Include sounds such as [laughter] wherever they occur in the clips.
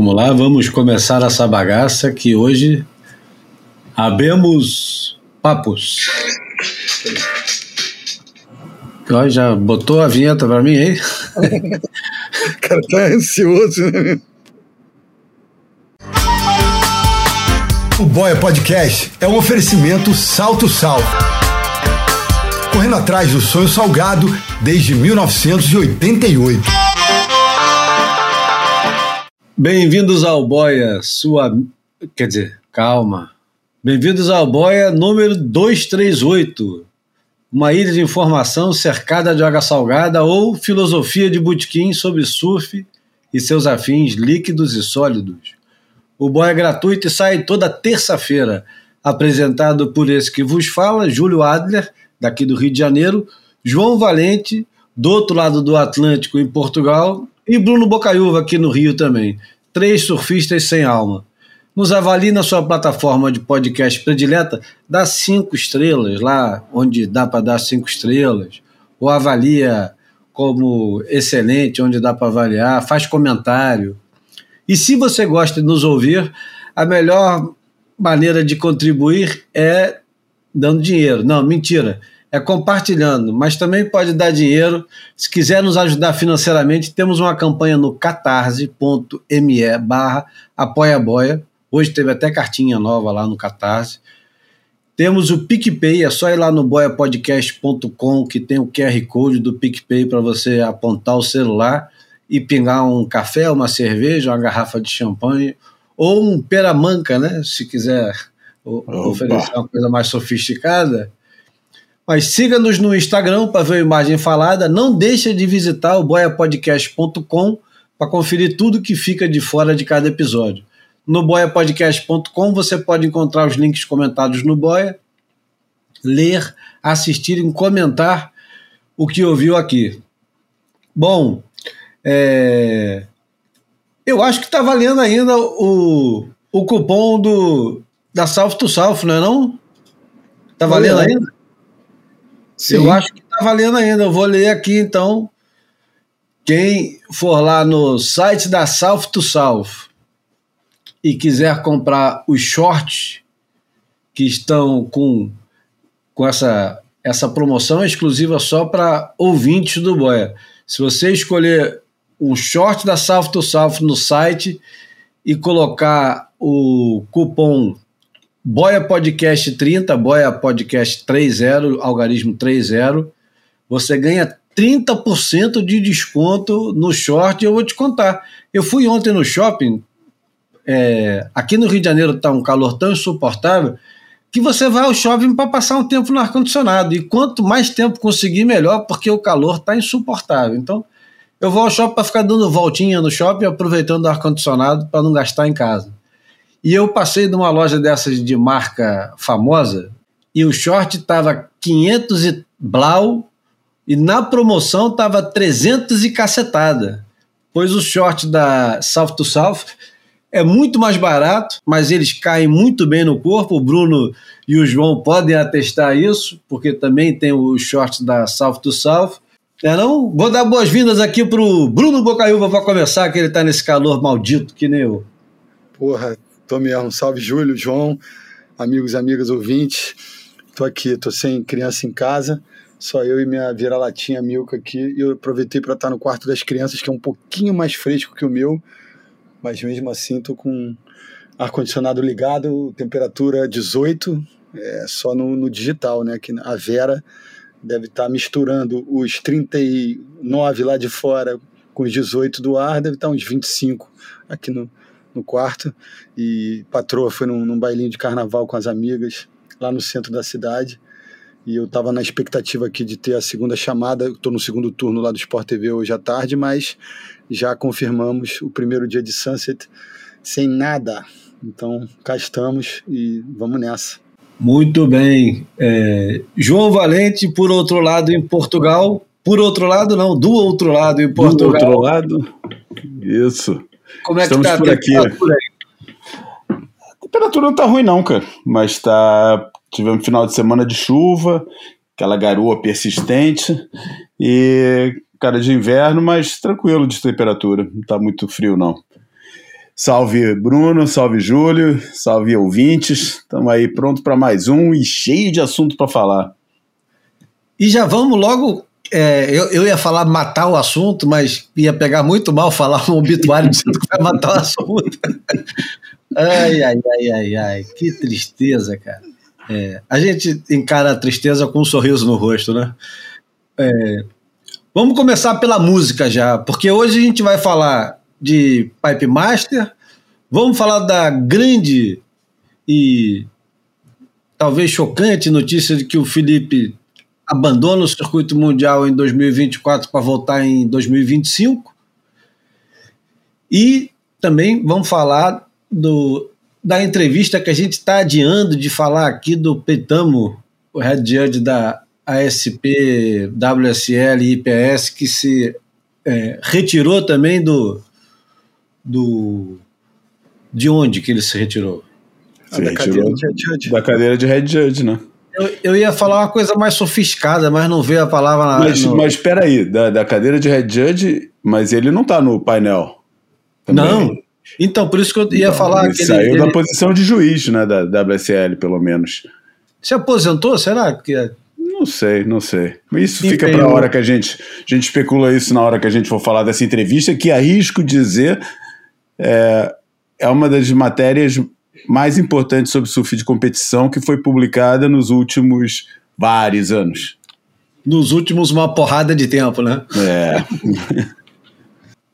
Vamos lá, vamos começar essa bagaça que hoje abemos papos. Ó, já botou a vinheta para mim aí? [laughs] o cara tá ansioso, né? O Boia Podcast é um oferecimento Salto Sal. Correndo atrás do sonho salgado desde 1988. Bem-vindos ao Boia, sua. Quer dizer, calma. Bem-vindos ao Boia número 238. Uma ilha de informação cercada de água salgada ou filosofia de butiquim sobre surf e seus afins líquidos e sólidos. O Boia é gratuito e sai toda terça-feira, apresentado por esse que vos fala, Júlio Adler, daqui do Rio de Janeiro, João Valente, do outro lado do Atlântico, em Portugal, e Bruno Bocaiúva aqui no Rio também. Três surfistas sem alma. Nos avalie na sua plataforma de podcast predileta, dá cinco estrelas lá onde dá para dar cinco estrelas, ou avalia como excelente, onde dá para avaliar, faz comentário. E se você gosta de nos ouvir, a melhor maneira de contribuir é dando dinheiro. Não, mentira é compartilhando, mas também pode dar dinheiro. Se quiser nos ajudar financeiramente, temos uma campanha no catarse.me barra apoiaboia. Hoje teve até cartinha nova lá no Catarse. Temos o PicPay, é só ir lá no boiapodcast.com que tem o QR Code do PicPay para você apontar o celular e pingar um café, uma cerveja, uma garrafa de champanhe ou um peramanca, né? Se quiser oferecer uma coisa mais sofisticada. Mas siga-nos no Instagram para ver a imagem falada. Não deixe de visitar o boiapodcast.com para conferir tudo que fica de fora de cada episódio. No boiapodcast.com você pode encontrar os links comentados no Boia, ler, assistir e comentar o que ouviu aqui. Bom, é... eu acho que está valendo ainda o, o cupom do, da South to South, não é não? Está valendo ainda? Sim. Eu acho que está valendo ainda. Eu vou ler aqui então. Quem for lá no site da South to South e quiser comprar os shorts que estão com, com essa, essa promoção exclusiva só para ouvintes do Boia. Se você escolher um short da South to South no site e colocar o cupom Boia Podcast 30, Boia Podcast 30, algarismo 30, você ganha 30% de desconto no short. Eu vou te contar. Eu fui ontem no shopping, é, aqui no Rio de Janeiro está um calor tão insuportável que você vai ao shopping para passar um tempo no ar-condicionado. E quanto mais tempo conseguir, melhor, porque o calor está insuportável. Então, eu vou ao shopping para ficar dando voltinha no shopping, aproveitando o ar-condicionado para não gastar em casa. E eu passei de uma loja dessas de marca famosa e o short estava 500 e blau e na promoção estava 300 e cacetada. Pois o short da South to South é muito mais barato, mas eles caem muito bem no corpo. O Bruno e o João podem atestar isso, porque também tem o short da South to South. É não? Vou dar boas-vindas aqui pro Bruno Bocaiúva para começar, que ele está nesse calor maldito que nem eu. Porra, Tô mesmo. Salve, Júlio, João, amigos e amigas ouvintes. Tô aqui, tô sem criança em casa, só eu e minha vira-latinha Milka aqui. E eu aproveitei para estar no quarto das crianças, que é um pouquinho mais fresco que o meu, mas mesmo assim tô com ar-condicionado ligado, temperatura 18, é só no, no digital, né? Que a Vera deve estar tá misturando os 39 lá de fora com os 18 do ar, deve estar tá uns 25 aqui no, no quarto e patroa foi num, num bailinho de carnaval com as amigas lá no centro da cidade e eu estava na expectativa aqui de ter a segunda chamada. Estou no segundo turno lá do Sport TV hoje à tarde, mas já confirmamos o primeiro dia de Sunset sem nada. Então cá estamos e vamos nessa. Muito bem. É, João Valente, por outro lado, em Portugal. Por outro lado, não, do outro lado em Portugal. Do outro lado, isso. Como é Estamos que tá por a temperatura aqui. aí? A temperatura não tá ruim não, cara, mas tá tivemos final de semana de chuva, aquela garoa persistente e cara de inverno, mas tranquilo de temperatura, não tá muito frio não. Salve Bruno, salve Júlio, salve ouvintes. Estamos aí pronto para mais um e cheio de assunto para falar. E já vamos logo. É, eu, eu ia falar matar o assunto, mas ia pegar muito mal falar um obituário dizendo que vai matar o assunto. [laughs] ai, ai, ai, ai, ai. Que tristeza, cara. É, a gente encara a tristeza com um sorriso no rosto, né? É, vamos começar pela música já, porque hoje a gente vai falar de Pipe Master, vamos falar da grande e talvez chocante notícia de que o Felipe abandona o circuito mundial em 2024 para voltar em 2025. E também vamos falar do, da entrevista que a gente está adiando de falar aqui do Petamo, o head judge da ASP, WSL e IPS, que se é, retirou também do, do. De onde que ele se retirou? Se da, retirou cadeira de head judge. da cadeira de head judge, né? Eu, eu, ia falar uma coisa mais sofisticada, mas não veio a palavra na. Mas, no... mas espera aí, da, da cadeira de head judge, mas ele não está no painel. Também. Não. Então, por isso que eu ia não, falar. Ele que saiu ele, da posição de juiz, né? Da WSL, pelo menos. Se aposentou? Será que. É? Não sei, não sei. Isso fica para a hora que a gente, a gente especula isso na hora que a gente for falar dessa entrevista, que arrisco dizer é, é uma das matérias mais importantes sobre surf de competição que foi publicada nos últimos vários anos. Nos últimos uma porrada de tempo, né? É. [laughs]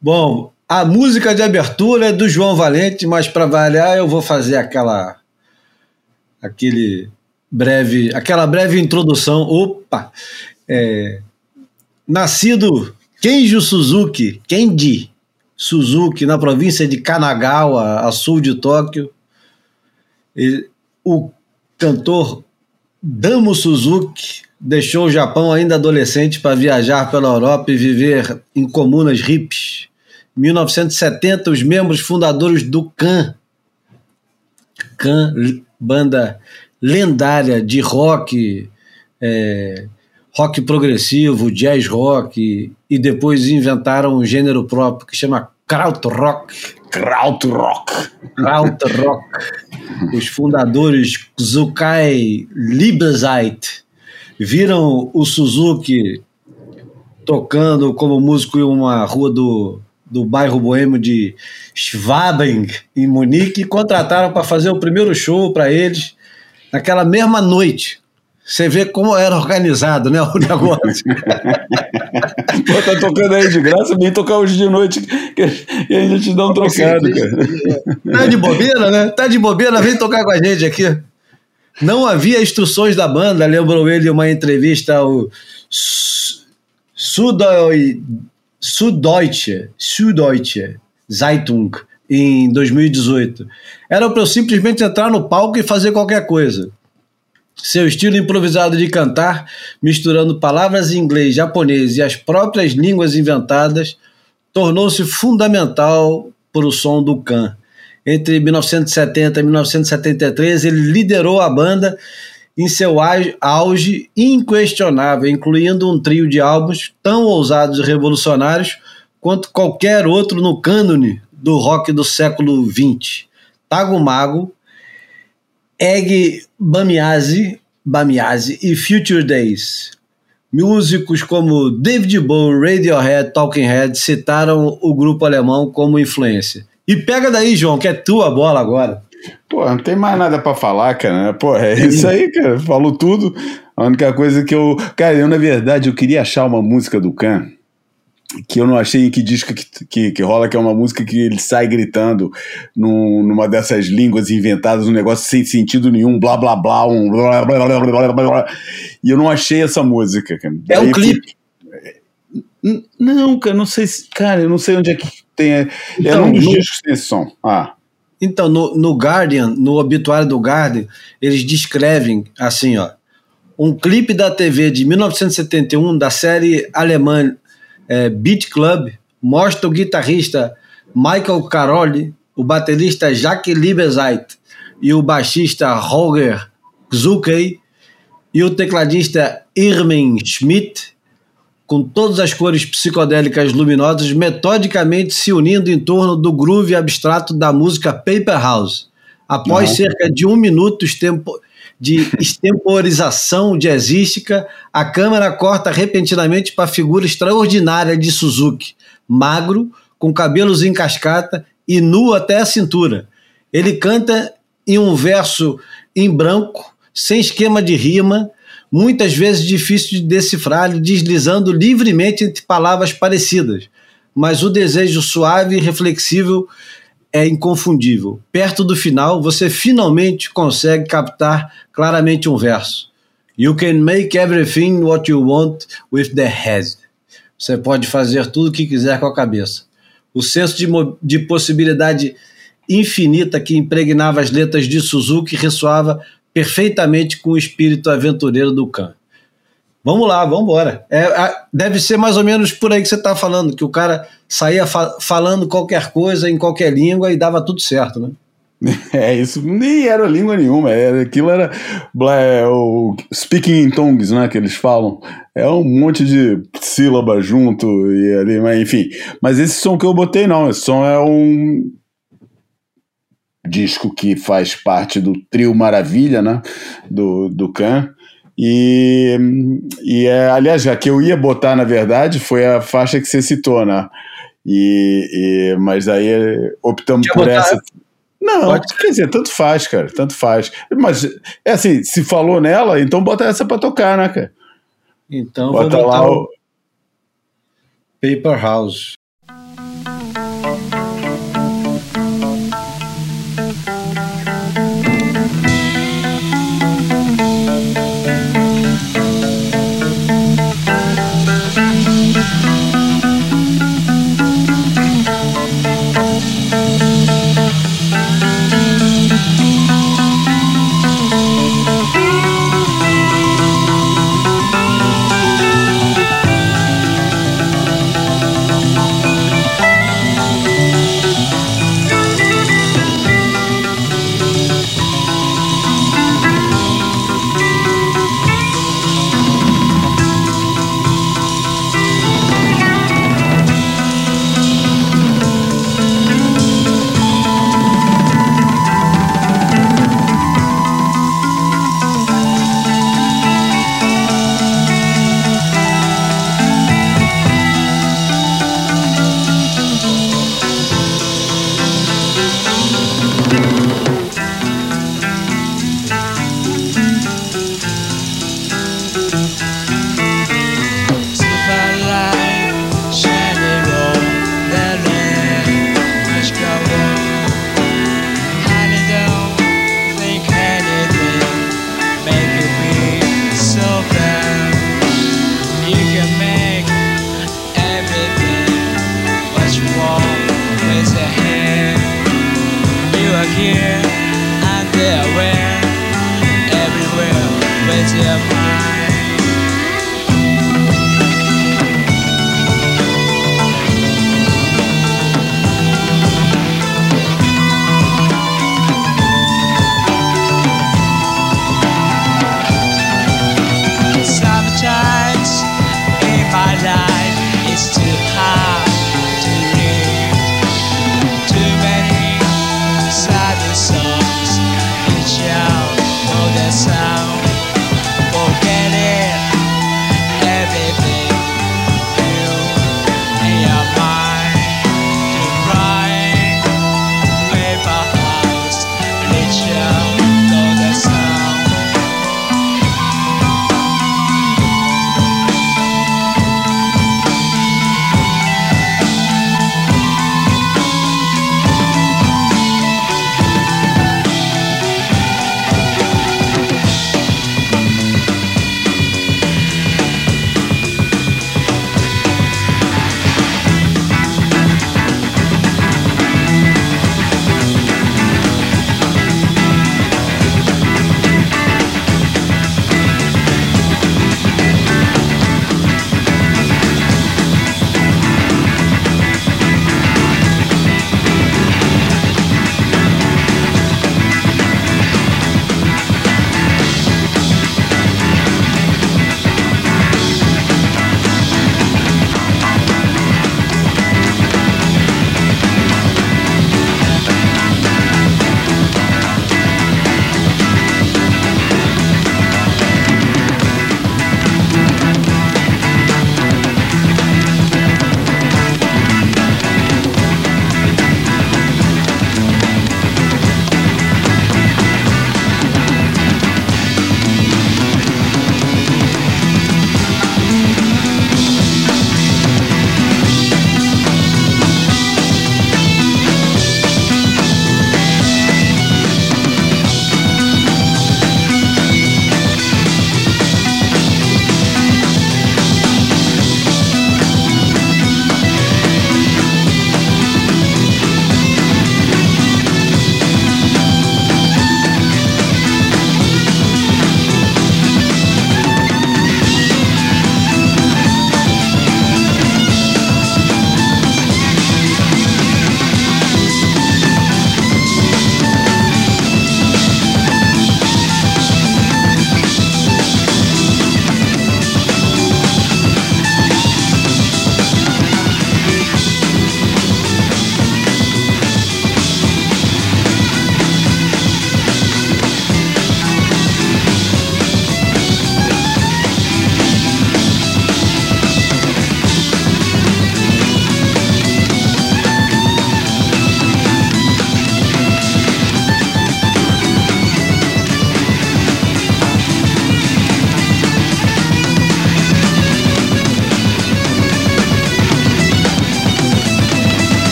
Bom, a música de abertura é do João Valente, mas para variar eu vou fazer aquela aquele breve, aquela breve introdução. Opa! É, nascido Kenji Suzuki, Kenji Suzuki, na província de Kanagawa, a sul de Tóquio. O cantor Damo Suzuki deixou o Japão ainda adolescente para viajar pela Europa e viver em comunas hippies. Em 1970, os membros fundadores do Kan, Kan, banda lendária de rock, é, rock progressivo, jazz rock, e depois inventaram um gênero próprio que chama krautrock. Krautrock. Krautrock. Os fundadores Zukai Liebezeit viram o Suzuki tocando como músico em uma rua do, do bairro boêmio de Schwabing, em Munique, e contrataram para fazer o primeiro show para eles naquela mesma noite. Você vê como era organizado, né? O [laughs] negócio. Pô, tá tocando aí de graça, vem tocar hoje de noite e a gente dá um trocado, cara. Tá de bobeira, né? Tá de bobeira, vem tocar com a gente aqui. Não havia instruções da banda, lembrou ele uma entrevista ao Süddeutsche Zeitung em 2018. Era para eu simplesmente entrar no palco e fazer qualquer coisa. Seu estilo improvisado de cantar, misturando palavras em inglês, japonês e as próprias línguas inventadas, tornou-se fundamental para o som do Khan. Entre 1970 e 1973, ele liderou a banda em seu auge inquestionável, incluindo um trio de álbuns tão ousados e revolucionários quanto qualquer outro no cânone do rock do século XX. Tago Mago, Egg Bamiase, Bamiase e Future Days. Músicos como David Bowie, Radiohead, Talking Head citaram o grupo alemão como influência. E pega daí, João, que é tua bola agora. Pô, não tem mais nada para falar, cara. Pô, é [laughs] isso aí, cara. Falou tudo. A única coisa que eu. Cara, eu, na verdade, eu queria achar uma música do Khan que eu não achei em que disco que, que, que, rola, que é uma música que ele sai gritando num, numa dessas línguas inventadas, um negócio sem sentido nenhum, blá blá blá, um blá blá blá blá blá blá, e eu não achei essa música, cara. É um clipe. Não, cara, não sei se, cara, eu não sei onde é que tem, é, então, é um dos no, discos que tem esse som. Ah. Então, no, no Guardian, no obituário do Guardian, eles descrevem assim, ó, um clipe da TV de 1971 da série alemã é, Beat Club mostra o guitarrista Michael Caroli, o baterista Jacques Liebezeit e o baixista Roger Zuckey e o tecladista Irmin Schmidt com todas as cores psicodélicas luminosas metodicamente se unindo em torno do groove abstrato da música Paper House. Após uhum. cerca de um minuto de extemporização jazzística, a câmera corta repentinamente para a figura extraordinária de Suzuki, magro, com cabelos em cascata e nu até a cintura. Ele canta em um verso em branco, sem esquema de rima, muitas vezes difícil de decifrar, deslizando livremente entre palavras parecidas. Mas o desejo suave e reflexível é inconfundível. Perto do final, você finalmente consegue captar claramente um verso. You can make everything what you want with the head. Você pode fazer tudo o que quiser com a cabeça. O senso de, de possibilidade infinita que impregnava as letras de Suzuki ressoava perfeitamente com o espírito aventureiro do Khan. Vamos lá, vamos embora. É, deve ser mais ou menos por aí que você está falando, que o cara saía fa falando qualquer coisa em qualquer língua e dava tudo certo, né? [laughs] É, isso nem era língua nenhuma, era, aquilo era é, o speaking in tongues, né, que eles falam. É um monte de sílaba junto e ali, mas enfim. Mas esse som que eu botei não, esse som é um disco que faz parte do trio Maravilha, né, do, do Khan. E, e é, aliás, já que eu ia botar, na verdade, foi a faixa que você citou, né? E, e mas aí optamos Quer por botar? essa. Não, Pode. quer dizer, tanto faz, cara, tanto faz. Mas, é assim, se falou nela, então bota essa pra tocar, né, cara? Então, bota vou botar lá o... Paper House.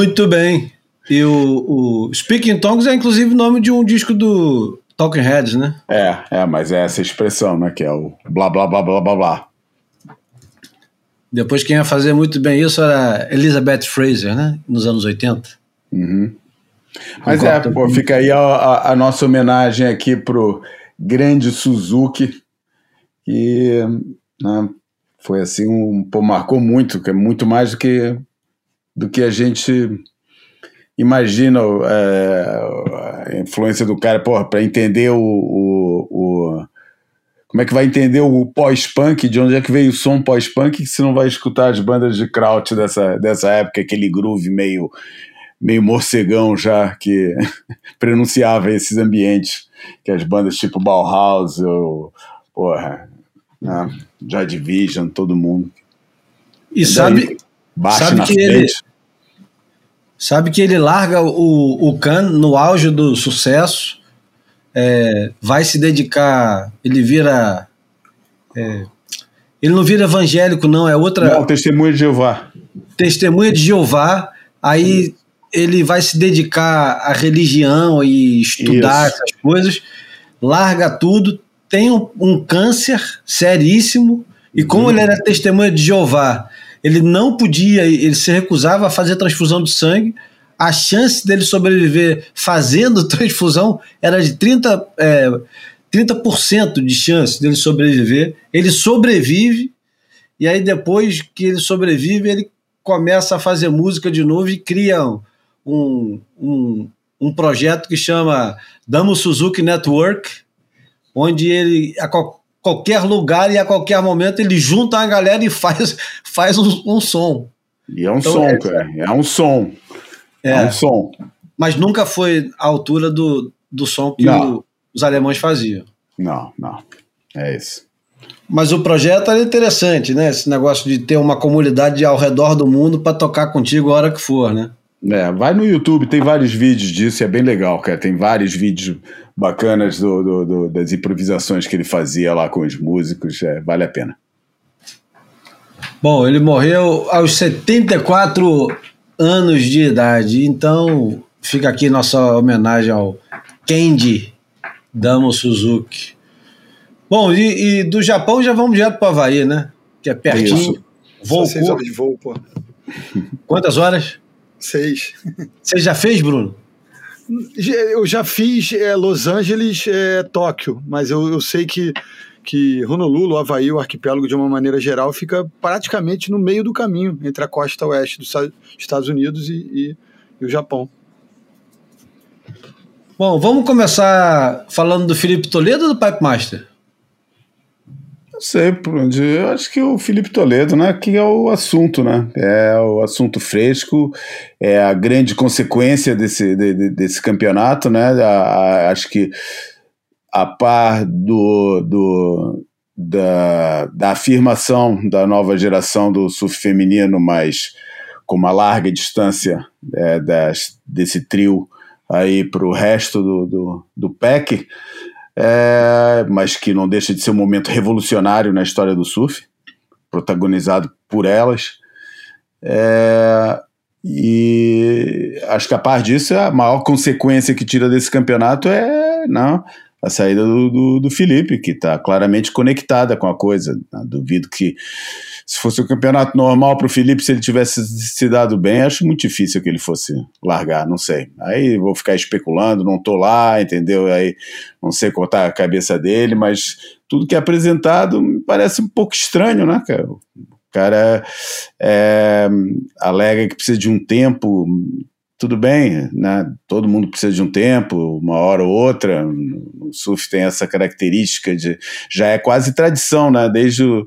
Muito bem. E o, o Speaking Tongues é inclusive o nome de um disco do Talking Heads, né? É, é, mas é essa expressão, né? Que é o blá blá blá blá blá blá. Depois quem ia fazer muito bem isso era Elizabeth Fraser, né? Nos anos 80. Uhum. Mas é, pô, fica aí a, a, a, nossa homenagem aqui pro grande Suzuki, que né, foi assim, um, pô, marcou muito, que é muito mais do que, do que a gente imagina é, a influência do cara, para entender o, o, o, Como é que vai entender o pós-punk, de onde é que veio o som pós-punk, que você não vai escutar as bandas de kraut dessa, dessa época, aquele groove meio meio morcegão já que [laughs] pronunciava esses ambientes que as bandas tipo Bauhaus ou porra, né, Joy Division, todo mundo. E, sabe, sabe que frente. ele sabe que ele larga o, o Khan no auge do sucesso, é, vai se dedicar, ele vira é, ele não vira evangélico não, é outra Não, testemunha de Jeová. Testemunha de Jeová, aí ele vai se dedicar à religião e estudar Isso. essas coisas, larga tudo, tem um, um câncer seríssimo, e como ele era testemunha de Jeová, ele não podia, ele se recusava a fazer transfusão de sangue, a chance dele sobreviver fazendo [laughs] transfusão era de 30%, é, 30% de chance dele sobreviver. Ele sobrevive, e aí depois que ele sobrevive, ele começa a fazer música de novo e cria um, um, um projeto que chama Damo Suzuki Network, onde ele, a qualquer lugar e a qualquer momento, ele junta a galera e faz, [laughs] faz um, um som. E é um então, som, é, cara. É um som. É, é, um som. Mas nunca foi à altura do, do som que o, os alemães faziam. Não, não. É isso. Mas o projeto era interessante, né? Esse negócio de ter uma comunidade ao redor do mundo para tocar contigo a hora que for, né? É, vai no YouTube, tem vários vídeos disso, é bem legal, cara. Tem vários vídeos bacanas do, do, do, das improvisações que ele fazia lá com os músicos, é, vale a pena. Bom, ele morreu aos 74 anos de idade, então fica aqui nossa homenagem ao Kendi Damo Suzuki. Bom, e, e do Japão já vamos direto para o Havaí, né? Que é pertinho. Isso. Voo seis horas de voo, pô. Quantas horas? Seis. Você já fez, Bruno? Eu já fiz é, Los Angeles, é, Tóquio, mas eu, eu sei que, que Honolulu, Havaí, o arquipélago de uma maneira geral, fica praticamente no meio do caminho entre a costa oeste dos Estados Unidos e, e, e o Japão. Bom, vamos começar falando do Felipe Toledo ou do Pipe Master? Não sei. Eu acho que o Felipe Toledo, né? Que é o assunto, né? É o assunto fresco, é a grande consequência desse, de, desse campeonato, né? A, a, acho que a par do, do, da, da afirmação da nova geração do surf feminino, mas com uma larga distância é, das, desse trio aí para o resto do, do, do PEC é, mas que não deixa de ser um momento revolucionário na história do surf, protagonizado por elas. É, e acho que a par disso, a maior consequência que tira desse campeonato é não, a saída do, do, do Felipe, que está claramente conectada com a coisa. Duvido que se fosse o um campeonato normal para o Felipe, se ele tivesse se dado bem, acho muito difícil que ele fosse largar, não sei. Aí vou ficar especulando, não tô lá, entendeu? Aí não sei cortar a cabeça dele, mas tudo que é apresentado me parece um pouco estranho, né, cara? O cara é, alega que precisa de um tempo, tudo bem, né? Todo mundo precisa de um tempo, uma hora ou outra. O surf tem essa característica de já é quase tradição, né? Desde, o,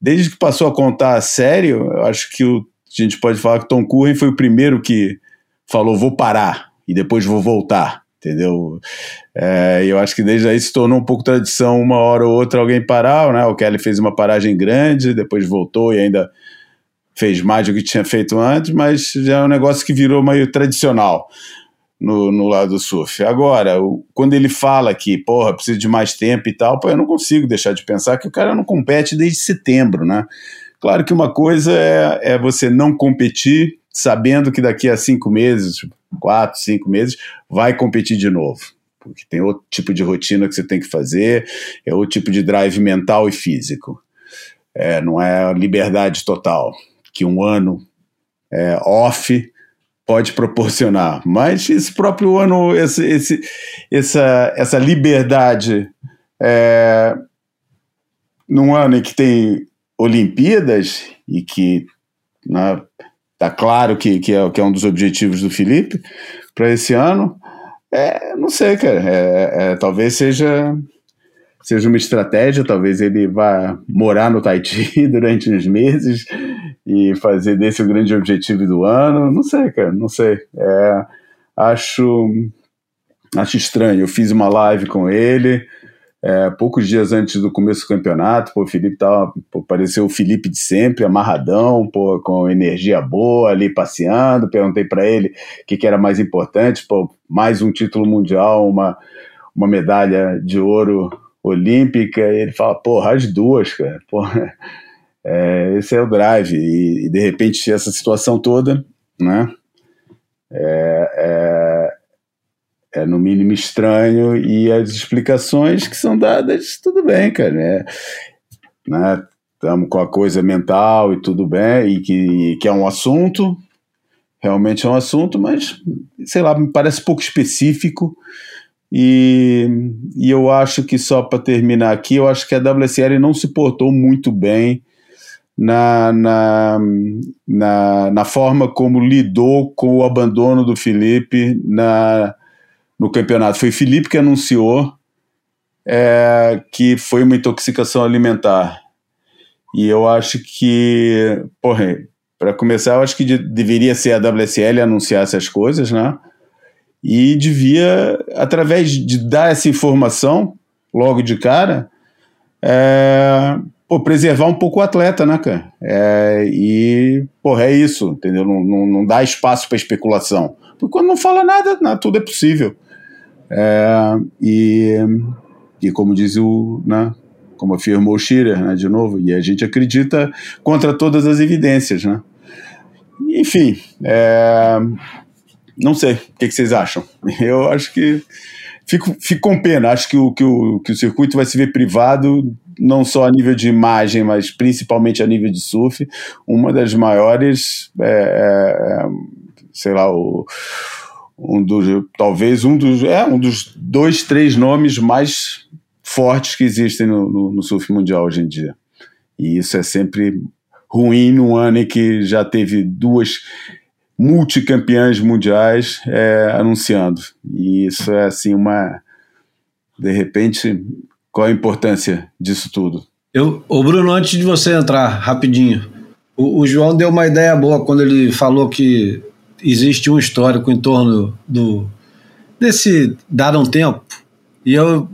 desde que passou a contar a sério, eu acho que o, a gente pode falar que Tom Curren foi o primeiro que falou vou parar e depois vou voltar, entendeu? É, eu acho que desde aí se tornou um pouco tradição uma hora ou outra alguém parar, né? O Kelly fez uma paragem grande, depois voltou e ainda fez mais do que tinha feito antes, mas já é um negócio que virou meio tradicional no, no lado do surf. Agora, o, quando ele fala que, porra, precisa de mais tempo e tal, pô, eu não consigo deixar de pensar que o cara não compete desde setembro, né? Claro que uma coisa é, é você não competir sabendo que daqui a cinco meses, quatro, cinco meses, vai competir de novo. Porque tem outro tipo de rotina que você tem que fazer, é outro tipo de drive mental e físico. É, não é liberdade total, que um ano é, off pode proporcionar. Mas esse próprio ano, esse, esse, essa, essa liberdade é, num ano em que tem Olimpíadas e que né, tá claro que, que, é, que é um dos objetivos do Felipe para esse ano, é, não sei, cara. É, é, talvez seja seja uma estratégia, talvez ele vá morar no Tahiti [laughs] durante uns meses e fazer desse o grande objetivo do ano. Não sei, cara, não sei. É, acho, acho estranho. Eu fiz uma live com ele. É, poucos dias antes do começo do campeonato, pô, o Felipe tava, pô, pareceu o Felipe de sempre, amarradão, pô, com energia boa ali passeando. Perguntei para ele o que, que, era mais importante, pô, mais um título mundial, uma, uma medalha de ouro olímpica. E ele fala, porra, as duas, cara, porra. É, esse é o drive. E, e, de repente, essa situação toda, né? É, é, é, no mínimo estranho. E as explicações que são dadas, tudo bem, cara. Né? Estamos com a coisa mental e tudo bem, e que, que é um assunto, realmente é um assunto, mas sei lá, me parece pouco específico. E, e eu acho que só para terminar aqui, eu acho que a WSL não se portou muito bem na, na, na, na, forma como lidou com o abandono do Felipe na, no campeonato. Foi Felipe que anunciou é, que foi uma intoxicação alimentar. E eu acho que, porra, para começar, eu acho que de, deveria ser a WSL anunciar essas coisas, né? E devia, através de dar essa informação logo de cara, é, pô, preservar um pouco o atleta, né, cara? É, e, porra, é isso, entendeu? Não, não, não dá espaço para especulação. Porque quando não fala nada, nada tudo é possível. É, e, e como diz o, né, como afirmou o Schirer, né, de novo, e a gente acredita contra todas as evidências, né? Enfim, é, não sei, o que, que, vocês acham? Eu acho que fico, fico com pena, acho que o, que, o, que o circuito vai se ver privado não só a nível de imagem, mas principalmente a nível de surf, uma das maiores, é, é, sei lá, o, um dos, talvez um dos, é, um dos dois, três nomes mais fortes que existem no, no, no surf mundial hoje em dia. E isso é sempre ruim num ano em que já teve duas multicampeãs mundiais é, anunciando. E isso é assim uma de repente qual a importância disso tudo? Eu, o Bruno, antes de você entrar, rapidinho, o, o, João deu uma ideia boa quando ele falou que existe um histórico em torno do desse dar um tempo. E eu,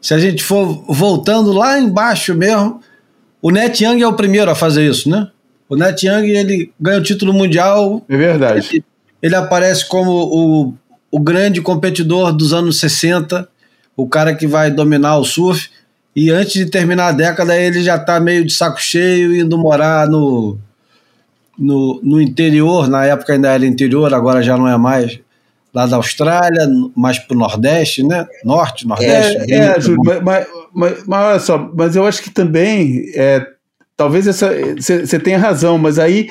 se a gente for voltando lá embaixo mesmo, o Net Young é o primeiro a fazer isso, né? O Net Young ele ganha o título mundial. É verdade. Ele, ele aparece como o, o grande competidor dos anos 60 o cara que vai dominar o surf. E antes de terminar a década, ele já está meio de saco cheio, indo morar no, no, no interior. Na época ainda era interior, agora já não é mais. Lá da Austrália, mais para o Nordeste, né? Norte, Nordeste. É, é Júlio, mas, mas, mas, mas, olha só, mas eu acho que também, é, talvez essa você tenha razão, mas aí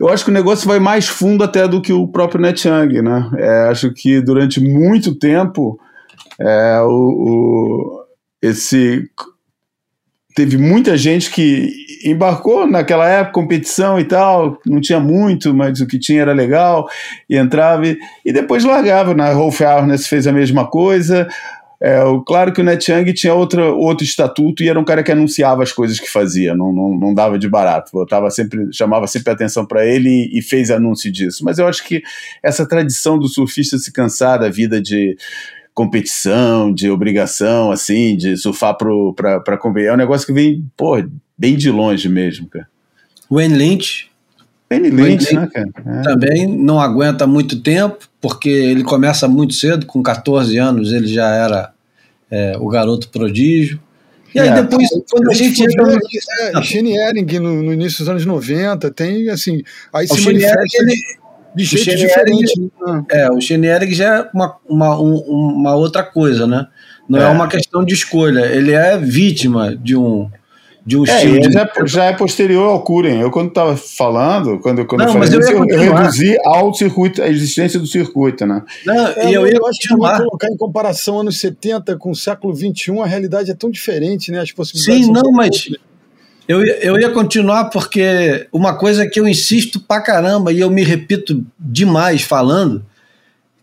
eu acho que o negócio vai mais fundo até do que o próprio Net Young, né? É, acho que durante muito tempo é, o, o, esse teve muita gente que embarcou naquela época, competição e tal, não tinha muito, mas o que tinha era legal, e entrava e, e depois largava. Na Rolf Arnes fez a mesma coisa. É, claro que o Net Young tinha outra, outro estatuto e era um cara que anunciava as coisas que fazia, não, não, não dava de barato. Botava sempre, chamava sempre atenção para ele e, e, fez anúncio disso. Mas eu acho que essa tradição do surfista se cansar da vida de competição, de obrigação, assim, de surfar para competir. É um negócio que vem, pô, bem de longe mesmo, cara. Wayne Lynch. Wayne Lynch, Wayne né, cara? É. Também não aguenta muito tempo, porque ele começa muito cedo, com 14 anos ele já era é, o garoto prodígio. E aí é, depois, quando a gente entra no... É, Shane Ering no, no, início dos anos 90, tem assim... Aí o se manifesta... Ele, de jeito diferente. É, o Shane já é uma, uma, um, uma outra coisa, né? Não é. é. uma questão de escolha, ele é vítima de um, de um é, estilo. De... Já, já, é posterior ao Curen. Eu, quando estava falando, quando, quando não, eu falei isso, eu, eu, reduzi ao circuito, a existência do circuito, né? Não, é, e eu, eu acho que colocar em comparação anos 70 com o século 21, a realidade é tão diferente, né? As possibilidades Sim, não, mas. Eu, eu ia continuar porque uma coisa que eu insisto pra caramba e eu me repito demais falando,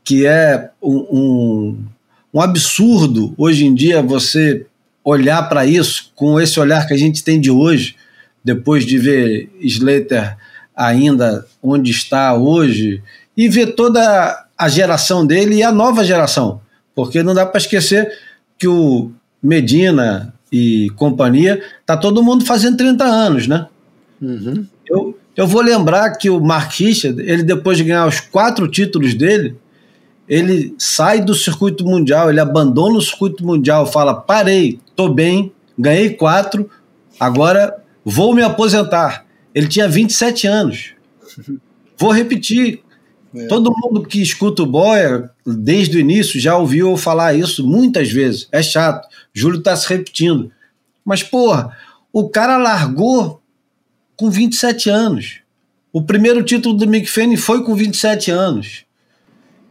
que é um, um, um absurdo hoje em dia você olhar para isso com esse olhar que a gente tem de hoje, depois de ver Slater ainda onde está hoje e ver toda a geração dele e a nova geração, porque não dá para esquecer que o Medina e companhia, tá todo mundo fazendo 30 anos, né? Uhum. Eu, eu vou lembrar que o Mark Richard, ele depois de ganhar os quatro títulos dele, ele sai do circuito mundial, ele abandona o circuito mundial, fala: parei, tô bem, ganhei quatro, agora vou me aposentar. Ele tinha 27 anos. [laughs] Vou repetir. É. Todo mundo que escuta o Boia desde o início já ouviu eu falar isso muitas vezes. É chato. Júlio está se repetindo. Mas, porra, o cara largou com 27 anos. O primeiro título do Mick Fanning foi com 27 anos.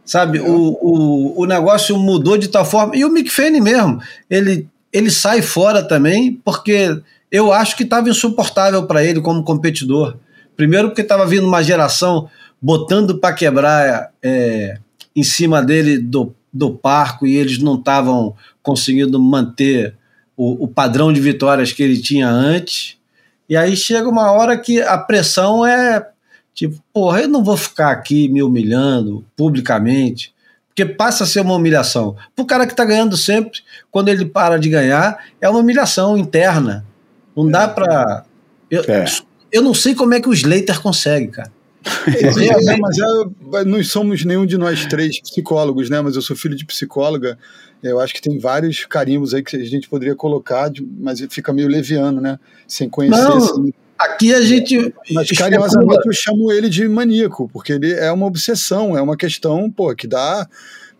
Sabe, é. o, o, o negócio mudou de tal forma. E o Mick Fanning mesmo, ele, ele sai fora também, porque eu acho que estava insuportável para ele como competidor. Primeiro, porque estava vindo uma geração botando para quebrar é, em cima dele do, do parco e eles não estavam conseguindo manter o, o, padrão de vitórias que ele tinha antes. E aí chega uma hora que a pressão é tipo, porra, eu não vou ficar aqui me humilhando publicamente, porque passa a ser uma humilhação. Para o cara que está ganhando sempre, quando ele para de ganhar, é uma humilhação interna. Não dá para. Eu, é. eu não sei como é que o Slater consegue, cara. É, mas é, não somos nenhum de nós três psicólogos, né? Mas eu sou filho de psicóloga. Eu acho que tem vários carimbos aí que a gente poderia colocar, mas fica meio leviano, né? Sem conhecer. Não, assim. Aqui a gente. Mas carinhosamente eu chamo ele de maníaco, porque ele é uma obsessão, é uma questão, pô, que dá,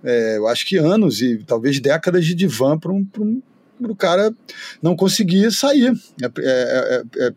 é, eu acho que anos e talvez décadas de divã para um, um, o cara não conseguir sair. É, é, é,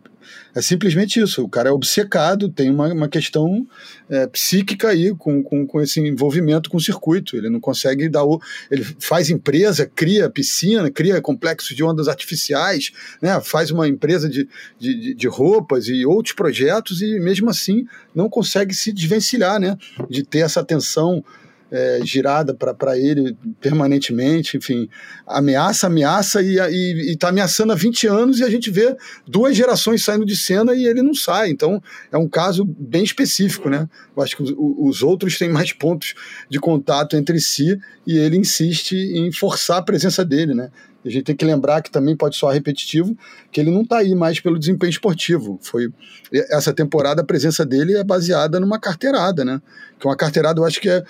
é simplesmente isso. O cara é obcecado, tem uma, uma questão é, psíquica aí com, com, com esse envolvimento com o circuito. Ele não consegue dar o. Ele faz empresa, cria piscina, cria complexos de ondas artificiais, né? faz uma empresa de, de, de roupas e outros projetos, e mesmo assim não consegue se desvencilhar né? de ter essa atenção é, girada para ele permanentemente, enfim, ameaça, ameaça e está ameaçando há 20 anos e a gente vê duas gerações saindo de cena e ele não sai. Então é um caso bem específico, né? Eu acho que os, os outros têm mais pontos de contato entre si e ele insiste em forçar a presença dele, né? a gente tem que lembrar que também pode soar repetitivo, que ele não está aí mais pelo desempenho esportivo. Foi essa temporada a presença dele é baseada numa carteirada, né? Que uma carteirada eu acho que é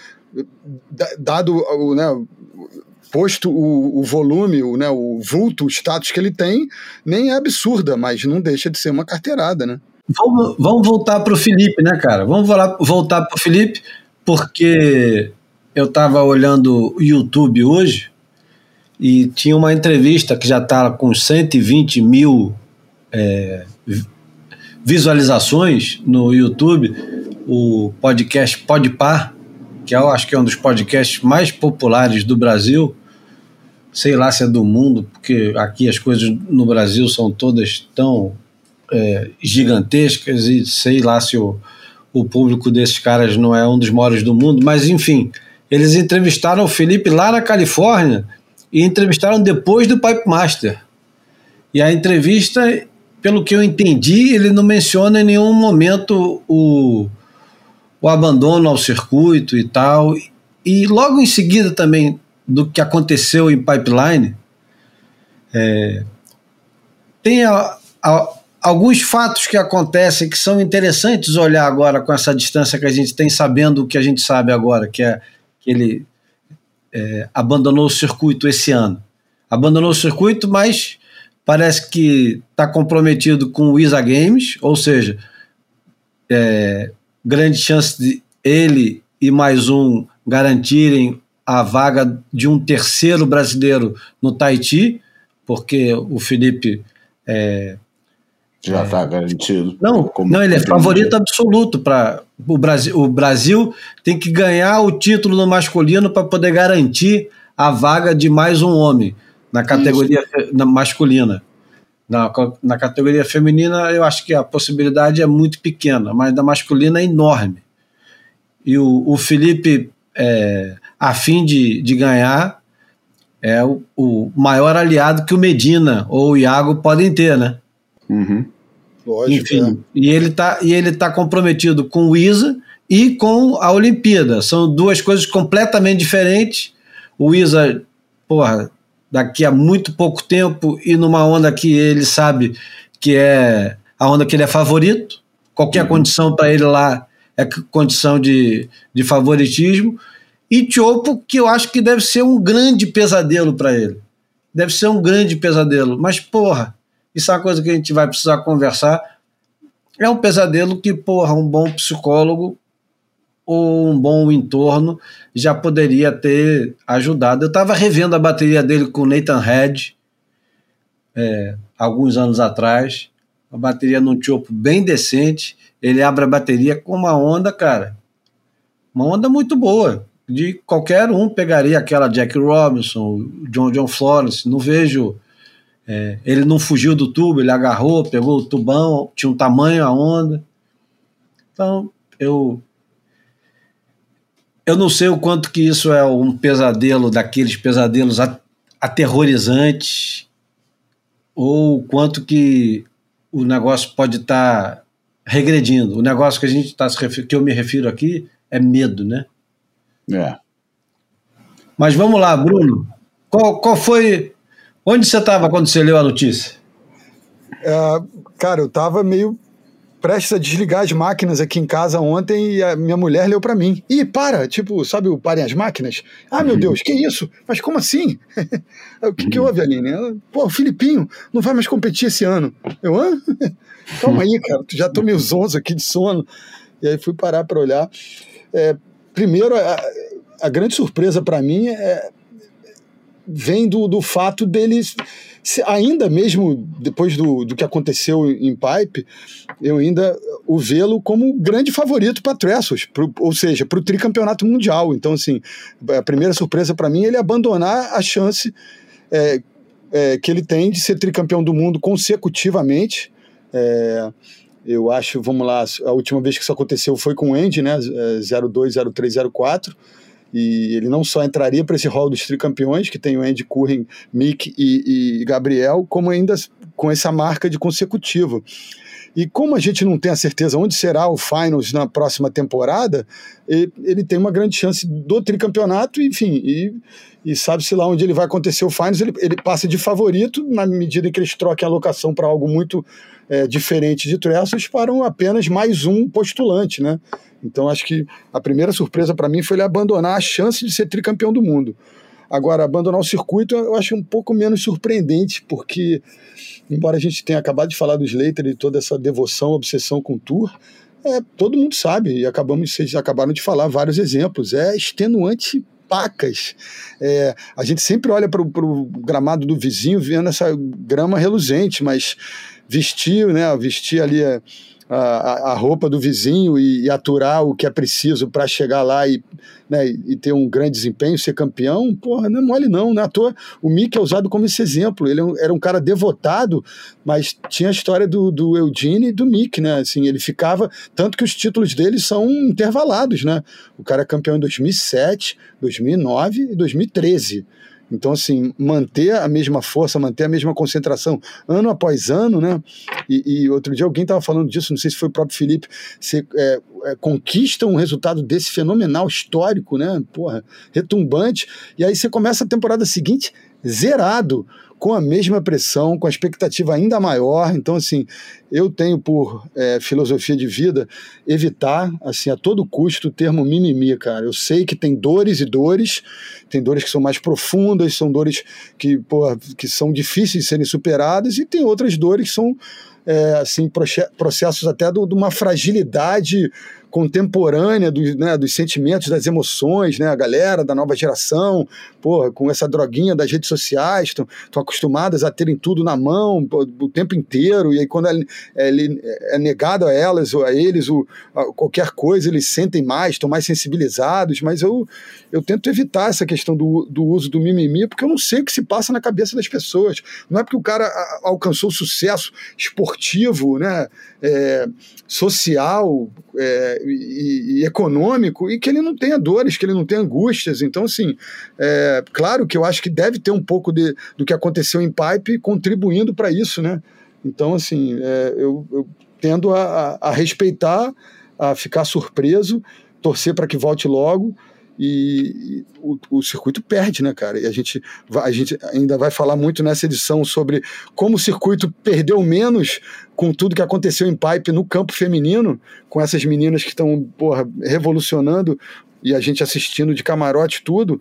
dado o, né, posto o, o volume, o, né, o vulto, o status que ele tem, nem é absurda, mas não deixa de ser uma carteirada, né? Vamos, vamos voltar para o Felipe, né, cara? Vamos voltar para o Felipe, porque eu estava olhando o YouTube hoje e tinha uma entrevista que já está com 120 mil é, visualizações no YouTube, o podcast Podpar, que eu acho que é um dos podcasts mais populares do Brasil, sei lá se é do mundo, porque aqui as coisas no Brasil são todas tão é, gigantescas e sei lá se o, o público desses caras não é um dos maiores do mundo, mas enfim, eles entrevistaram o Felipe lá na Califórnia e entrevistaram depois do Pipe Master. E a entrevista, pelo que eu entendi, ele não menciona em nenhum momento o, o abandono ao circuito e tal. E logo em seguida também do que aconteceu em Pipeline, é, tem a, a, alguns fatos que acontecem que são interessantes olhar agora com essa distância que a gente tem, sabendo o que a gente sabe agora, que é que ele é, abandonou o circuito esse ano. Abandonou o circuito, mas parece que está comprometido com o ISA Games, ou seja, é, grande chance de ele e mais um garantirem a vaga de um terceiro brasileiro no Tahiti, porque o Felipe é, já está é, garantido. Não, não ele é favorito absoluto para o Brasil. O Brasil tem que ganhar o título no masculino para poder garantir a vaga de mais um homem na categoria na masculina. Na, na categoria feminina, eu acho que a possibilidade é muito pequena, mas na masculina é enorme. E o, o Felipe, é, a fim de, de ganhar, é o, o maior aliado que o Medina ou o Iago podem ter, né? Uhum. Lógico, Enfim, é. e ele tá e ele tá comprometido com o ISA e com a Olimpíada. São duas coisas completamente diferentes. O ISA, porra, daqui a muito pouco tempo e numa onda que ele sabe que é a onda que ele é favorito. Qualquer uhum. condição para ele lá é condição de, de favoritismo. E Chopo, que eu acho que deve ser um grande pesadelo para ele. Deve ser um grande pesadelo. Mas, porra, isso é uma coisa que a gente vai precisar conversar. É um pesadelo que, porra, um bom psicólogo ou um bom entorno já poderia ter ajudado. Eu estava revendo a bateria dele com o Nathan Head é, alguns anos atrás, a bateria num chopo bem decente. Ele abre a bateria com uma onda, cara, uma onda muito boa. De qualquer um pegaria aquela Jack Robinson, John John Florence. Não vejo. É, ele não fugiu do tubo, ele agarrou, pegou o tubão, tinha um tamanho a onda. Então, eu eu não sei o quanto que isso é um pesadelo daqueles pesadelos aterrorizantes ou o quanto que o negócio pode estar tá regredindo. O negócio que a gente está que eu me refiro aqui é medo, né? É. Mas vamos lá, Bruno. Qual, qual foi? Onde você estava quando você leu a notícia? É, cara, eu estava meio prestes a desligar as máquinas aqui em casa ontem e a minha mulher leu para mim. Ih, para! Tipo, sabe o parem as máquinas? Ah, meu uhum. Deus, que isso? Mas como assim? [laughs] o que, que houve, Aline? Ela, Pô, o Filipinho não vai mais competir esse ano. Eu, hã? [laughs] Calma aí, cara, já tô meio zonzo aqui de sono. E aí fui parar para olhar. É, primeiro, a, a grande surpresa para mim é, vem do, do fato deles ainda mesmo depois do, do que aconteceu em Pipe, eu ainda o vê-lo como grande favorito para Tressos, ou seja, para o tricampeonato mundial. Então, assim, a primeira surpresa para mim é ele abandonar a chance é, é, que ele tem de ser tricampeão do mundo consecutivamente. É, eu acho, vamos lá, a última vez que isso aconteceu foi com o Andy, né? 02, 03, 04 e ele não só entraria para esse rol dos tricampeões, que tem o Andy Curren, Mick e, e Gabriel, como ainda com essa marca de consecutivo. E como a gente não tem a certeza onde será o Finals na próxima temporada, ele, tem uma grande chance do tricampeonato, enfim, e, e sabe-se lá onde ele vai acontecer o Finals, ele, ele passa de favorito na medida que eles troquem a locação para algo muito é, diferente de Tressos para apenas mais um postulante, né? Então acho que a primeira surpresa para mim foi ele abandonar a chance de ser tricampeão do mundo. Agora, abandonar o circuito eu acho um pouco menos surpreendente, porque, embora a gente tenha acabado de falar do Slater e toda essa devoção, obsessão com o Tour, é, todo mundo sabe, e acabamos, vocês acabaram de falar vários exemplos, é extenuante pacas. É, a gente sempre olha para o gramado do vizinho vendo essa grama reluzente, mas vestir, né, vestir ali... É, a, a roupa do vizinho e, e, aturar o que é preciso para chegar lá e, né, e ter um grande desempenho, ser campeão, porra, não é mole não, não é à toa. O Mick é usado como esse exemplo, ele é era um cara devotado, mas tinha a história do, do e do Mick, né, assim, ele ficava, tanto que os títulos dele são intervalados, né, o cara é campeão em 2007, 2009 e 2013, então, assim, manter a mesma força, manter a mesma concentração ano após ano, né? E, e outro dia alguém estava falando disso, não sei se foi o próprio Felipe, você é, é, conquista um resultado desse fenomenal, histórico, né? Porra, retumbante, e aí você começa a temporada seguinte zerado, com a mesma pressão, com a expectativa ainda maior. Então, assim, eu tenho por é, filosofia de vida evitar, assim, a todo custo o termo mimimi, cara. Eu sei que tem dores e dores, tem dores que são mais profundas, são dores que, pô, que são difíceis de serem superadas, e tem outras dores que são, é, assim, processos até de uma fragilidade contemporânea do, né, dos sentimentos, das emoções, né? A galera da nova geração, porra, com essa droguinha das redes sociais, estão acostumadas a terem tudo na mão o tempo inteiro, e aí quando é, é, é negado a elas ou a eles o, a, qualquer coisa, eles sentem mais, estão mais sensibilizados, mas eu, eu tento evitar essa questão do, do uso do mimimi, porque eu não sei o que se passa na cabeça das pessoas. Não é porque o cara alcançou sucesso esportivo, né, é, social, é, e, e, econômico e que ele não tenha dores, que ele não tenha angústias. Então, assim, é, claro que eu acho que deve ter um pouco de, do que aconteceu em Pipe contribuindo para isso, né? Então, assim, é, eu, eu, tendo a, a, respeitar, a ficar surpreso, torcer para que volte logo, e, o, o, circuito perde, né, cara? E a gente, a gente ainda vai falar muito nessa edição sobre como o circuito perdeu menos com tudo que aconteceu em Pipe no campo feminino, com essas meninas que estão, revolucionando e a gente assistindo de camarote tudo,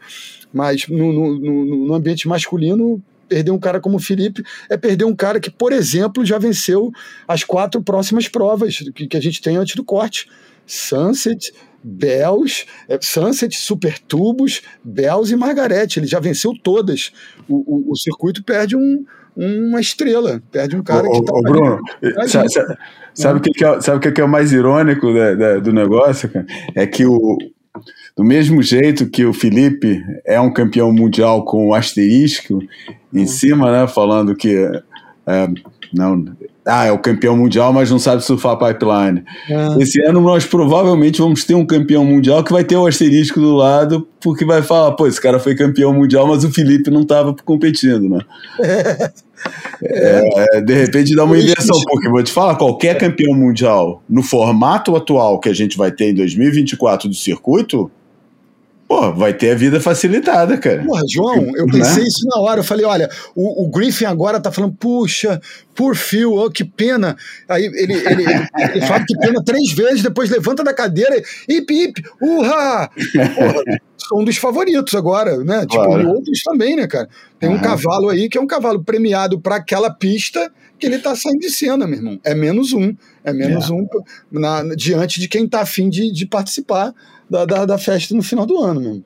mas no, no, no, no ambiente masculino perder um cara como o Felipe é perder um cara que, por exemplo, já venceu as quatro próximas provas que, que a gente tem antes do corte. Sunset, Bells, é, Sunset, Super Tubos, Bells e Margarete. Ele já venceu todas. O, o, o circuito perde um, uma estrela, perde um cara ô, que tá ô, Bruno, sabe, sabe, sabe o que, que, é, sabe que é o mais irônico da, da, do negócio, cara? É que o, do mesmo jeito que o Felipe é um campeão mundial com asterisco em uhum. cima, né? Falando que é, não, ah, é o campeão mundial, mas não sabe surfar pipeline. É. Esse ano nós provavelmente vamos ter um campeão mundial que vai ter o asterisco do lado, porque vai falar, pô, esse cara foi campeão mundial, mas o Felipe não estava competindo, né? [laughs] É. É, de repente dá uma inversão, porque vou te falar, qualquer campeão mundial no formato atual que a gente vai ter em 2024 do circuito, Pô, vai ter a vida facilitada, cara. Porra, João, eu pensei né? isso na hora. Eu falei, olha, o, o Griffin agora tá falando, puxa, por fio, oh, que pena. Aí ele, ele, ele, ele, fala que pena três vezes, depois levanta da cadeira, hip, hip, urra! Porra, são um dos favoritos agora, né? Tipo, claro. outros também, né, cara? Tem um cavalo aí que é um cavalo premiado para aquela pista que ele tá saindo de cena, meu irmão. É menos um. É menos é. um na, diante de quem tá afim de, de participar da, da, da festa no final do ano mesmo.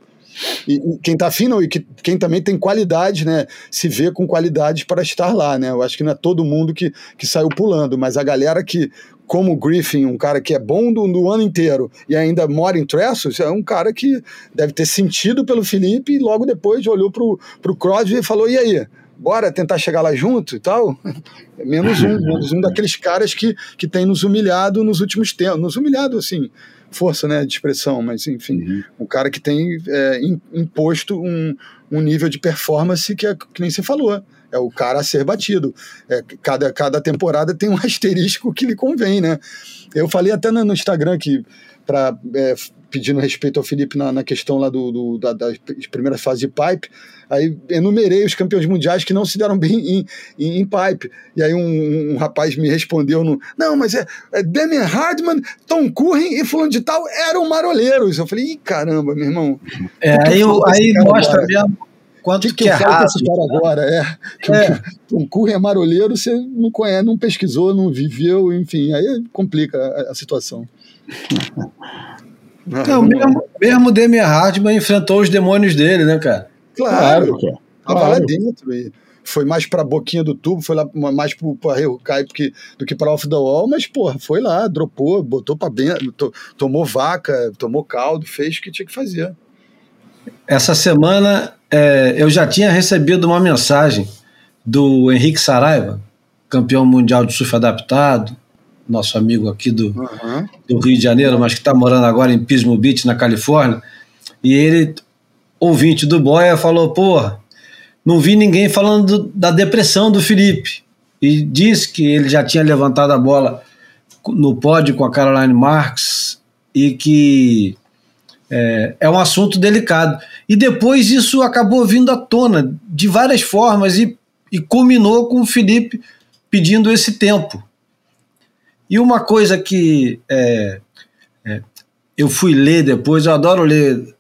E, quem tá afim, não, e que, quem também tem qualidade, né? Se vê com qualidade para estar lá, né? Eu acho que não é todo mundo que, que saiu pulando, mas a galera que, como o Griffin, um cara que é bom do, do ano inteiro e ainda mora em Tressos, é um cara que deve ter sentido pelo Felipe e logo depois olhou pro, pro Crosby e falou: e aí? Bora tentar chegar lá junto e tal? [laughs] menos um, menos um daqueles caras que, que tem nos humilhado nos últimos tempos. Nos humilhado, assim, força né, de expressão, mas enfim, uhum. um cara que tem é, imposto um, um nível de performance que, é, que nem você falou. É o cara a ser batido. É, cada, cada temporada tem um [laughs] asterisco que lhe convém, né? Eu falei até no, no Instagram que para é, pedindo respeito ao Felipe na, na questão lá do, do da, das primeiras fases de pipe, aí enumerei os campeões mundiais que não se deram bem em, em, em pipe. E aí um, um, rapaz me respondeu no, não, mas é, é Damian Hardman, Tom Curren e fulano de tal eram maroleiros. Eu falei, Ih, caramba, meu irmão. É, aí, aí mostra mesmo quanto que, que, que é errado. esse cara agora, é. Que é. Tom Curren é maroleiro, você não conhece, não pesquisou, não viveu, enfim, aí complica a, a situação. Não, mesmo, mesmo Demian Hardman enfrentou os demônios dele, né, cara? Claro, claro. Tava claro. lá dentro. E foi mais pra boquinha do tubo, foi lá mais pro, pro Kai do que pra Off the Wall, mas, porra, foi lá, dropou, botou pra dentro, to, tomou vaca, tomou caldo, fez o que tinha que fazer. Essa semana é, eu já tinha recebido uma mensagem do Henrique Saraiva, campeão mundial de surf adaptado, nosso amigo aqui do, uhum. do Rio de Janeiro, mas que está morando agora em Pismo Beach, na Califórnia, e ele, ouvinte do Boia, falou: pô, não vi ninguém falando do, da depressão do Felipe. E disse que ele já tinha levantado a bola no pódio com a Caroline Marks e que é, é, um assunto delicado. E depois isso acabou vindo à tona de várias formas e, e culminou com o Felipe pedindo esse tempo E uma coisa que é, é, eu fui ler depois, eu adoro ler.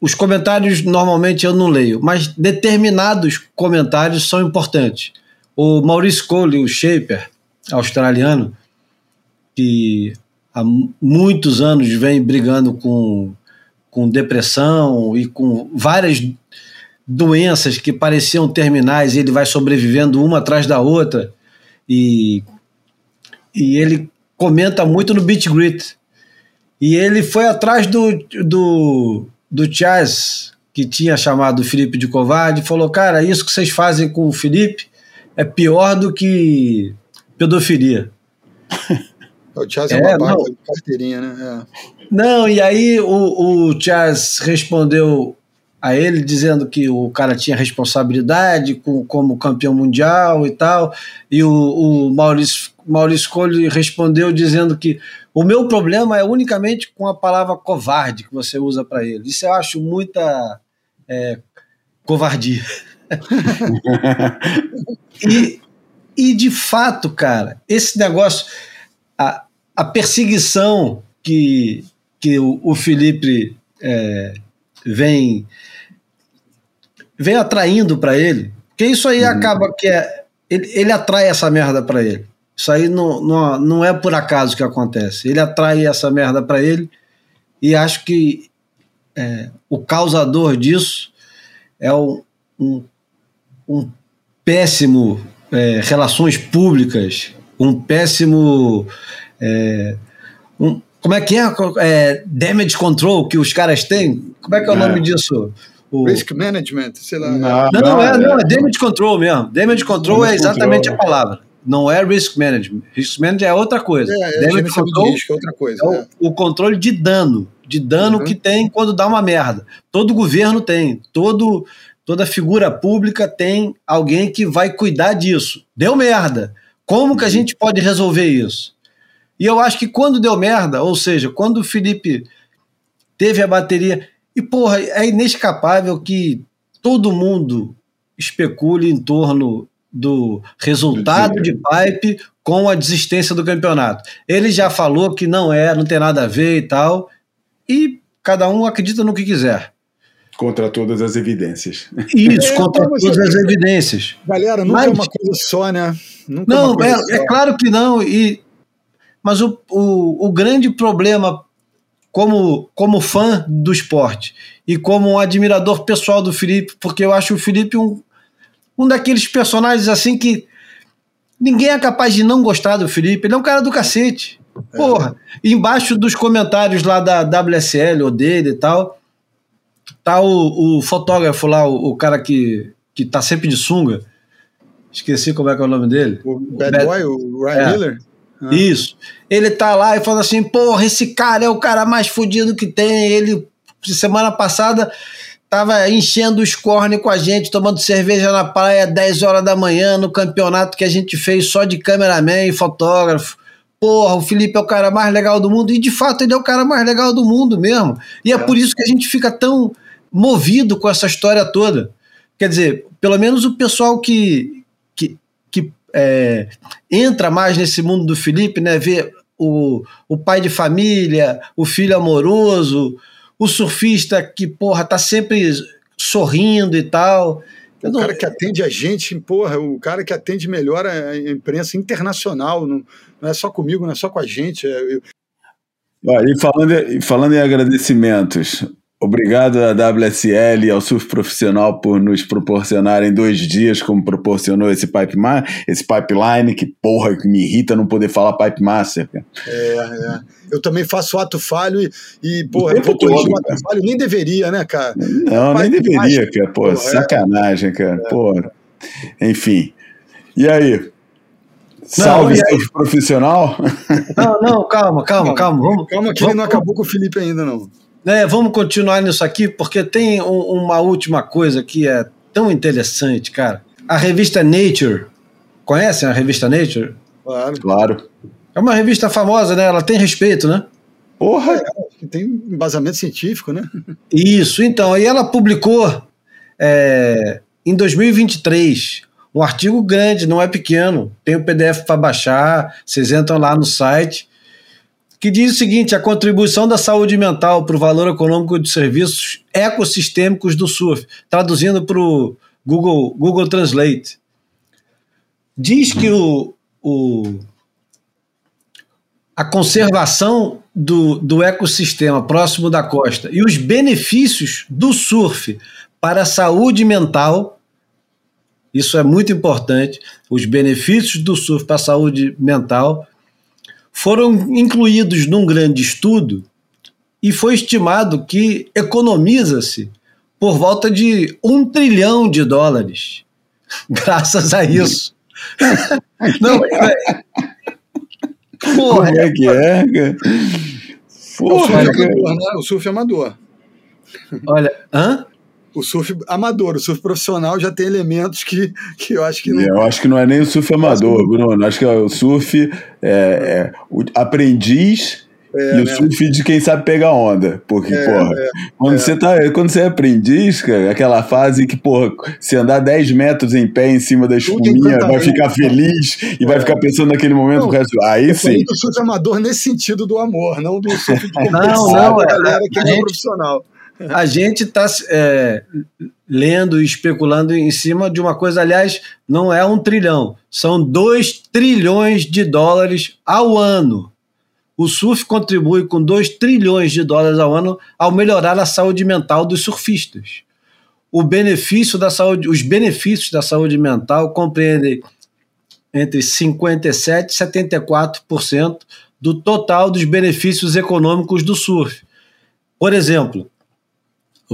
Os comentários normalmente eu não leio, mas determinados comentários são importantes. O Maurice Cole, o shaper australiano, que há muitos anos vem brigando com, com depressão e com várias doenças que pareciam terminais e ele vai sobrevivendo uma atrás da outra. E, e ele comenta muito no Beat Grit. E ele foi atrás do, do, do Chaz, que tinha chamado o Felipe de covarde, falou: Cara, isso que vocês fazem com o Felipe é pior do que pedofilia. [laughs] O Chaz é, é uma barra de carteirinha, né? É. Não, e aí o, o Chaz respondeu a ele dizendo que o cara tinha responsabilidade com, como campeão mundial e tal, e o, o Maurício, Maurício Cole respondeu dizendo que o meu problema é unicamente com a palavra covarde que você usa para ele. Isso eu acho muita é, covardia. [laughs] e, e de fato, cara, esse negócio, a, a perseguição que, que o, o Felipe é, vem vem atraindo para ele, porque isso aí uhum. acaba que é. Ele, ele atrai essa merda para ele. Isso aí não, não, não é por acaso que acontece. Ele atrai essa merda para ele e acho que é, o causador disso é um, um, um péssimo é, relações públicas, um péssimo. É, um, como é que é, é? Damage control que os caras têm? Como é que é o nome é. disso? O... Risk management, sei lá. Não, não, não, é, não, é damage control mesmo. Damage control damage é exatamente control. a palavra. Não é risk management. Risk management é outra coisa. É, é damage control risco, é outra coisa. É, é. O, controle de dano, de dano uhum. que tem quando dá uma merda. Todo governo tem, todo toda figura pública tem alguém que vai cuidar disso. Deu merda. Como que a uhum. gente pode resolver isso? E eu acho que quando deu merda, ou seja, quando o Felipe teve a bateria, e, porra, é inescapável que todo mundo especule em torno do resultado de Pipe com a desistência do campeonato. Ele já falou que não é, não tem nada a ver e tal, e cada um acredita no que quiser. Contra todas as evidências. Isso, é, contra todas as evidências. Galera, nunca é mas, é uma coisa só, né? Nunca é não, é, é, claro que não. E, mas o, o, o grande problema como, como fã do esporte e como um admirador pessoal do Felipe, porque eu acho o Felipe um, um daqueles personagens assim que ninguém é capaz de não gostar do Felipe. Ele é um cara do cacete. É. Porra, embaixo dos comentários lá da WSL ou dele e tal, tá o, o fotógrafo lá, o, o, cara que, que tá sempre de sunga. Esqueci como é que é o nome dele. O Bad, Bad Boy, o Ryan é. Miller? Ah. Isso. Ele tá lá e fala assim: porra, esse cara é o cara mais fodido que tem. Ele, semana passada, tava enchendo os cornes com a gente, tomando cerveja na praia 10 horas da manhã, no campeonato que a gente fez só de cameraman e fotógrafo. Porra, o Felipe é o cara mais legal do mundo. E de fato ele é o cara mais legal do mundo mesmo. E é, é por isso que a gente fica tão movido com essa história toda. Quer dizer, pelo menos o pessoal que, é, entra mais nesse mundo do Felipe, né? Vê o, o pai de família, o filho amoroso, o surfista que, porra, tá sempre sorrindo e tal. O não... cara que atende a gente, porra, o cara que atende melhor a imprensa internacional, não, não é só comigo, não é só com a gente. É, eu... e, falando, falando em agradecimentos, Obrigado à WSL e ao surf profissional por nos proporcionarem dois dias, como proporcionou esse pipe esse pipeline, que porra que me irrita não poder falar pipe master. Cara. É, é. Eu também faço ato falho e, e porra, eu vou corrigir o ato falho, nem deveria, né, cara? Não, nem deveria, cara. Pô, porra, é. sacanagem, cara. É. Porra. Enfim. E aí? Salve, não, surf profissional? Não, não, calma, calma, calma. Vamos, calma que vamos, ele não acabou com o Felipe ainda, não. É, vamos continuar nisso aqui, porque tem um, uma última coisa que é tão interessante, cara. A revista Nature, conhecem a revista Nature? Claro. Claro. É uma revista famosa, né? Ela tem respeito, né? Porra! É, tem embasamento científico, né? Isso, então. E ela publicou é, em 2023 Um artigo grande, não é pequeno. Tem o PDF para baixar, vocês entram lá no site, que diz o seguinte: a contribuição da saúde mental para o valor econômico de serviços ecossistêmicos do surf, traduzindo para o Google, Google Translate. Diz que o, o, a conservação do, do ecossistema próximo da costa e os benefícios do surf para a saúde mental isso é muito importante. Os benefícios do surf para a saúde mental foram incluídos num grande estudo e foi estimado que economiza-se por volta de um trilhão de dólares [laughs] graças a isso. [laughs] Não, é... Porra, Como é que é, cara? Porra, o surf, amador, né? o surf amador. Olha, hã? O surf amador, o surf profissional já tem elementos que, que eu acho que não. Eu acho que não é nem o surf amador, Bruno. Acho que é o surf é, é, o aprendiz é, e o né? surf de quem sabe pegar onda. Porque, é, porra, é, quando, é. Você tá, quando você é aprendiz, cara, aquela fase que, porra, se andar 10 metros em pé em cima da espuminha, vai ficar feliz e vai ficar pensando naquele momento não, o resto. Aí sim. O surf amador nesse sentido do amor, não do surf de [laughs] não, não, da galera que é profissional a gente está é, lendo e especulando em cima de uma coisa, aliás, não é um trilhão, são dois trilhões de dólares ao ano. O surf contribui com 2 trilhões de dólares ao ano ao melhorar a saúde mental dos surfistas. O benefício da saúde, os benefícios da saúde mental compreendem entre 57 e 74% do total dos benefícios econômicos do surf. Por exemplo,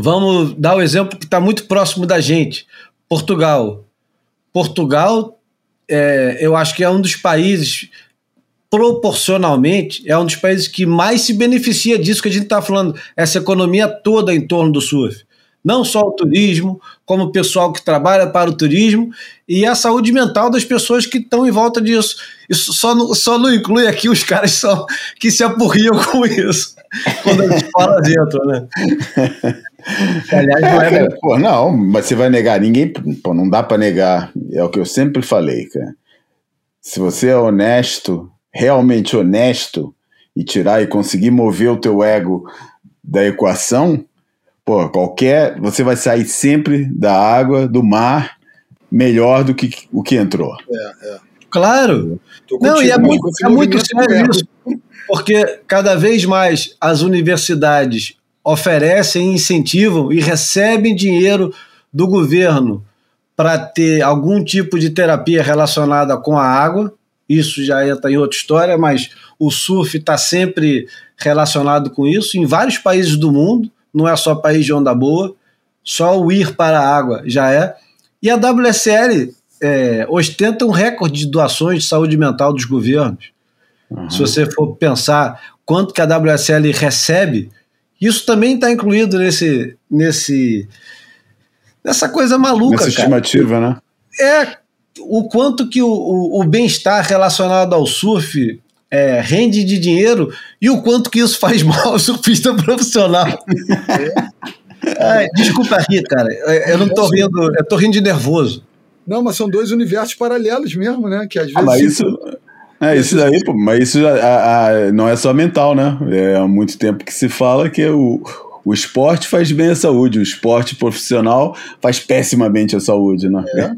Vamos dar o um exemplo que está muito próximo da gente: Portugal. Portugal, é, eu acho que é um dos países, proporcionalmente, é um dos países que mais se beneficia disso que a gente está falando, essa economia toda em torno do surf. Não só o turismo, como o pessoal que trabalha para o turismo e a saúde mental das pessoas que estão em volta disso. Isso só não, só não inclui aqui os caras só, que se apurriam [laughs] com isso, quando a gente fala dentro, né? Aliás, não, é, cara, pô, não, mas você vai negar ninguém, pô, não dá para negar. É o que eu sempre falei, cara. Se você é honesto, realmente honesto e tirar e conseguir mover o teu ego da equação, pô, qualquer, você vai sair sempre da água, do mar, melhor do que o que entrou. É, é. Claro. Não, e é muito, é muito sério isso, porque cada vez mais as universidades oferecem, incentivam e recebem dinheiro do governo para ter algum tipo de terapia relacionada com a água. Isso já entra em outra história, mas o surf está sempre relacionado com isso em vários países do mundo, não é só país de onda boa, só o ir para a água já é. E a WSL é, ostenta um recorde de doações de saúde mental dos governos. Uhum. Se você for pensar quanto que a WSL recebe, isso também está incluído nesse, nesse, nessa coisa maluca, Nessa estimativa, né? É o quanto que o, o, o bem-estar relacionado ao surf é, rende de dinheiro e o quanto que isso faz [laughs] mal ao surfista profissional. [laughs] É. desculpa rir, cara. Eu não tô rindo, eu tô rindo de nervoso. Não, mas são dois universos paralelos mesmo, né? Que às vezes. Ah, mas isso, é, isso daí, pô, mas isso a, a, não é só mental, né? É há muito tempo que se fala que o, o esporte faz bem à saúde, o esporte profissional faz pessimamente à saúde, né? É.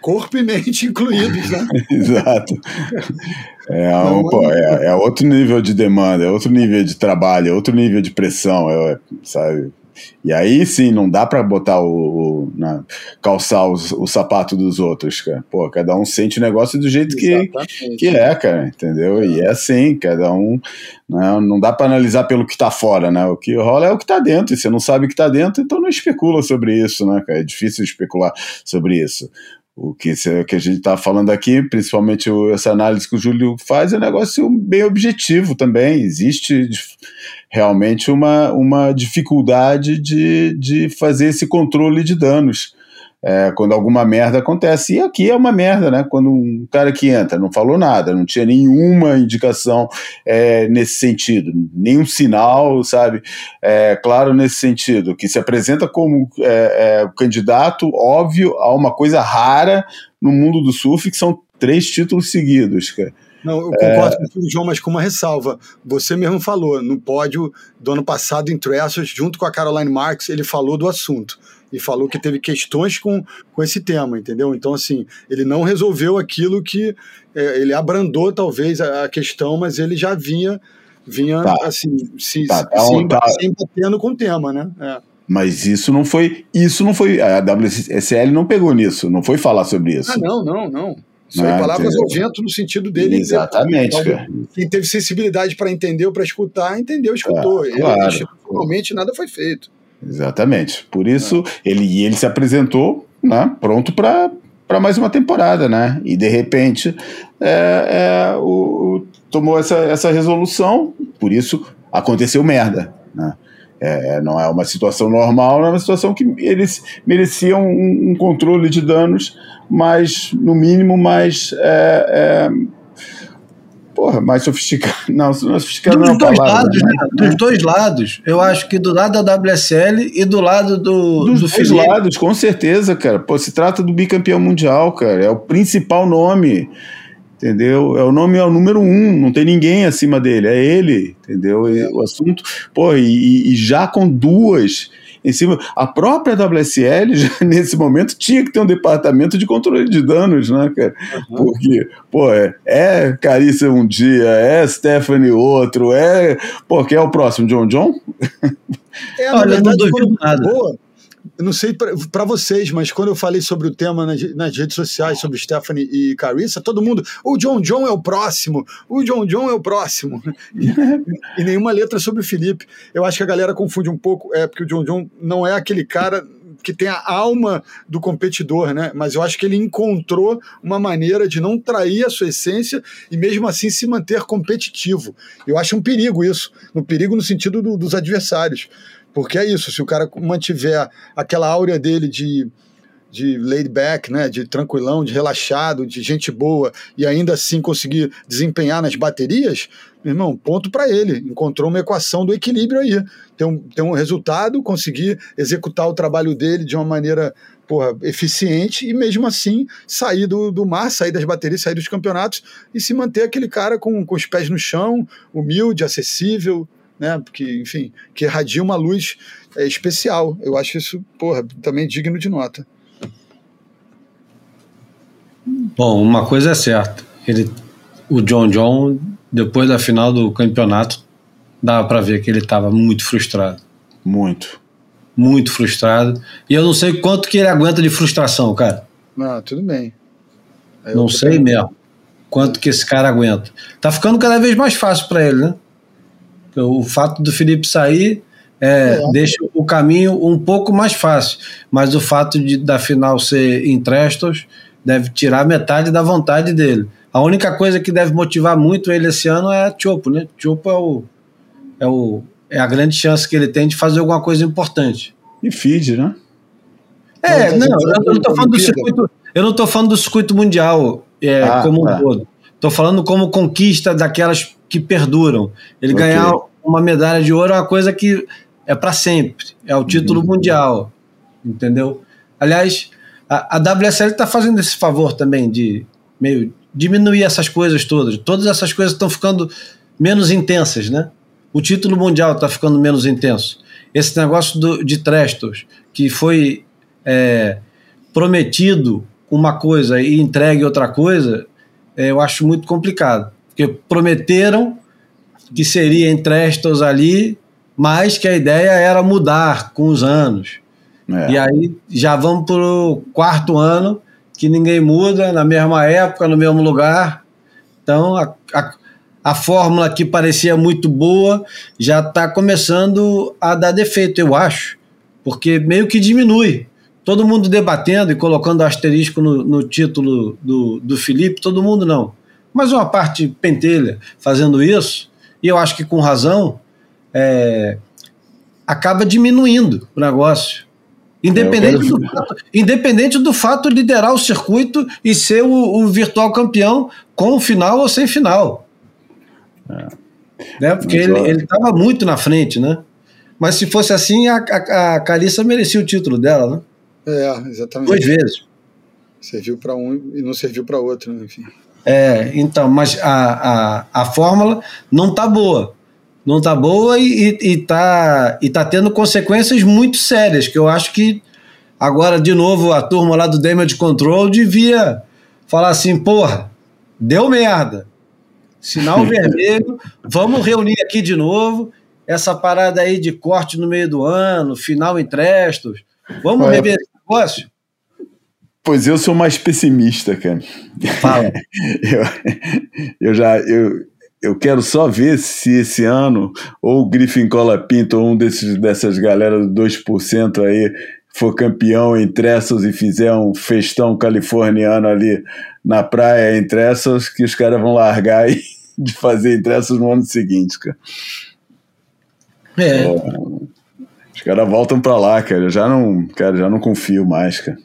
Corpo e mente incluídos, né? [laughs] Exato. É, um, pô, é, é, outro nível de demanda, é outro nível de trabalho, é outro nível de pressão, é, sabe? E aí sim, não dá para botar o, o na, calçar os, o sapato dos outros, cara. Pô, cada um sente o negócio do jeito que, que é, cara, entendeu? E é assim, cada um. Né, não dá para analisar pelo que tá fora, né? O que rola é o que tá dentro, e você não sabe o que tá dentro, então não especula sobre isso, né, cara? É difícil especular sobre isso. O que, o que a gente está falando aqui, principalmente essa análise que o Júlio faz, é um negócio bem objetivo também. Existe realmente uma, uma dificuldade de, de fazer esse controle de danos. é, quando alguma merda acontece. E aqui é uma merda, né? Quando um cara que entra não falou nada, não tinha nenhuma indicação é, nesse sentido, nenhum sinal, sabe? É, claro, nesse sentido, que se apresenta como é, é, candidato óbvio a uma coisa rara no mundo do surf, que são três títulos seguidos, cara. Não, eu concordo é... com o João, mas com uma ressalva. Você mesmo falou, no pódio do ano passado em Trestles, junto com a Caroline Marks, ele falou do assunto e falou que teve questões com, com esse tema, entendeu? Então, assim, ele não resolveu aquilo que. É, ele abrandou, talvez, a, a, questão, mas ele já vinha, vinha tá. assim, se, tá, tá, se, tá. se batendo com o tema, né? É. Mas isso não foi. Isso não foi. A WSL não pegou nisso, não foi falar sobre isso. Ah, não, não, não. São ah, palavras ao vento no sentido dele. Exatamente. Então, quem teve sensibilidade para entender ou para escutar, entendeu, escutou. Ah, claro. Realmente nada foi feito. Exatamente. Por isso, é. ele, ele se apresentou né, pronto para para mais uma temporada, né? E de repente é, é, o, tomou essa, essa resolução, por isso aconteceu merda. Né? É, não é uma situação normal, é uma situação que eles mereciam um, um controle de danos, mas no mínimo mais é, é porra, mais sofisticado. [laughs] Não, não é sofisticado Dos não dois palavra, lados, né? né? Dos dois lados. Eu acho que do lado da WSL e do lado do. Dos do dois Felipe. lados, com certeza, cara. Pô, se trata do bicampeão mundial, cara. É o principal nome. Entendeu? É o nome, é o número um, não tem ninguém acima dele, é ele, entendeu? E, o assunto, pô, e, e já com duas em cima. A própria WSL, já, [laughs] nesse momento, tinha que ter um departamento de controle de danos, né, cara? Uhum. Porque, pô, é, é Carissa um dia, é Stephanie outro, é. Pô, quem é o próximo? John John? É, Olha, verdade, não duvido nada. Boa, eu não sei para vocês, mas quando eu falei sobre o tema nas, nas, redes sociais, sobre Stephanie e Carissa, todo mundo, o John John é o próximo, o John John é o próximo. E, e, nenhuma letra sobre o Felipe. Eu acho que a galera confunde um pouco, é porque o John John não é aquele cara que tem a alma do competidor, né? Mas eu acho que ele encontrou uma maneira de não trair a sua essência e mesmo assim se manter competitivo. Eu acho um perigo isso, um perigo no sentido do, dos adversários. Porque é isso, se o cara mantiver aquela áurea dele de, de laid back, né, de tranquilão, de relaxado, de gente boa, e ainda assim conseguir desempenhar nas baterias, meu irmão, ponto para ele. Encontrou uma equação do equilíbrio aí. Tem um, tem um resultado, conseguir executar o trabalho dele de uma maneira porra, eficiente e mesmo assim sair do, do mar, sair das baterias, sair dos campeonatos e se manter aquele cara com, com os pés no chão, humilde, acessível, né? Porque, enfim, que irradia uma luz é, especial. Eu acho isso, porra, também digno de nota. Bom, uma coisa é certa. Ele, o John John, depois da final do campeonato, dava para ver que ele estava muito frustrado. Muito. Muito frustrado. E eu não sei quanto que ele aguenta de frustração, cara. Não, tudo bem. Eu não sei mesmo. Quanto que esse cara aguenta. Tá ficando cada vez mais fácil para ele, né? O fato do Felipe sair é, é. deixa o caminho um pouco mais fácil, mas o fato de da final ser em Trestos deve tirar metade da vontade dele. A única coisa que deve motivar muito ele esse ano é a Chopo, né? Chopo é o, é o é a grande chance que ele tem de fazer alguma coisa importante. E feed, né? É, não, eu não estou falando do circuito, eu não tô falando do circuito mundial é, ah, como um tá. todo. Estou falando como conquista daquelas que perduram. Ele okay. ganhar uma medalha de ouro é uma coisa que é para sempre, é o título uhum. mundial, entendeu? Aliás, a, a WSL está fazendo esse favor também de meio diminuir essas coisas todas. Todas essas coisas estão ficando menos intensas, né? O título mundial está ficando menos intenso. Esse negócio do, de Trestos, que foi é, prometido uma coisa e entregue outra coisa, é, eu acho muito complicado. Porque prometeram que seria em Trestos ali, mas que a ideia era mudar com os anos. É. E aí já vamos para o quarto ano que ninguém muda, na mesma época, no mesmo lugar. Então a, a, a fórmula que parecia muito boa já está começando a dar defeito, eu acho, porque meio que diminui. Todo mundo debatendo e colocando asterisco no, no título do, do Felipe, todo mundo não. Mas uma parte pentelha fazendo isso, e eu acho que com razão, é, acaba diminuindo o negócio. Independente, quero... do fato, independente do fato de liderar o circuito e ser o, o virtual campeão com final ou sem final. É. Né? Porque ele estava muito na frente, né? Mas se fosse assim, a, a, a Carissa merecia o título dela, né? É, exatamente. Duas vezes. Serviu para um e não serviu para outro, né? enfim. É, então, mas a, a, a fórmula não tá boa. Não tá boa e, e, e, tá, e tá tendo consequências muito sérias, que eu acho que agora, de novo, a turma lá do Damage Control devia falar assim, porra, deu merda. Sinal [laughs] vermelho, vamos reunir aqui de novo essa parada aí de corte no meio do ano, final em trestos. Vamos rever esse negócio? Pois eu sou mais pessimista, cara. Fala. [laughs] eu, eu já. Eu, eu quero só ver se esse ano ou o Griffin Cola Pinto ou um desses, dessas galera do 2% aí for campeão em Trestles e fizer um festão californiano ali na praia em Trestles, que os caras vão largar aí [laughs] de fazer em Trestles no ano seguinte, cara. É. é os caras voltam para lá, cara. Eu já não, cara, já não confio mais, cara.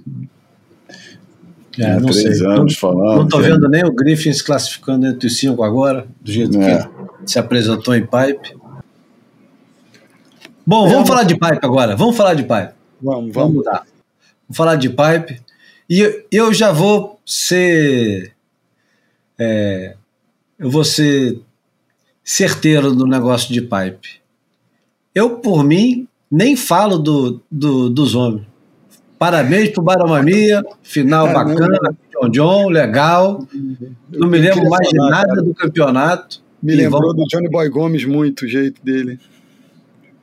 É, não três sei. anos não, falando. Não tô cara. vendo nem o Griffin se classificando entre os cinco agora, do jeito é. que se apresentou em pipe. Bom, vamos é, falar de pipe agora. Vamos falar de pipe. Vamos, vamos. Vamos mudar. Vamos falar de pipe. E eu já vou ser. É, eu vou ser certeiro no negócio de pipe. Eu, por mim, nem falo do, do dos homens. Parabéns pro Baramamia, final é, bacana, John John, legal. Não me lembro mais de nada do campeonato. Me lembrou vamos... do Johnny Boy Gomes muito, o jeito dele.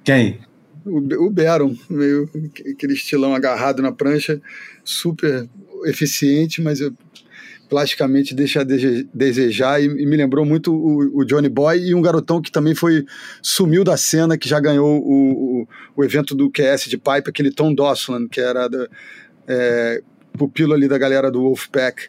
Quem? O, o Baron, meio aquele estilão agarrado na prancha, super eficiente, mas eu plasticamente deixa a desejar e, me lembrou muito o, o, Johnny Boy e um garotão que também foi sumiu da cena, que já ganhou o, o, o evento do QS de Pipe, aquele Tom Dosland, que era da, é, pupilo ali da galera do Wolfpack.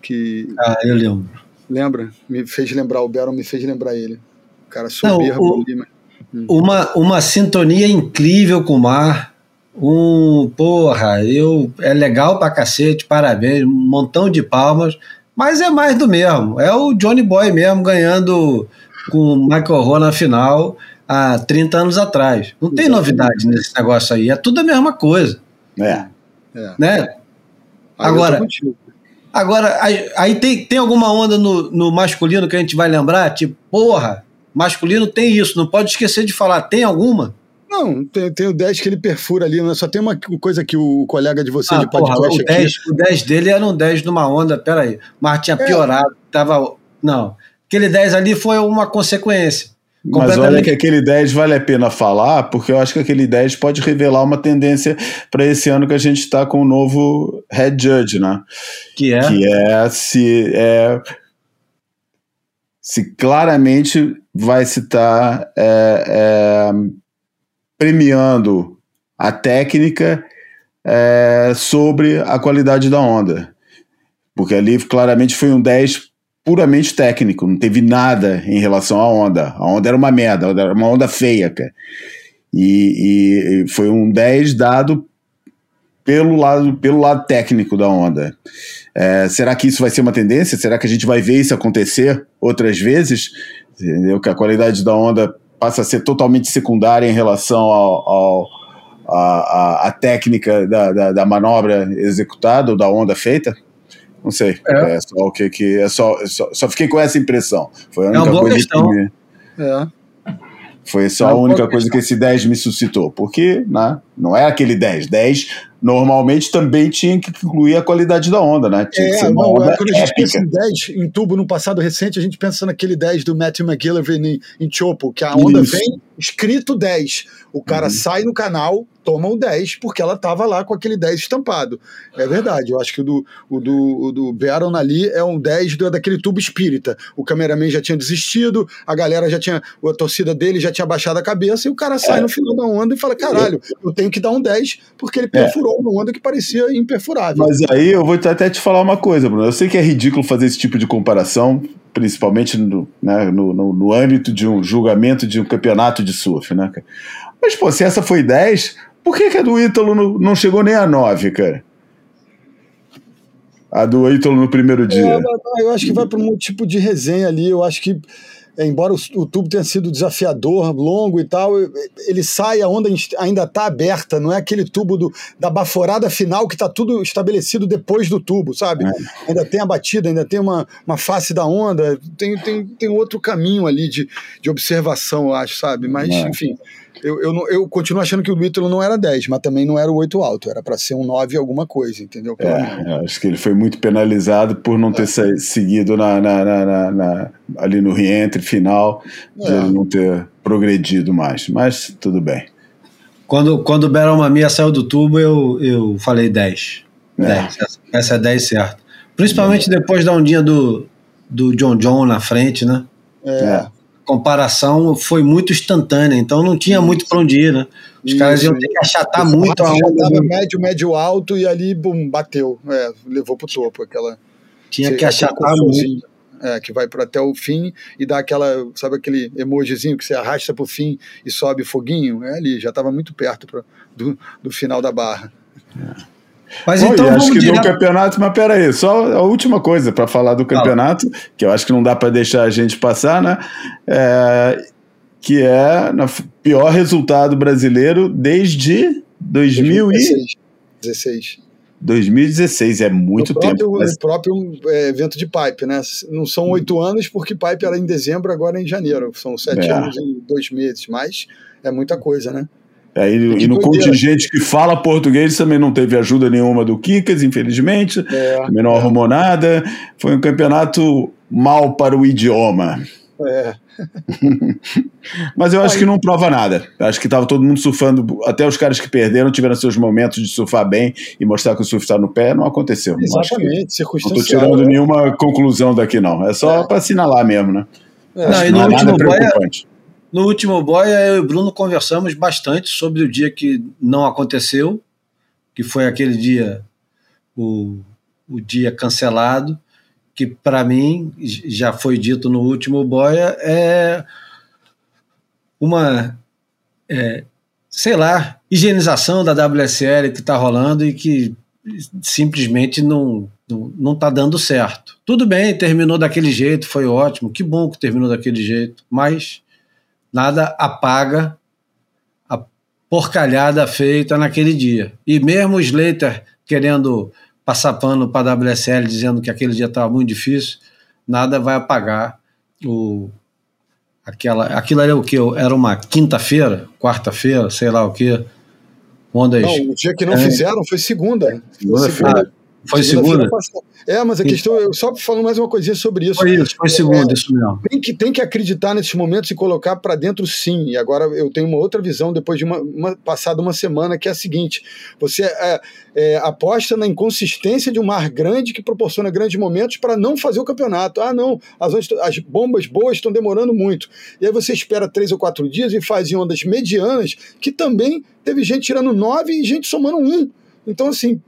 Que, ah, eu lembro. Lembra? Me fez lembrar, o Baron me fez lembrar ele. O cara soberbo Não, ali, mas... Hum. Uma, uma sintonia incrível com o mar um porra, eu é legal pra cacete, parabéns, um montão de palmas, mas é mais do mesmo. É o Johnny Boy mesmo ganhando com o Michael Rowe na final há 30 anos atrás. Não tem novidade nesse negócio aí, é tudo a mesma coisa. É. é. Né? Agora, agora aí, aí, tem, tem alguma onda no, no masculino que a gente vai lembrar? Tipo, porra, masculino tem isso, não pode esquecer de falar. Tem alguma? Não, tem, tem o 10 que ele perfura ali, né? só tem uma coisa que o colega de vocês ah, de podcast o 10, aqui... O 10 dele era um 10 numa onda, peraí, mas tinha é. piorado, é. tava... Não, aquele 10 ali foi uma consequência. Mas olha que aquele 10 vale a pena falar, porque eu acho que aquele 10 pode revelar uma tendência para esse ano que a gente está com o novo head judge, né? Que é? Que é se, é, se claramente vai se estar tá, é, é, premiando a técnica é, sobre a qualidade da onda. Porque ali claramente foi um 10 puramente técnico, não teve nada em relação à onda. A onda era uma merda, era uma onda feia, cara. E, e foi um 10 dado pelo lado, pelo lado técnico da onda. É, será que isso vai ser uma tendência? Será que a gente vai ver isso acontecer outras vezes? Entendeu? Que a qualidade da onda passa a ser totalmente secundária em relação ao, ao a, a, a, técnica da, da, da, manobra executada ou da onda feita? Não sei. É, é só o que, que é só, só, só fiquei com essa impressão. Foi a única é coisa questão. que me... É. Foi só é a única coisa que esse 10 me suscitou. Porque né, não é aquele 10. 10 normalmente também tinha que incluir a qualidade da onda, né? Tinha é, que ser uma não, onda quando a gente pensa em 10 em tubo no passado recente, a gente pensa naquele 10 do Matthew McGillivray em, em Chopo, que a onda Isso. vem escrito 10. O cara uhum. sai no canal, toma o 10 porque ela estava lá com aquele 10 estampado. É verdade, eu acho que o do, o do, o do Baron ali é um 10 do, daquele tubo espírita. O cameraman já tinha desistido, a galera já tinha, a torcida dele já tinha baixado a cabeça e o cara sai é. no final da onda e fala: caralho, eu tenho que dar um 10 porque ele é. perfurou é. uma onda que parecia imperfurável. Mas aí eu vou até te falar uma coisa, Bruno. Eu sei que é ridículo fazer esse tipo de comparação, principalmente no, né, no, no, no âmbito de um julgamento de um campeonato de surf, né? Mas, pô, se essa foi 10, Por que, que a do Ítalo não, não chegou nem a 9, cara? A do Ítalo no primeiro dia. É, eu acho que vai para um tipo de resenha ali. Eu acho que, embora o, o, tubo tenha sido desafiador, longo e tal, ele sai, a onda ainda está aberta. Não é aquele tubo do, da baforada final que está tudo estabelecido depois do tubo, sabe? É. Ainda tem a batida, ainda tem uma, uma face da onda. Tem, tem, tem outro caminho ali de, de observação, eu acho, sabe? Mas, é. enfim eu, eu, eu, continuo achando que o Ítalo não era 10, mas também não era o 8 alto, era para ser um 9 alguma coisa, entendeu? É, acho que ele foi muito penalizado por não ter é. seguido na, na, na, na, ali no reentre final, de é. não ter progredido mais, mas tudo bem. Quando, quando o Beryl Mamia saiu do tubo, eu, eu falei 10. 10. É. Essa, essa é 10 certo. Principalmente depois da ondinha do, do John John na frente, né? É comparação foi muito instantânea, então não tinha muito para onde ir, né? Os Isso. caras iam ter que achatar muito a onda. Tava médio, médio, alto e ali, bum, bateu. É, levou pro topo aquela. Tinha que achatar muito. É, que vai para até o fim e dá aquela, sabe aquele emojizinho que você arrasta pro fim e sobe foguinho? É ali, já estava muito perto pra, do, do final da barra. É. Mas Bom, então acho que direto... do campeonato, mas peraí, só a última coisa para falar do campeonato, ah. que eu acho que não dá para deixar a gente passar, né? É, que é o pior resultado brasileiro desde 2016. 2016, é muito o próprio, tempo. Mas... O próprio é, evento de Pipe, né? Não são oito anos, porque Pipe era em dezembro, agora é em janeiro. São sete é. anos e dois meses, mas é muita coisa, né? É, e, e no contingente que fala português também não teve ajuda nenhuma do Kikas, infelizmente. É, também não arrumou nada. Foi um campeonato mal para o idioma. É. [laughs] Mas eu acho Aí. que não prova nada. Acho que estava todo mundo surfando, até os caras que perderam tiveram seus momentos de surfar bem e mostrar que o surf está no pé, não aconteceu. Exatamente. Não estou tirando né? nenhuma conclusão daqui, não. É só é. para assinalar mesmo, né? É. Não, e no é último preocupante. No último boia, eu e o Bruno conversamos bastante sobre o dia que não aconteceu, que foi aquele dia, o, o dia cancelado, que para mim, já foi dito no último boia, é uma, é, sei lá, higienização da WSL que está rolando e que simplesmente não não está dando certo. Tudo bem, terminou daquele jeito, foi ótimo, que bom que terminou daquele jeito, mas nada apaga a porcalhada feita naquele dia. E mesmo o Slater querendo passar pano para a WSL, dizendo que aquele dia estava muito difícil, nada vai apagar o, aquela, aquilo era o que? Era uma quinta-feira, quarta-feira, sei lá o que. Ondas, não, o dia que não é, fizeram foi segunda. Segunda, segunda. Foi segunda? É, mas a questão, eu só falando mais uma coisinha sobre isso. Foi isso, foi segunda, é, isso mesmo. Tem que, tem que acreditar nesses momentos e colocar para dentro sim. E agora eu tenho uma outra visão depois de uma, uma passada uma semana, que é a seguinte: você é, é, aposta na inconsistência de um mar grande que proporciona grandes momentos para não fazer o campeonato. Ah, não, as, as bombas boas estão demorando muito. E aí você espera três ou quatro dias e faz em ondas medianas, que também teve gente tirando nove e gente somando um. Então, assim,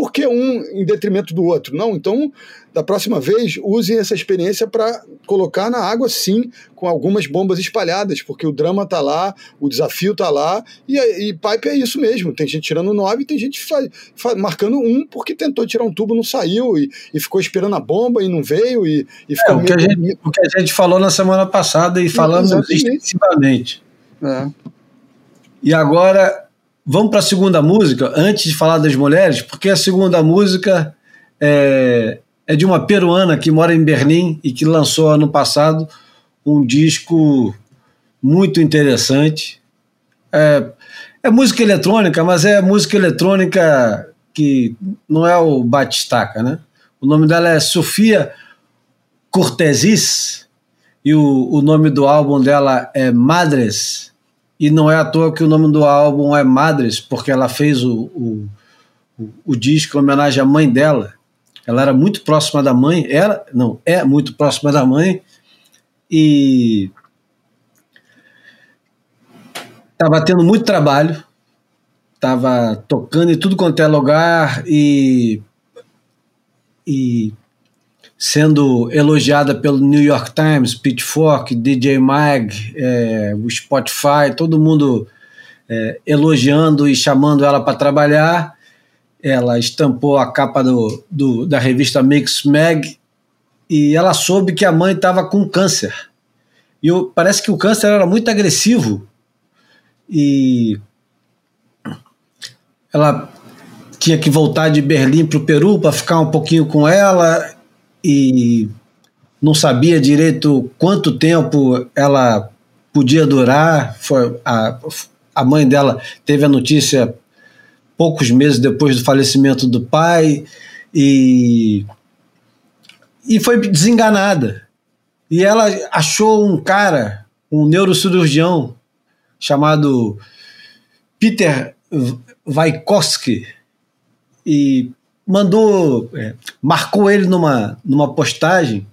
por que um em detrimento do outro? Não, então, da próxima vez, usem essa experiência para colocar na água, sim, com algumas bombas espalhadas, porque o drama tá lá, o desafio tá lá, e, e pipe é isso mesmo. Tem gente tirando nove, tem gente marcando um porque tentou tirar um tubo, não saiu, e, e ficou esperando a bomba e não veio, e, e ficou é, o, que gente, o, que a gente, falou na semana passada e falamos extensivamente. É. E agora Vamos para a segunda música, antes de falar das mulheres, porque a segunda música é, é de uma peruana que mora em Berlim e que lançou ano passado um disco muito interessante. É, é música eletrônica, mas é música eletrônica que não é o batistaca, né? O nome dela é Sofia Cortesis e o, o nome do álbum dela é Madres e não é à toa que o nome do álbum é Madres, porque ela fez o, o, o, disco em homenagem à mãe dela. Ela era muito próxima da mãe, era, não, é muito próxima da mãe, e estava tendo muito trabalho, estava tocando em tudo quanto é lugar e, e sendo elogiada pelo New York Times, Pitchfork, DJ Mag, é, o Spotify, todo mundo é, elogiando e chamando ela para trabalhar. Ela estampou a capa do, do, da revista Mix Mag e ela soube que a mãe estava com câncer. E parece que o câncer era muito agressivo e ela tinha que voltar de Berlim para o Peru para ficar um pouquinho com ela e não sabia direito quanto tempo ela podia durar. Foi a, a mãe dela teve a notícia poucos meses depois do falecimento do pai e, e foi desenganada. E ela achou um cara, um neurocirurgião chamado Peter Vaikowski e mandou, é, marcou ele numa, numa postagem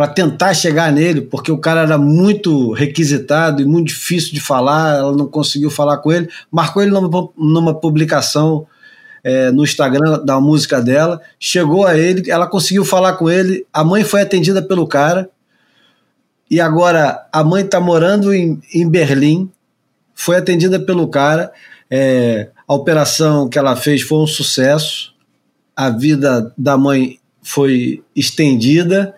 para tentar chegar nele, porque o cara era muito requisitado e muito difícil de falar, ela não conseguiu falar com ele, marcou ele numa, numa publicação é, no Instagram da música dela, chegou a ele, ela conseguiu falar com ele, a mãe foi atendida pelo cara, e agora a mãe está morando em, em Berlim, foi atendida pelo cara, é, a operação que ela fez foi um sucesso, a vida da mãe foi estendida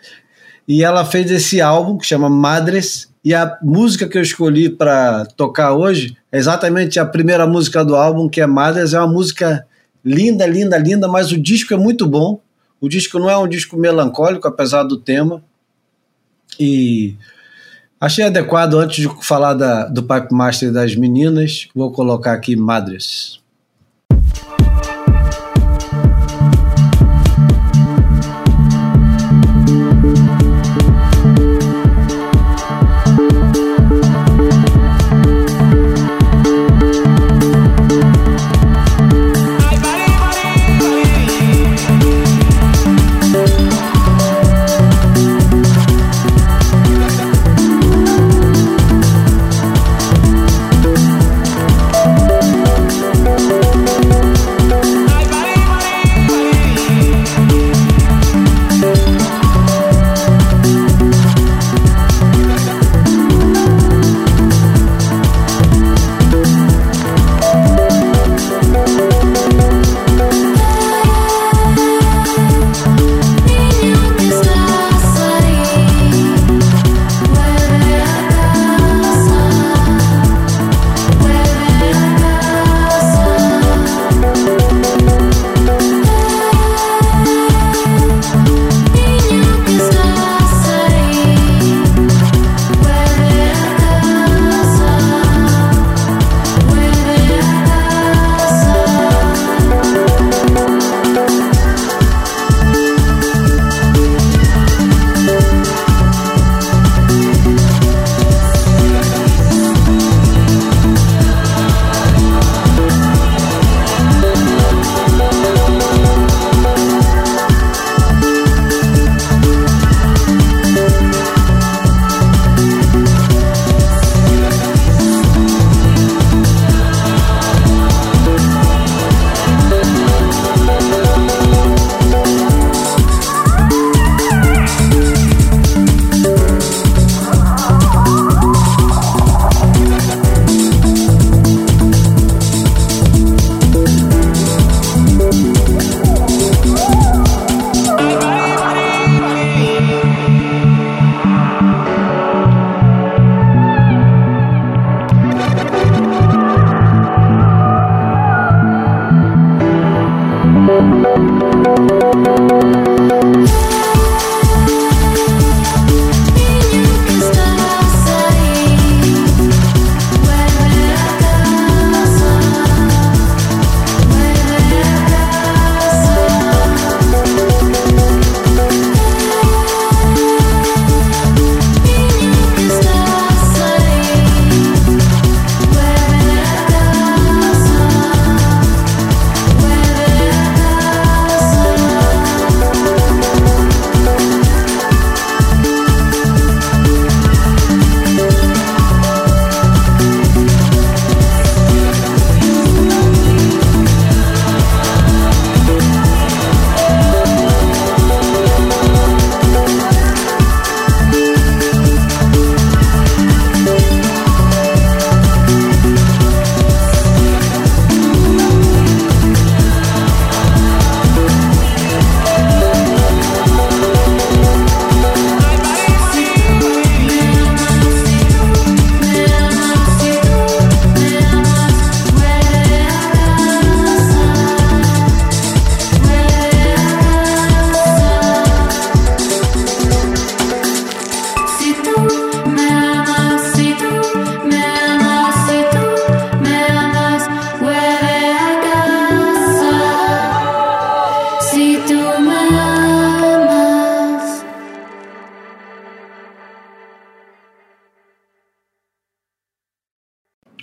e ela fez esse álbum que chama Madres. E a música que eu escolhi para tocar hoje é exatamente a primeira música do álbum, que é Madres. É uma música linda, linda, linda, mas o disco é muito bom. O disco não é um disco melancólico, apesar do tema. E Achei adequado, antes de falar da, do Pipe Master das meninas, vou colocar aqui Madres.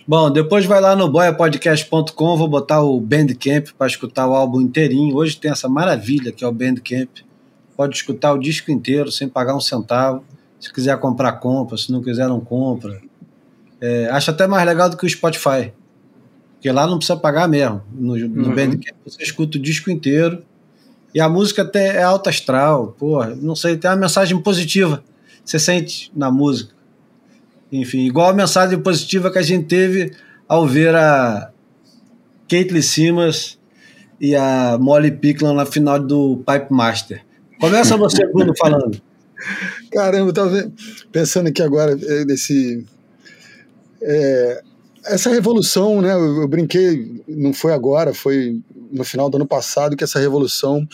Bom, depois vai lá no boiapodcast.com, vou botar o Bandcamp para escutar o álbum inteirinho. Hoje tem essa maravilha que é o Bandcamp. Pode escutar o disco inteiro sem pagar um centavo. Se quiser comprar, compra. Se não quiser, não compra. É, acho até mais legal do que o Spotify. Porque lá não precisa pagar mesmo. No, no uhum. Bandcamp você escuta o disco inteiro. E a música até é alta astral. Porra, não sei, tem uma mensagem positiva. Você sente na música. Enfim, igual a mensagem positiva que a gente teve ao ver a Caitlyn Simas e a Molly Picklin na final do Pipe Master. Começa você, Bruno, falando. [laughs] Caramba, eu pensando aqui agora é, nesse. É, essa revolução, né? Eu, eu, brinquei, não foi agora, foi no final do ano passado que essa revolução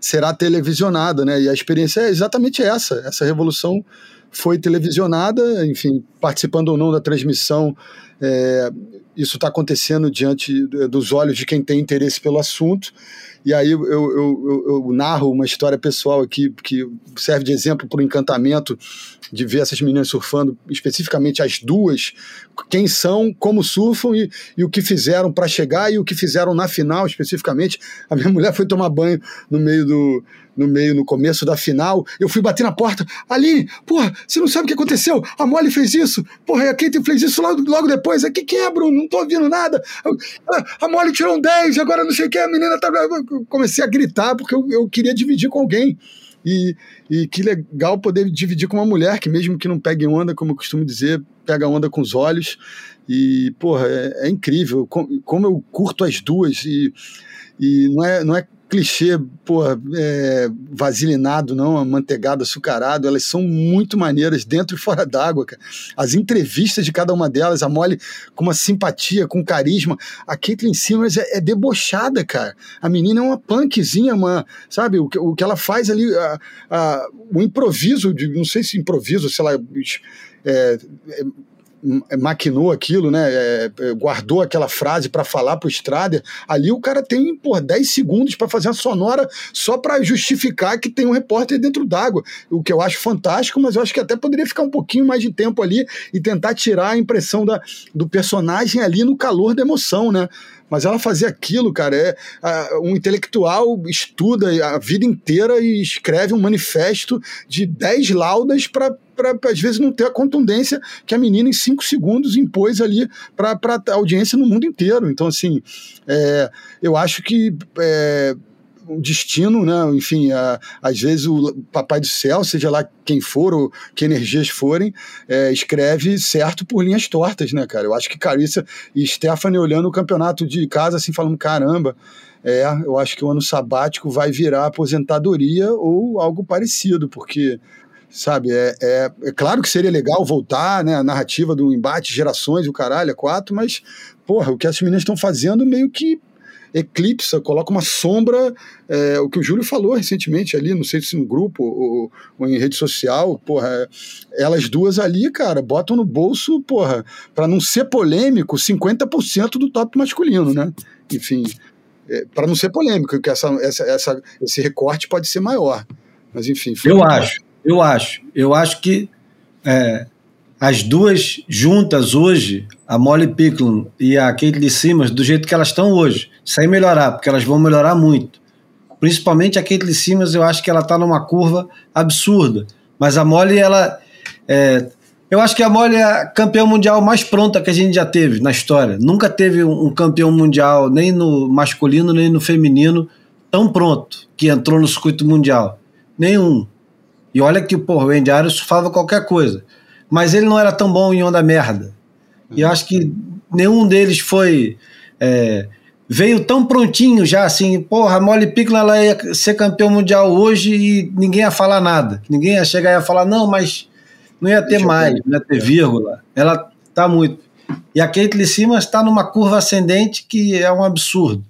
será televisionada, né? E a experiência é exatamente essa. Essa revolução foi televisionada, enfim, participando ou não da transmissão, é, isso está acontecendo diante dos olhos de quem tem interesse pelo assunto. E aí eu, eu, eu, eu narro uma história pessoal aqui que serve de exemplo para o encantamento de ver essas meninas surfando, especificamente as duas, quem são, como surfam e, e o que fizeram para chegar e o que fizeram na final, especificamente. A minha [laughs] mulher foi tomar banho no meio do, no meio, no começo da final, eu fui bater na porta. Aline, porra, você não sabe o que aconteceu? A Molly fez isso, porra, a Kate fez isso logo, logo depois. Aqui que é, Bruno? Não tô ouvindo nada. A Molly tirou um 10, agora não sei o que, a menina tá. Eu comecei a gritar porque eu, eu queria dividir com alguém. E, e que legal poder dividir com uma mulher que, mesmo que não pegue onda, como eu costumo dizer, pega onda com os olhos. E, porra, é, é incrível como eu curto as duas. E, e não é, não é clichê, porra, é, vaselinado, não, amanteigado, açucarado, elas são muito maneiras dentro e fora d'água, cara. As entrevistas de cada uma delas, a Molly com uma simpatia, com carisma, a Caitlyn Simmons é, é debochada, cara. A menina é uma punkzinha, uma, sabe, o que, o que ela faz ali, a, a, o improviso, de, não sei se improviso, sei lá, é, é maquinou aquilo, né? É, é guardou aquela frase para falar pro Strader, ali o cara tem, por 10 segundos para fazer uma sonora só para justificar que tem um repórter dentro d'água. O que eu acho fantástico, mas eu acho que até poderia ficar um pouquinho mais de tempo ali e tentar tirar a impressão da, do personagem ali no calor da emoção, né? Mas ela fazia aquilo, cara. É, um intelectual estuda a vida inteira e escreve um manifesto de 10 laudas para às vezes não ter a contundência que a menina em cinco segundos impôs ali para a audiência no mundo inteiro. Então, assim, é, eu acho que é, o destino, né? Enfim, a, às vezes o Papai do Céu, seja lá quem for ou que energias forem, é, escreve certo por linhas tortas, né, cara? Eu acho que Carissa e Stephanie olhando o campeonato de casa assim, falando: caramba, é, eu acho que o ano sabático vai virar aposentadoria ou algo parecido, porque sabe? É, é, é, claro que seria legal voltar, né? A narrativa do embate, gerações, o caralho, é quatro, mas, porra, o que as meninas estão fazendo meio que eclipsa, coloca uma sombra, é, o que o Júlio falou recentemente ali, não sei se no grupo ou, ou em rede social, porra, elas duas ali, cara, botam no bolso, porra, para não ser polêmico, 50% do top masculino, né? Enfim, é, para não ser polêmico, que essa, essa, essa, esse recorte pode ser maior. Mas enfim. Eu acho, eu acho. Eu acho que é, as duas juntas hoje, a Molly Picklin e a Kate Simmons, do jeito que elas estão hoje, sem melhorar, porque elas vão melhorar muito. Principalmente a Kate Simmons, eu acho que ela está numa curva absurda. Mas a Molly, ela. É, eu acho que a Molly é a campeã mundial mais pronta que a gente já teve na história. Nunca teve um, campeão mundial, nem no masculino, nem no feminino, tão pronto, que entrou no circuito mundial. Nenhum. E olha que porra, o Andy Arias surfava qualquer coisa mas ele não era tão bom em onda merda. E eu acho que nenhum deles foi. É, veio tão prontinho já, assim, porra, a Molly Pickle ela ia ser campeão mundial hoje e ninguém ia falar nada. Ninguém ia chegar e ia falar, não, mas não ia ter Deixa mais, não ia ter vírgula. Ela tá muito. E a Kate Simas está numa curva ascendente que é um absurdo.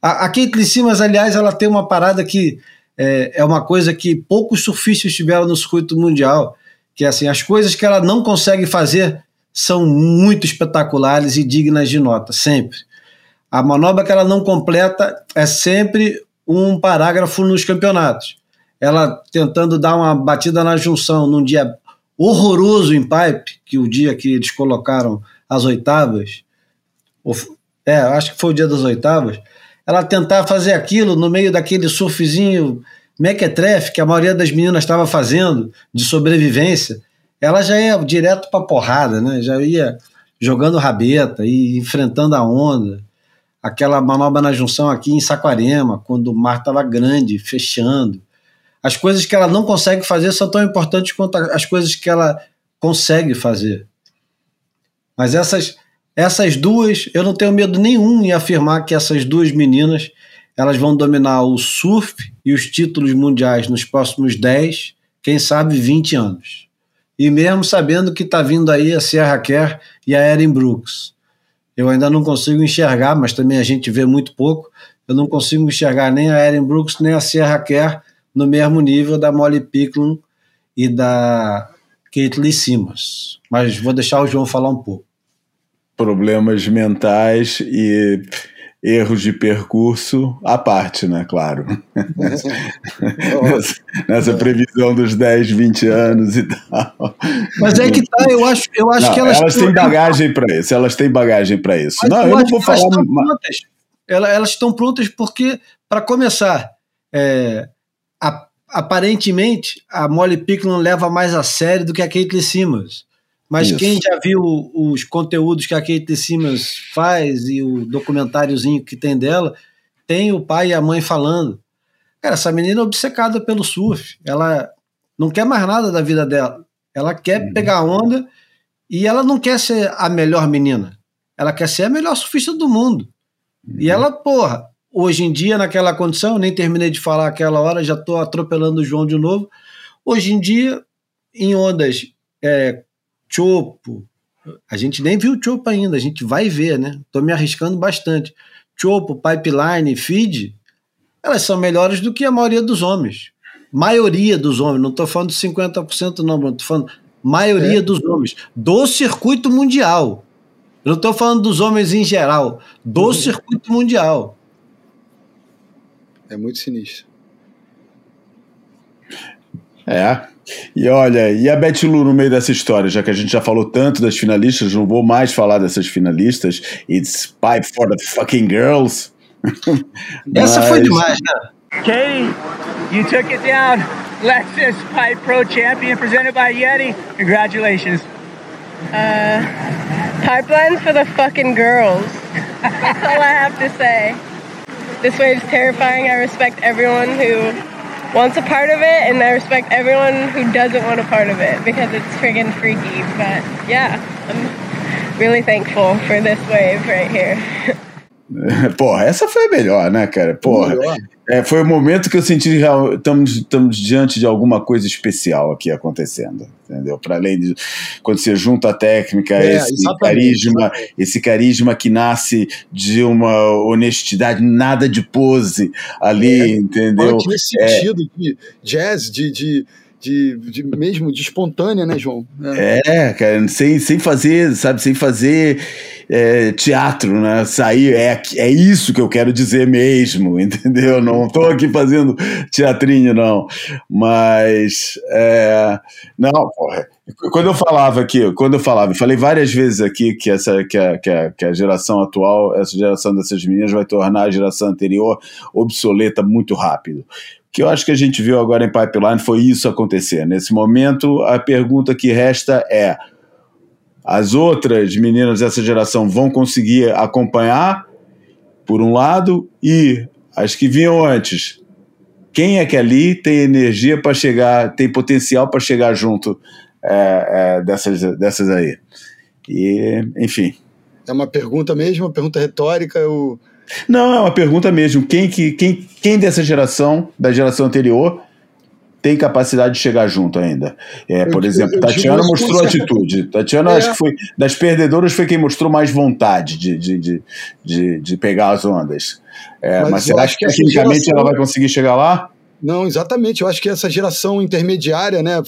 A, a Kate Simas, aliás, ela tem uma parada que é, é uma coisa que poucos surfistas tiveram no circuito mundial que assim, as coisas que ela não consegue fazer são muito espetaculares e dignas de nota, sempre. A manobra que ela não completa é sempre um parágrafo nos campeonatos. Ela tentando dar uma batida na junção num dia horroroso em pipe, que o dia que eles colocaram as oitavas, É, acho que foi o dia das oitavas. Ela tentar fazer aquilo no meio daquele surfzinho mequetrefe que a maioria das meninas estava fazendo de sobrevivência. Ela já ia direto para porrada, né? Já ia jogando rabeta e enfrentando a onda. Aquela manobra na junção aqui em Saquarema, quando o mar estava grande, fechando. As coisas que ela não consegue fazer são tão importantes quanto as coisas que ela consegue fazer. Mas essas, essas duas, eu não tenho medo nenhum em afirmar que essas duas meninas elas vão dominar o surf e os títulos mundiais nos próximos 10, quem sabe 20 anos. E mesmo sabendo que está vindo aí a Sierra Kerr e a Erin Brooks. Eu ainda não consigo enxergar, mas também a gente vê muito pouco. Eu não consigo enxergar nem a Erin Brooks nem a Sierra Kerr no mesmo nível da Molly Picklum e da Caitlyn Simmons. Mas vou deixar o João falar um pouco. Problemas mentais e erros de percurso à parte, né? Claro. [laughs] nessa, nessa, previsão dos 10, 20 anos e tal. Mas é que tá, eu acho, eu acho não, que elas. Elas têm bagagem para isso, elas têm bagagem para isso. Mas não, eu, eu não vou falar. Elas, elas estão prontas porque, para começar, é, a, aparentemente a Molly Picklum leva mais a sério do que a Kate Simmons. Mas Isso. quem já viu os conteúdos que a Kate Simmons faz e o documentáriozinho que tem dela, tem o pai e a mãe falando. Cara, essa menina é obcecada pelo surf. Ela não quer mais nada da vida dela. Ela quer uhum. pegar onda e ela não quer ser a melhor menina. Ela quer ser a melhor surfista do mundo. Uhum. E ela, porra, hoje em dia, naquela condição, nem terminei de falar aquela hora, já estou atropelando o João de novo. Hoje em dia, em ondas é, chopo, a gente nem viu chopo ainda, a gente vai ver, né? Estou me arriscando bastante. Chopo, pipeline, feed, elas são melhores do que a maioria dos homens. Maioria dos homens, não estou falando de 50% não, estou falando maioria é. dos homens, do circuito mundial. Eu não estou falando dos homens em geral, do uhum. circuito mundial. É muito sinistro. É. E olha, e a Betty Lu no meio dessa história, já que a gente já falou tanto das finalistas, não vou mais falar dessas finalistas. It's pipe for the fucking girls. [laughs] Essa Mas... foi demais, né? Katie, you took it down. Lexus Pipe Pro Champion presented by Yeti. Congratulations. Uh, pipeline for the fucking girls. That's all I have to say. This wave is terrifying. I respect everyone who wants a part of it, and I respect everyone who doesn't want a part of it because it's friggin' freaky. But yeah, I'm really thankful for this wave right here. [laughs] [laughs] Porra, essa foi a melhor, né, cara? Porra. É, foi o momento que eu senti que estamos, estamos diante de alguma coisa especial aqui acontecendo, entendeu? Para além de quando você junta a técnica, é, esse carisma, esse carisma que nasce de uma honestidade, nada de pose ali, é, entendeu? Nesse é. sentido de jazz, de, de de, de, mesmo de espontânea, né, João? É, é cara, sem, sem fazer, sabe, sem fazer é, teatro, né? Sair, é, é isso que eu quero dizer mesmo, [laughs] entendeu? Não estou aqui fazendo teatrinho, não. Mas, é, não, porra. Quando eu falava aqui, quando eu falava, falei várias vezes aqui que, essa, que, a, que, a, que a geração atual, essa geração dessas meninas vai tornar a geração anterior obsoleta muito rápido que eu acho que a gente viu agora em Pipeline foi isso acontecer. Nesse momento, a pergunta que resta é: as outras meninas dessa geração vão conseguir acompanhar, por um lado, e as que vinham antes, quem é que ali tem energia para chegar, tem potencial para chegar junto é, é, dessas, dessas aí? E, enfim. É uma pergunta mesmo, uma pergunta retórica. Eu não, é uma pergunta mesmo. Quem, que, quem, quem dessa geração, da geração anterior, tem capacidade de chegar junto ainda. É, por eu, exemplo, eu, eu Tatiana mostrou atitude. Tatiana, é. acho que foi das perdedoras, foi quem mostrou mais vontade de, de, de, de, de pegar as ondas. É, mas, mas será que, que tecnicamente geração... ela vai conseguir chegar lá? Não, exatamente. Eu acho que essa geração intermediária, né,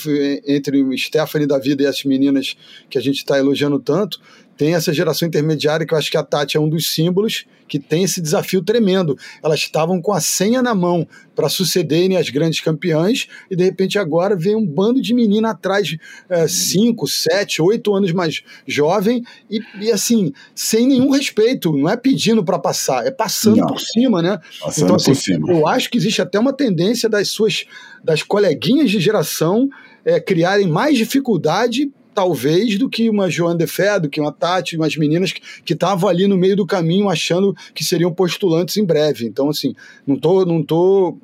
entre o Stephanie da vida e as meninas que a gente está elogiando tanto, tem essa geração intermediária que eu acho que a Tati é um dos símbolos que tem esse desafio tremendo. Elas estavam com a senha na mão para sucederem as grandes campeãs e de repente agora vem um bando de menina atrás, 5, 7, 8 anos mais jovem e, e, assim, sem nenhum respeito, não é pedindo para passar, é passando não. por cima, né? Passando então, assim, por cima. eu acho que existe até uma tendência das suas das coleguinhas de geração é, criarem mais dificuldade talvez, do que uma Joan de Fé, do que uma Tati, umas meninas que estavam ali no meio do caminho achando que seriam postulantes em breve. Então, assim, não tô, não tô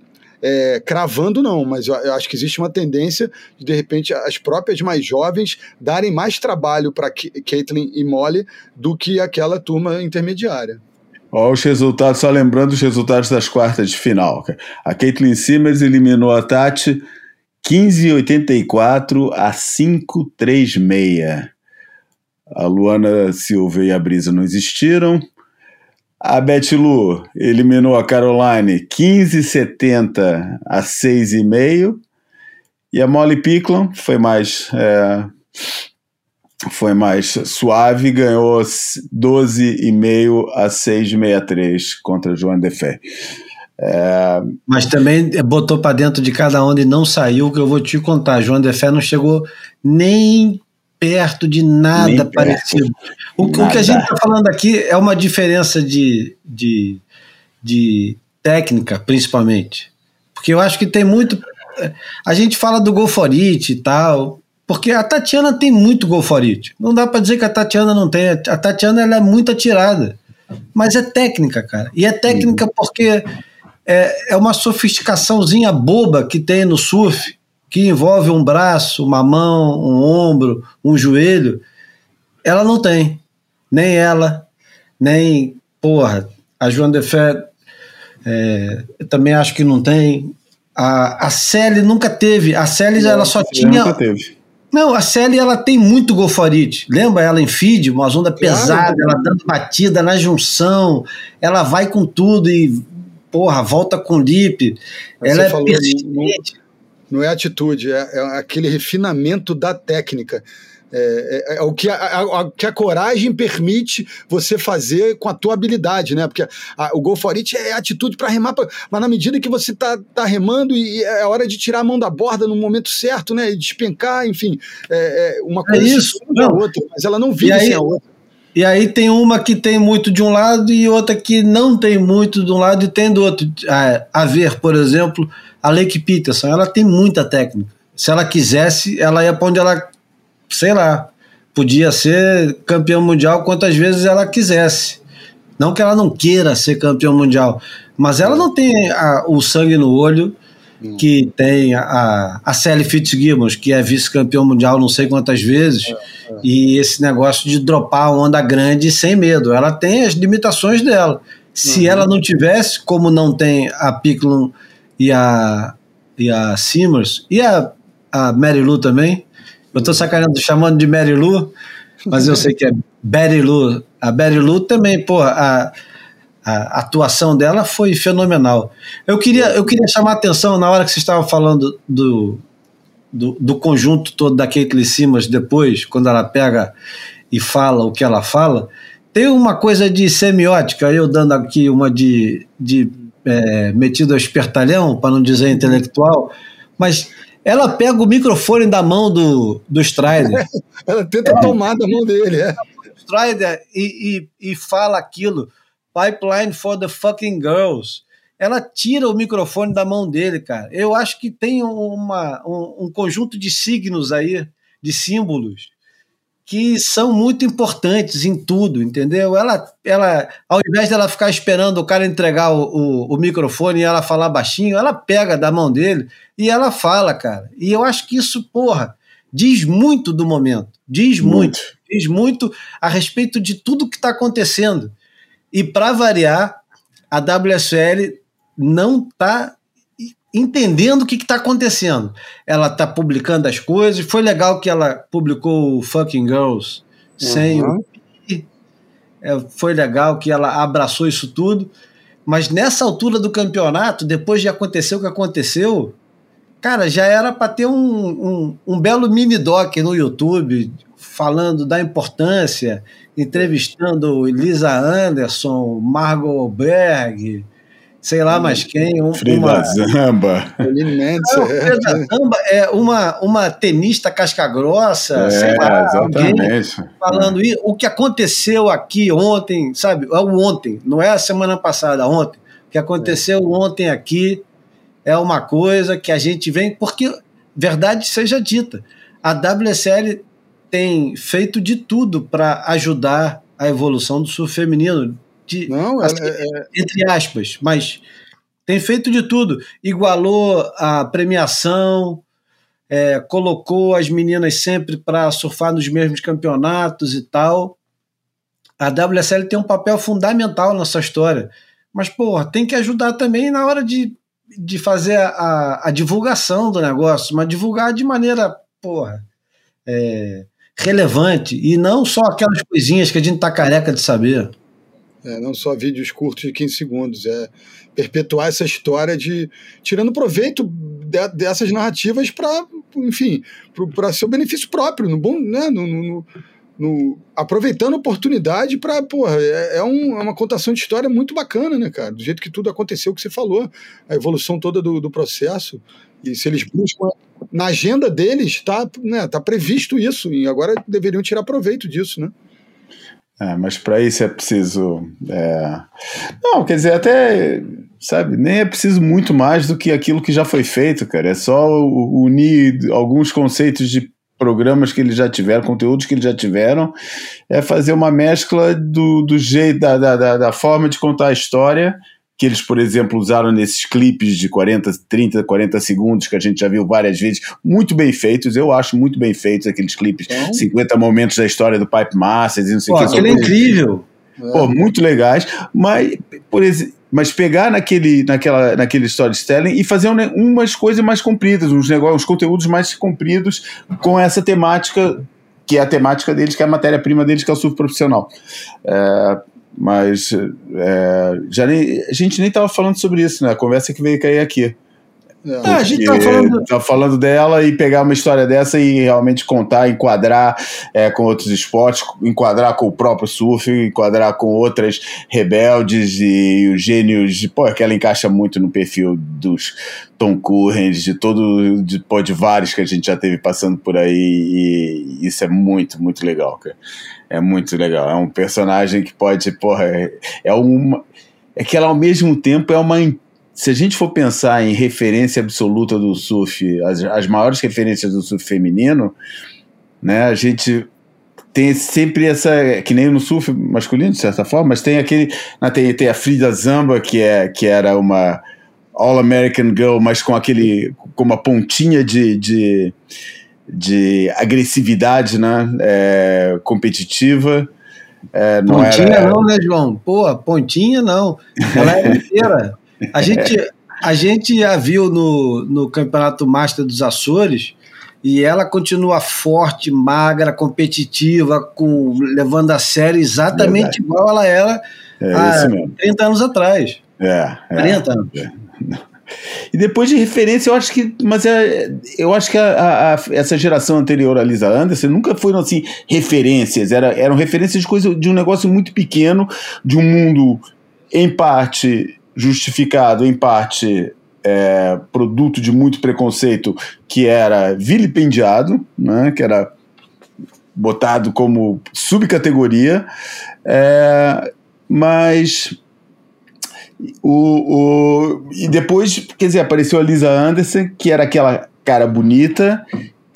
é, cravando, não, mas eu, acho que existe uma tendência de, de repente, as próprias mais jovens darem mais trabalho para Caitlyn e Molly do que aquela turma intermediária. Olha os resultados, só lembrando os resultados das quartas de final. A Caitlyn Simmers eliminou a Tati 15,84 a 5,36. A Luana Silva e a Brisa não existiram. A Beth Lu eliminou a Caroline 15,70 a 6,5. E a Molly Picklon foi mais é, foi mais suave, ganhou 12,5 a 6,63 contra João Defé. É... Mas também botou para dentro de cada onda e não saiu, que eu vou te contar. João Defé não chegou nem perto de nada nem parecido. O, nada. o, que a gente está falando aqui é uma diferença de, de, de técnica, principalmente. Porque eu acho que tem muito. A gente fala do Golforite e tal, porque a Tatiana tem muito Golforite. Não dá para dizer que a Tatiana não tem. A Tatiana ela é muito atirada. Mas é técnica, cara. E é técnica porque é, é uma sofisticaçãozinha boba que tem no surf, que envolve um braço, uma mão, um ombro, um joelho. Ela não tem. Nem ela, nem, porra, a Joana de Fé é, também acho que não tem. A, a Célia nunca teve. A Célia ela só tinha. Nunca teve. Não, a Célia ela tem muito golfarite. Lembra ela em feed, uma onda claro. pesada, ela dando batida na junção, ela vai com tudo e porra, volta com lip. Ela é falou, persistente. Não, não, é atitude, é, é, aquele refinamento da técnica. É, é, é, o que a, a, a, que a coragem permite você fazer com a tua habilidade, né? Porque a, o Go for It é atitude para remar, pra, mas na medida que você tá, tá remando e é hora de tirar a mão da borda no momento certo, né? E despencar, enfim, é, é uma coisa é isso, não. a outra, mas ela não vive sem a outra. E aí tem uma que tem muito de um lado e outra que não tem muito de um lado e tem do outro. A, ver, por exemplo, a Lake Peterson, ela tem muita técnica. Se ela quisesse, ela ia para onde ela, sei lá, podia ser campeão mundial quantas vezes ela quisesse. Não que ela não queira ser campeão mundial, mas ela não tem a, o sangue no olho Hum. que tem a, a Sally Fitzgibbons, que é vice-campeão mundial não sei quantas vezes, é, é. e esse negócio de dropar onda grande sem medo. Ela tem as limitações dela. Se uhum. ela não tivesse, como não tem a Picklum e a, e a Simmers, e a, a Mary Lou também, eu estou sacaneando, chamando de Mary Lou, mas eu sei que é Betty Lou. A Betty Lou também, pô, a a atuação dela foi fenomenal. Eu queria, eu queria chamar a atenção na hora que você estava falando do, do, do conjunto todo da Caitlyn Simas depois, quando ela pega e fala o que ela fala. Tem uma coisa de semiótica, eu dando aqui uma de, de é, metido a espertalhão, para não dizer intelectual, mas ela pega o microfone da mão do, do Strider. [laughs] ela tenta é, tomar da mão dele, é. Strider e, e, e fala aquilo. Pipeline for the fucking girls. Ela tira o microfone da mão dele, cara. Eu acho que tem uma, um, um conjunto de signos aí, de símbolos, que são muito importantes em tudo, entendeu? Ela, ela ao invés dela ficar esperando o cara entregar o, o, o, microfone e ela falar baixinho, ela pega da mão dele e ela fala, cara. E eu acho que isso, porra, diz muito do momento. Diz muito. muito diz muito a respeito de tudo que está acontecendo. E para variar, a WSL não está entendendo o que está acontecendo. Ela está publicando as coisas. Foi legal que ela publicou o Fucking Girls sem uhum. o é, foi legal que ela abraçou isso tudo. Mas nessa altura do campeonato, depois de acontecer o que aconteceu, cara, já era para ter um, um, um, belo mini doc no YouTube falando da importância, entrevistando Lisa Anderson, Margot Berg, sei lá mais quem. Um, Frida uma, Zamba. Não, Frida Zamba é uma, uma tenista casca-grossa, É, sei lá, exatamente. falando isso. O que aconteceu aqui ontem, sabe? É o ontem, não é a semana passada, ontem. O que aconteceu ontem aqui é uma coisa que a gente vem. Porque, verdade seja dita, a WSL tem feito de tudo para ajudar a evolução do surf feminino. De, Não, assim, ela é, entre aspas, mas tem feito de tudo. Igualou a premiação, é, colocou as meninas sempre para surfar nos mesmos campeonatos e tal. A WSL tem um papel fundamental nessa história. Mas, porra, tem que ajudar também na hora de, de fazer a, a divulgação do negócio, mas divulgar de maneira, porra, é, relevante e não só aquelas coisinhas que a gente tá careca de saber. É, não só vídeos curtos de 15 segundos, é perpetuar essa história de tirando proveito de, dessas narrativas para, enfim, para seu benefício próprio, no bom, né, no, no, no aproveitando a oportunidade para, porra, é, é, um, é, uma contação de história muito bacana, né, cara? Do jeito que tudo aconteceu, que você falou, a evolução toda do, do processo. E se eles buscam na agenda deles, está né, tá previsto isso, e agora deveriam tirar proveito disso, né? É, mas para isso é preciso. É... Não, quer dizer, até. Sabe, nem é preciso muito mais do que aquilo que já foi feito, cara. É só unir alguns conceitos de programas que eles já tiveram, conteúdos que eles já tiveram, é fazer uma mescla do, do jeito, da, da, da forma de contar a história que eles, por exemplo, usaram nesses clipes de 40, 30, 40 segundos que a gente já viu várias vezes, muito bem feitos, eu acho muito bem feitos aqueles clipes, então, 50 momentos da história do Pipe Masters e não sei o que. Aquilo é incrível. Pô, muito legais, mas, por exemplo, mas pegar naquele, naquela, naquele storytelling e fazer um, umas coisas mais compridas, uns, negócios, uns conteúdos mais compridos com essa temática, que é a temática deles, que é a matéria-prima deles, que é o surf profissional. É, mas é, já nem, a gente nem estava falando sobre isso, né? A conversa que veio cair aqui. É, a gente tá falando... tá falando dela e pegar uma história dessa e realmente contar, enquadrar é, com outros esportes, enquadrar com o próprio surf, enquadrar com outras rebeldes e os gênios. Pô, é que ela encaixa muito no perfil dos Tom Curren, de todo, de, pô, de vários que a gente já teve passando por aí e isso é muito, muito legal, cara. É muito legal. É um personagem que pode, porra, é, é uma. É que ela ao mesmo tempo é uma. Se a gente for pensar em referência absoluta do surf, as, as maiores referências do surf feminino, né, a gente tem sempre essa. Que nem no surf masculino, de certa forma, mas tem aquele. Tem, tem a Frida Zamba, que, é, que era uma All-American Girl, mas com aquele. com uma pontinha de, de de agressividade né, é, competitiva. É, não pontinha era... não, né, João? Pô, pontinha não. Ela é inteira. A gente, a gente a viu no, no Campeonato Master dos Açores e ela continua forte, magra, competitiva, com, levando a sério exatamente Verdade. igual ela era é há 30 anos atrás. É, 40 anos. E depois de referência, eu acho que. Mas é, eu acho que a, a, essa geração anterior a Lisa Anderson nunca foram assim referências. Era, eram referências de coisa de um negócio muito pequeno, de um mundo em parte justificado, em parte é, produto de muito preconceito, que era vilipendiado, né, que era botado como subcategoria. É, mas o, o, e depois, quer dizer, apareceu a Lisa Anderson, que era aquela cara bonita,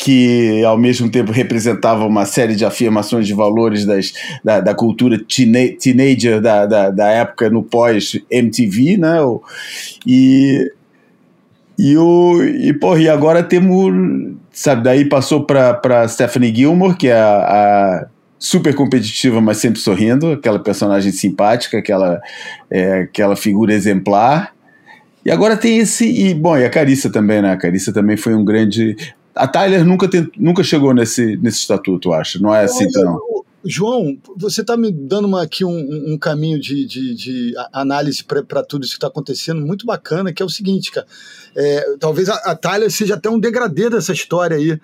que ao mesmo tempo representava uma série de afirmações de valores das, da, da cultura teena, teenager da, da, da, época no pós-MTV, né? E, e, o, e, porra, e agora temos, sabe, daí passou para Stephanie Gilmore, que é a, a super competitiva, mas sempre sorrindo, aquela personagem simpática, aquela, é, aquela figura exemplar. E agora tem esse. E, bom, e a Carissa também, né? A Carissa também foi um grande. A Tyler nunca, tem, nunca chegou nesse, nesse estatuto, acho. Não é assim, então. João, você está me dando uma, aqui um, um caminho de, de, de análise para tudo isso que está acontecendo muito bacana, que é o seguinte, cara. É, talvez a, a Tyler seja até um degradê dessa história aí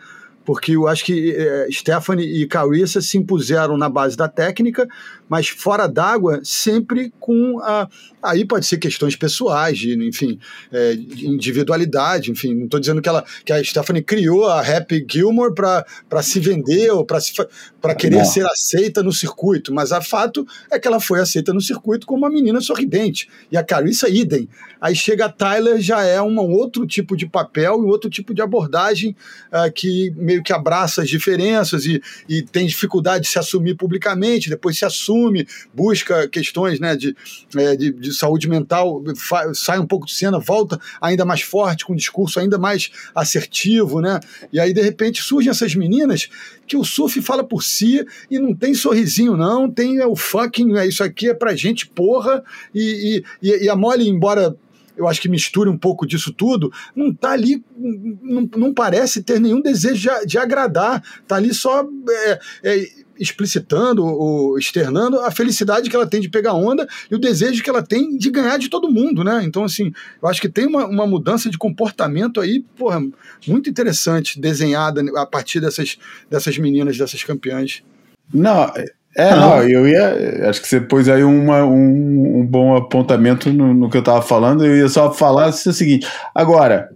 porque eu acho que é, Stephanie e Carissa se impuseram na base da técnica, mas fora d'água, sempre com a. Aí pode ser questões pessoais, de, enfim, é, de individualidade, enfim. Não estou dizendo que, ela, que a Stephanie criou a Happy Gilmore para se vender ou para querer não. ser aceita no circuito, mas a fato é que ela foi aceita no circuito como uma menina sorridente. E a Carissa, idem. Aí chega a Tyler, já é um outro tipo de papel e outro tipo de abordagem uh, que meio que abraça as diferenças e, e tem dificuldade de se assumir publicamente, depois se assume busca questões né, de, é, de, de, saúde mental, sai um pouco de cena, volta ainda mais forte, com um discurso ainda mais assertivo, né? E aí, de repente, surgem essas meninas que o surf fala por si e não tem sorrisinho, não, tem é, o fucking, é, isso aqui é pra gente, porra, e, e, e a Molly, embora eu acho que mistura um pouco disso tudo, não tá ali, não, não parece ter nenhum desejo de, de agradar, tá ali só é, é, explicitando ou externando a felicidade que ela tem de pegar onda e o desejo que ela tem de ganhar de todo mundo, né? Então, assim, eu acho que tem uma, uma mudança de comportamento aí, porra, muito interessante, desenhada a partir dessas, dessas meninas, dessas campeãs. Não, é, não, eu ia. Acho que você pôs aí uma, um, um bom apontamento no, no que eu estava falando. Eu ia só falar o seguinte. Agora,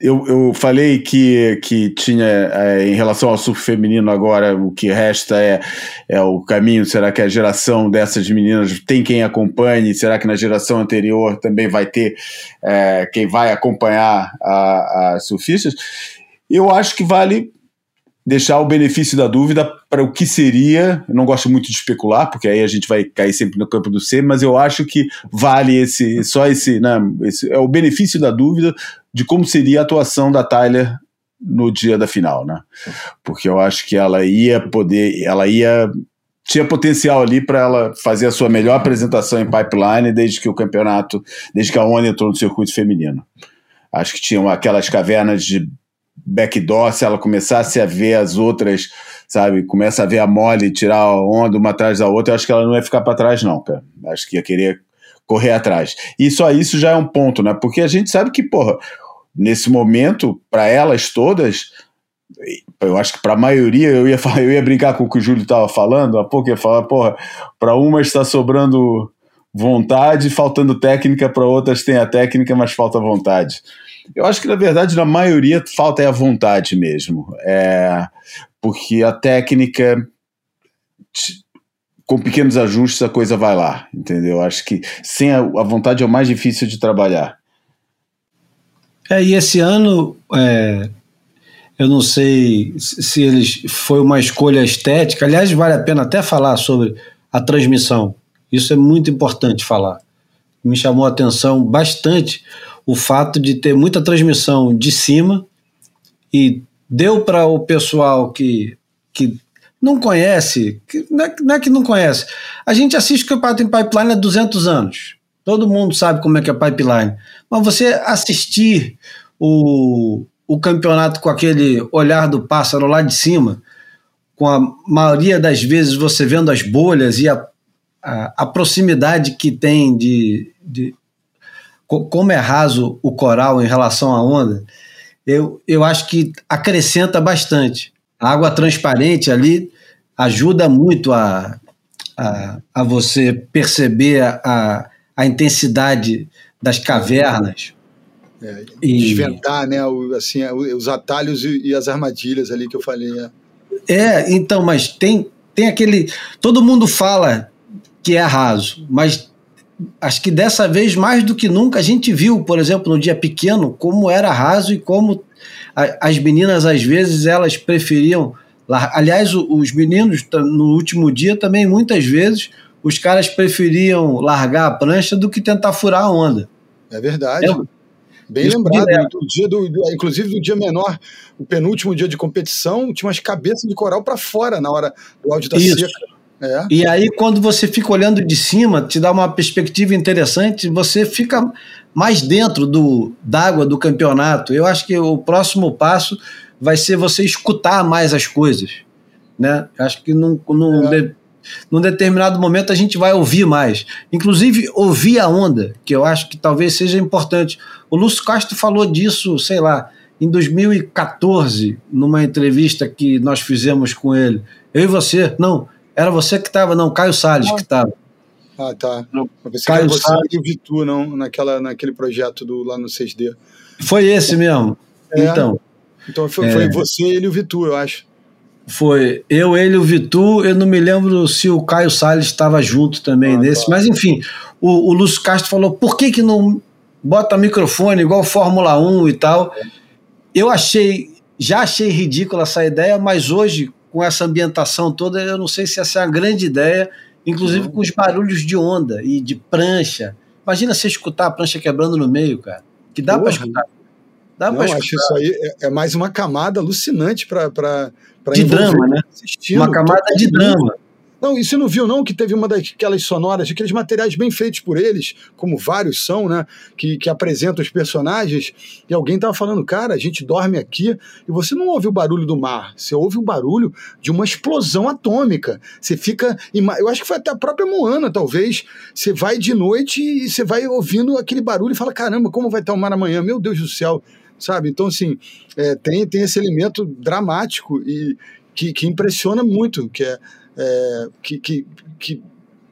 eu, eu falei que, que tinha, é, em relação ao surf feminino, agora o que resta é, é o caminho. Será que a geração dessas meninas tem quem acompanhe? Será que na geração anterior também vai ter é, quem vai acompanhar as surfistas? Eu acho que vale deixar o benefício da dúvida para o que seria. Não gosto muito de especular, porque aí a gente vai cair sempre no campo do C, mas eu acho que vale esse só esse, né, esse é o benefício da dúvida de como seria a atuação da Tyler no dia da final, né? Porque eu acho que ela ia poder, ela ia tinha potencial ali para ela fazer a sua melhor apresentação em pipeline desde que o campeonato, desde que a ONU entrou no circuito feminino. Acho que tinham aquelas cavernas de backdoor, se ela começasse a ver as outras, sabe, começa a ver a mole tirar a onda uma atrás da outra, eu acho que ela não ia ficar para trás não, cara. Acho que ia querer correr atrás. E só isso já é um ponto, né? Porque a gente sabe que, porra, nesse momento, para elas todas, eu acho que para a maioria, eu ia, [laughs] falar, eu ia brincar com o que o Júlio estava falando, há pouco ia falar, porra, para uma está sobrando vontade, faltando técnica, para outras tem a técnica, mas falta vontade. Eu acho que, na verdade, na maioria, falta é a vontade mesmo. É, porque a técnica, com pequenos ajustes, a coisa vai lá, entendeu? Acho que sem a, a vontade é o mais difícil de trabalhar. É, e esse ano, é, eu não sei se eles foi uma escolha estética. Aliás, vale a pena até falar sobre a transmissão. Isso é muito importante falar. Me chamou a atenção bastante o fato de ter muita transmissão de cima e deu para o pessoal que, que não conhece, não, é, não, é, que não conhece, a gente assiste o Campeonato em Pipeline há 200 anos, todo mundo sabe como é que é Pipeline, mas você assistir o, o campeonato com aquele olhar do pássaro lá de cima, com a maioria das vezes você vendo as bolhas e a, a, a proximidade que tem de, de, como é raso o coral em relação à onda, eu, eu acho que acrescenta bastante. A água transparente ali ajuda muito a, a, a você perceber a, a intensidade das cavernas. É, e desvendar, né, o, assim, os atalhos e, e, as armadilhas ali que eu falei. É. é, então, mas tem, tem aquele. Todo mundo fala que é raso, mas acho que dessa vez, mais do que nunca, a gente viu, por exemplo, no dia pequeno, como era raso e como a, as meninas, às vezes, elas preferiam. Aliás, os meninos, no último dia, também, muitas vezes, os caras preferiam largar a prancha do que tentar furar a onda. É verdade. É, Bem lembrado, é. do dia do, do, inclusive do dia menor, o penúltimo dia de competição, tinha umas cabeças de coral para fora na hora do áudio da Isso. seca. É. E aí, quando você fica olhando de cima, te dá uma perspectiva interessante, você fica mais dentro do d'água do campeonato. Eu acho que o próximo passo vai ser você escutar mais as coisas. Né? Acho que num, num, é. de, num determinado momento a gente vai ouvir mais. Inclusive, ouvir a onda, que eu acho que talvez seja importante. O Lúcio Castro falou disso, sei lá, em 2014, numa entrevista que nós fizemos com ele, eu e você, não, era você que estava, não, Caio Salles que estava. Ah, tá. Não, Eu pensei Caio que era você Salles. e o Vitu, não, naquela, naquele projeto do, lá no 6D. Foi esse mesmo. É. Então, Então foi, É. foi você, ele e o Vitu, eu acho. foi eu, ele e o Vitu. Eu não me lembro se o Caio Salles estava junto também Ah, nesse, tá. mas enfim, o, o Lúcio Castro falou: por que, que não bota microfone igual Fórmula 1 e tal? Eu achei, já achei ridícula essa ideia, mas hoje, com essa ambientação toda, eu não sei se essa é uma grande ideia, inclusive com os barulhos de onda e de prancha. Imagina você escutar a prancha quebrando no meio, cara. Que dá para escutar. Dá Não, acho isso aí é, é mais uma camada alucinante para De drama, né? assistindo. Uma camada de mundo. drama. Não, e você não viu, não, que teve uma daquelas sonoras, aqueles materiais bem feitos por eles, como vários são, né? Que, que apresentam os personagens, e alguém tava falando, cara, a gente dorme aqui e você não ouve o barulho do mar, você ouve o barulho de uma explosão atômica. Você fica. Eu acho que foi até a própria Moana, talvez. Você vai de noite e você vai ouvindo aquele barulho e fala: caramba, como vai estar o mar amanhã? Meu Deus do céu. Sabe? Então, assim, é, tem, tem esse elemento dramático e que, que impressiona muito, que é é, que que que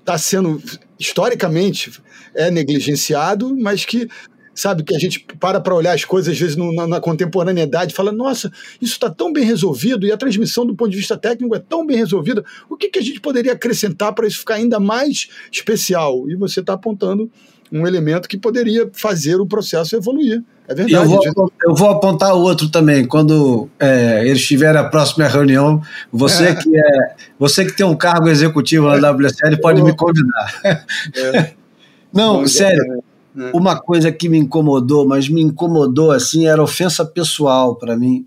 está sendo historicamente é negligenciado, mas que sabe que a gente para para olhar as coisas às vezes no- na, na contemporaneidade fala nossa isso está tão bem resolvido e a transmissão do ponto de vista técnico é tão bem resolvida. O que, que a gente poderia acrescentar para isso ficar ainda mais especial? E você está apontando um elemento que poderia fazer o processo evoluir é verdade eu vou, gente- eu vou apontar outro também. Quando é, eles tiverem a próxima reunião, você que é você que tem um cargo executivo na WSL pode me convidar. É. Não, Bom, sério. é. Uma coisa que me incomodou, mas me incomodou assim, era ofensa pessoal para mim.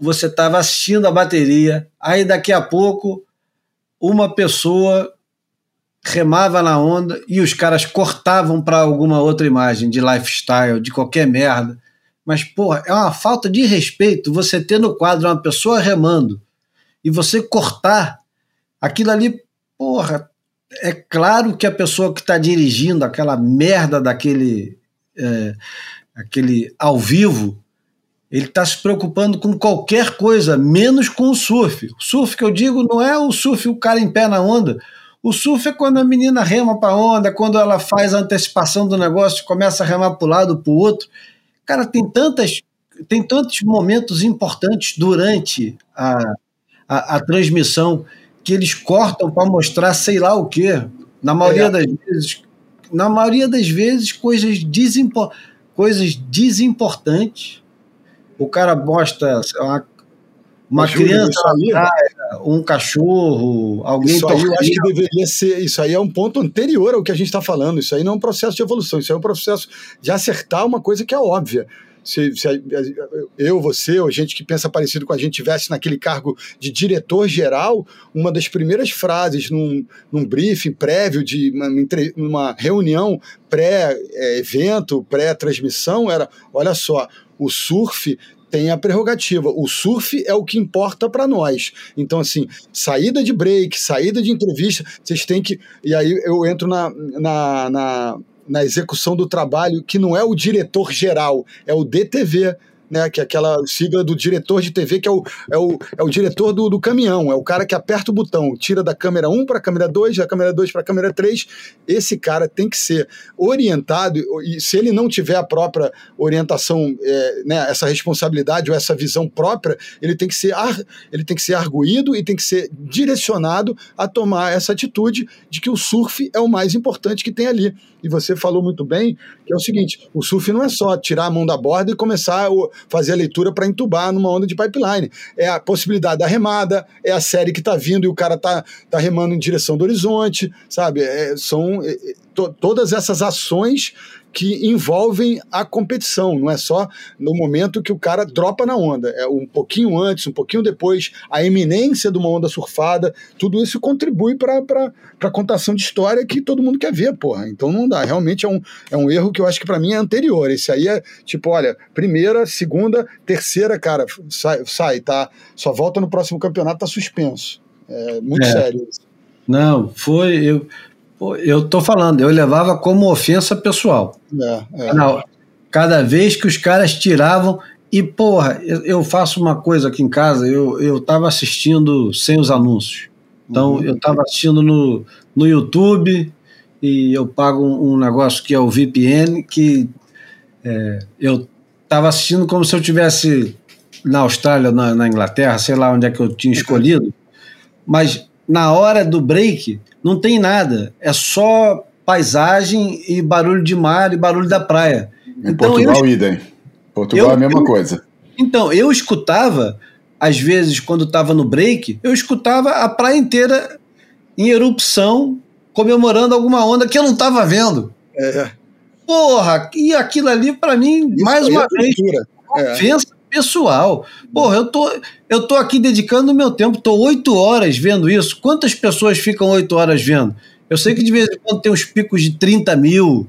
Você estava assistindo a bateria, aí daqui a pouco uma pessoa remava na onda e os caras cortavam para alguma outra imagem de lifestyle, de qualquer merda. Mas, porra, é uma falta de respeito você ter no quadro uma pessoa remando e você cortar aquilo ali, porra. É claro que a pessoa que está dirigindo aquela merda daquele é, aquele ao vivo, ele está se preocupando com qualquer coisa, menos com o surf. O surf que eu digo não é o surf, o cara em pé na onda. O surf é quando a menina rema para a onda, quando ela faz a antecipação do negócio, começa a remar para o lado, para o outro. Cara, tem tantas, tem tantos momentos importantes durante a, a, a transmissão que eles cortam para mostrar sei lá o quê. Na maioria É. das vezes, na maioria das vezes, coisas, desimpo, coisas desimportantes. O cara mostra uma, uma Júlio, criança aí- praia, um cachorro, alguém Isso aí eu acho que deveria ser. Isso aí é um ponto anterior ao que a gente está falando. Isso aí não é um processo de evolução, isso aí é um processo de acertar uma coisa que é óbvia. Se, se eu, você, ou gente que pensa parecido com a gente tivesse naquele cargo de diretor geral, uma das primeiras frases num, num briefing prévio de uma, uma reunião pré-evento, pré-transmissão, era: olha só, o surf tem a prerrogativa. O surf é o que importa para nós. Então, assim, saída de break, saída de entrevista, vocês têm que. E aí eu entro na, na, na, na execução do trabalho, que não é o diretor geral, é o DTV. Né, que é aquela sigla do diretor de TV, que é o, é o, é o diretor do, do caminhão, é o cara que aperta o botão, tira da câmera 1 para a câmera 2, da câmera 2 para a câmera 3. Esse cara tem que ser orientado, e se ele não tiver a própria orientação, é, né, essa responsabilidade ou essa visão própria, ele tem que ser ar, ele tem que ser arguído e tem que ser direcionado a tomar essa atitude de que o surf é o mais importante que tem ali. E você falou muito bem que é o seguinte: o surf não é só tirar a mão da borda e começar a fazer a leitura para entubar numa onda de pipeline. É a possibilidade da remada, é a série que está vindo e o cara tá, tá remando em direção do horizonte, sabe? É, são é, to, todas essas ações que envolvem a competição, não é só no momento que o cara dropa na onda, é um pouquinho antes, um pouquinho depois, a eminência de uma onda surfada, tudo isso contribui para a contação de história que todo mundo quer ver, porra. Então não dá, realmente é um, é um erro que eu acho que para mim é anterior. Esse aí é tipo, olha, primeira, segunda, terceira, cara, sai, sai tá? Só volta no próximo campeonato, tá suspenso. É muito É. sério isso. Não, foi. Eu, eu tô falando, eu levava como ofensa pessoal. É, é. Não, cada vez que os caras tiravam e, porra, eu, eu faço uma coisa aqui em casa, eu, eu tava assistindo sem os anúncios. Então, eu tava assistindo no, no YouTube e eu pago um, um negócio que é o VPN, que é, eu tava assistindo como se eu tivesse na Austrália, na, na Inglaterra, sei lá onde é que eu tinha escolhido, mas na hora do break não tem nada, é só paisagem e barulho de mar e barulho da praia. Em então, Portugal, eu, idem. Portugal eu, é a mesma eu, coisa. Então, eu escutava, às vezes, quando estava no break, eu escutava a praia inteira em erupção, comemorando alguma onda que eu não estava vendo. É. Porra, e aquilo ali, para mim, Isso mais uma é vez, é. ofensa pessoal. Porra, eu tô, eu tô aqui dedicando o meu tempo, tô oito horas vendo isso. Quantas pessoas ficam oito horas vendo? Eu sei que de vez em quando tem uns picos de 30 mil,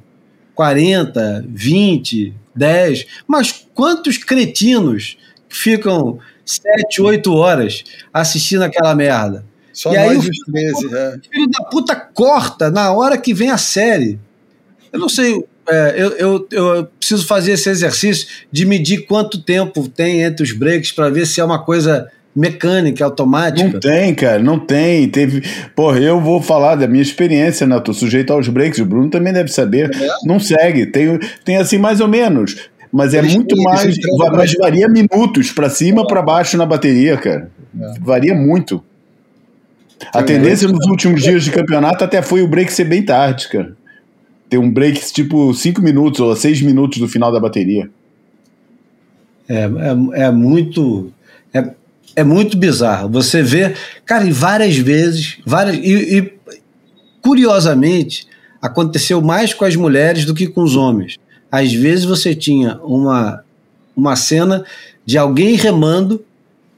40, 20, 10, mas quantos cretinos ficam 7, 8 horas assistindo aquela merda? Só e aí, os 13, é. filho da puta corta na hora que vem a série. Eu não sei, é, eu, eu, eu, preciso fazer esse exercício de medir quanto tempo tem entre os breaks para ver se é uma coisa mecânica, automática. Não tem, cara, não tem. Teve. Porra, eu vou falar da minha experiência, né? Tô sujeito aos breaks, o Bruno também deve saber. É. Não segue, tem, tem assim mais ou menos. Mas é muito mais. Mas varia minutos para cima, é. para baixo na bateria, cara. É. Varia muito. A tendência nos últimos dias de campeonato até foi o break ser bem tarde, cara ter um break tipo 5 minutos ou 6 minutos do final da bateria. É, é, é muito. É, é muito bizarro. Você vê, cara, e várias vezes, várias. E, e, curiosamente, aconteceu mais com as mulheres do que com os homens. Às vezes você tinha uma, uma cena de alguém remando,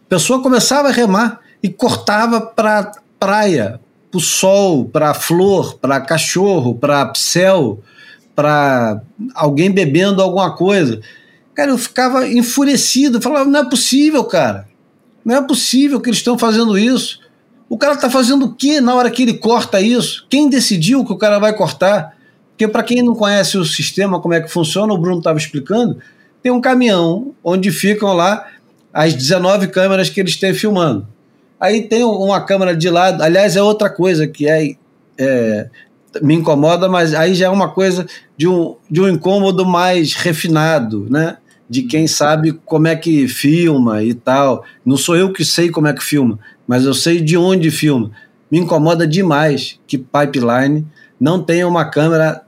a pessoa começava a remar e cortava para praia, para o sol, para a flor, para cachorro, para céu, para alguém bebendo alguma coisa. Cara, eu ficava enfurecido, falava, não é possível, cara. Não é possível que eles estão fazendo isso. O cara está fazendo o que na hora que ele corta isso? Quem decidiu que o cara vai cortar? Porque para quem não conhece o sistema, como é que funciona, o Bruno estava explicando, tem um caminhão onde ficam lá as 19 câmeras que eles têm filmando. Aí tem uma câmera de lado, aliás, é outra coisa que é, é, me incomoda, mas aí já é uma coisa de um, de um incômodo mais refinado, né? De quem sabe como é que filma e tal. Não sou eu que sei como é que filma, mas eu sei de onde filma. Me incomoda demais que Pipeline não tenha uma câmera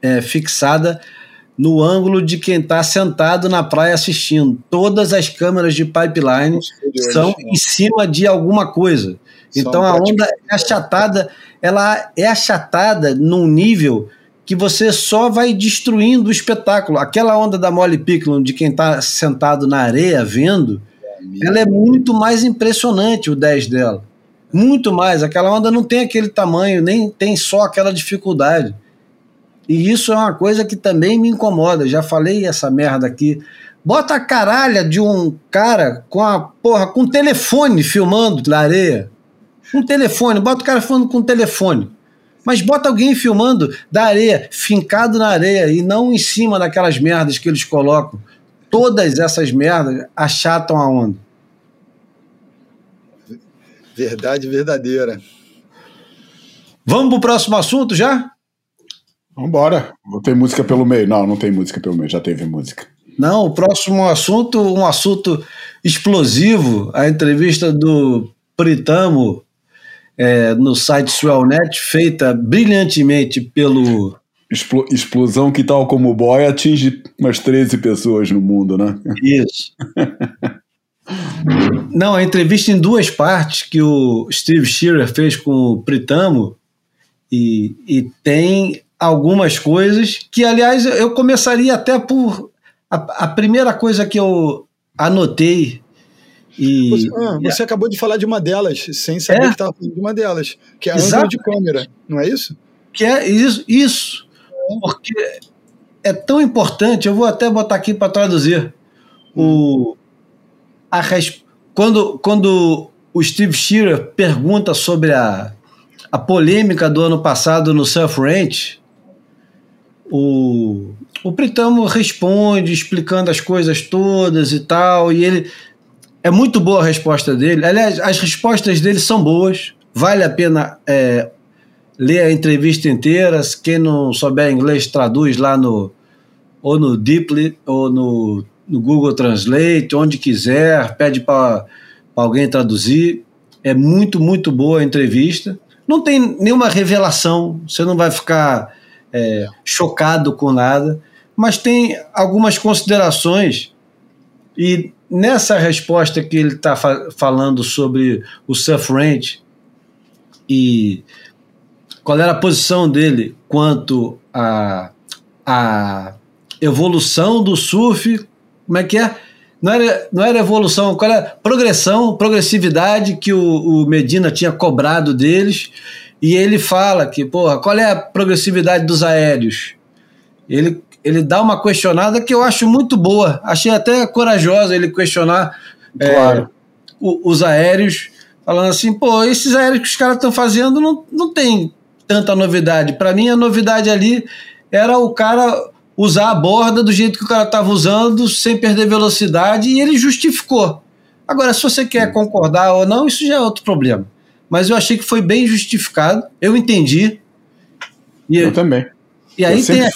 é, fixada no ângulo de quem está sentado na praia assistindo. Todas as câmeras de pipeline são em cima de alguma coisa. Então a onda é achatada, ela é achatada num nível que você só vai destruindo o espetáculo. Aquela onda da Molly Picklum, de quem está sentado na areia vendo, ela é muito mais impressionante, o 10 dela. Muito mais. Aquela onda não tem aquele tamanho, nem tem só aquela dificuldade. E isso é uma coisa que também me incomoda. Já falei essa merda aqui. Bota a caralha de um cara com a porra, com um telefone filmando na areia. Um telefone, bota o cara filmando com um telefone. Mas bota alguém filmando da areia, fincado na areia e não em cima daquelas merdas que eles colocam. Todas essas merdas achatam a onda. Verdade verdadeira. Vamos pro próximo assunto já? Vambora. Tem música pelo meio? Não, não tem música pelo meio, já teve música. Não, o próximo assunto, um assunto explosivo, a entrevista do Pritamo é, no site Swellnet, feita brilhantemente pelo. Explo explosão que, tal como o boy, atinge umas 13 pessoas no mundo, né? Isso. Não, a entrevista em duas partes que o Steve Shearer fez com o Pritamo e, e tem algumas coisas que, aliás, eu começaria até por a, a primeira coisa que eu anotei. E, você, ah, você acabou de falar de uma delas, sem saber é? que estava falando de uma delas, que é a ângulo de câmera, não é isso? Que é isso, isso. Porque é tão importante, eu vou até botar aqui para traduzir. O, a, quando, quando o Steve Shearer pergunta sobre a, a polêmica do ano passado no Surf Ranch, o, o Pritamo responde explicando as coisas todas e tal, e ele é muito boa a resposta dele. Aliás, as respostas dele são boas, vale a pena é, ler a entrevista inteira. Quem não souber inglês, traduz lá no ou no Deeply ou no, no Google Translate, onde quiser, pede para alguém traduzir. É muito, muito boa a entrevista. Não tem nenhuma revelação, você não vai ficar é, chocado com nada, mas tem algumas considerações. E nessa resposta que ele está fa falando sobre o surf range e qual era a posição dele quanto a, a evolução do surf, como é que é? Não era, não era evolução, qual era progressão, progressividade que o, o Medina tinha cobrado deles, e ele fala que, porra, qual é a progressividade dos aéreos? Ele, ele dá uma questionada que eu acho muito boa, achei até corajosa ele questionar claro. é, o, os aéreos, falando assim, pô, esses aéreos que os caras estão fazendo não, não tem tanta novidade. Para mim, a novidade ali era o cara usar a borda do jeito que o cara estava usando, sem perder velocidade, e ele justificou. Agora, se você quer concordar ou não, isso já é outro problema. Mas eu achei que foi bem justificado, eu entendi. E, eu também. E aí tem, né?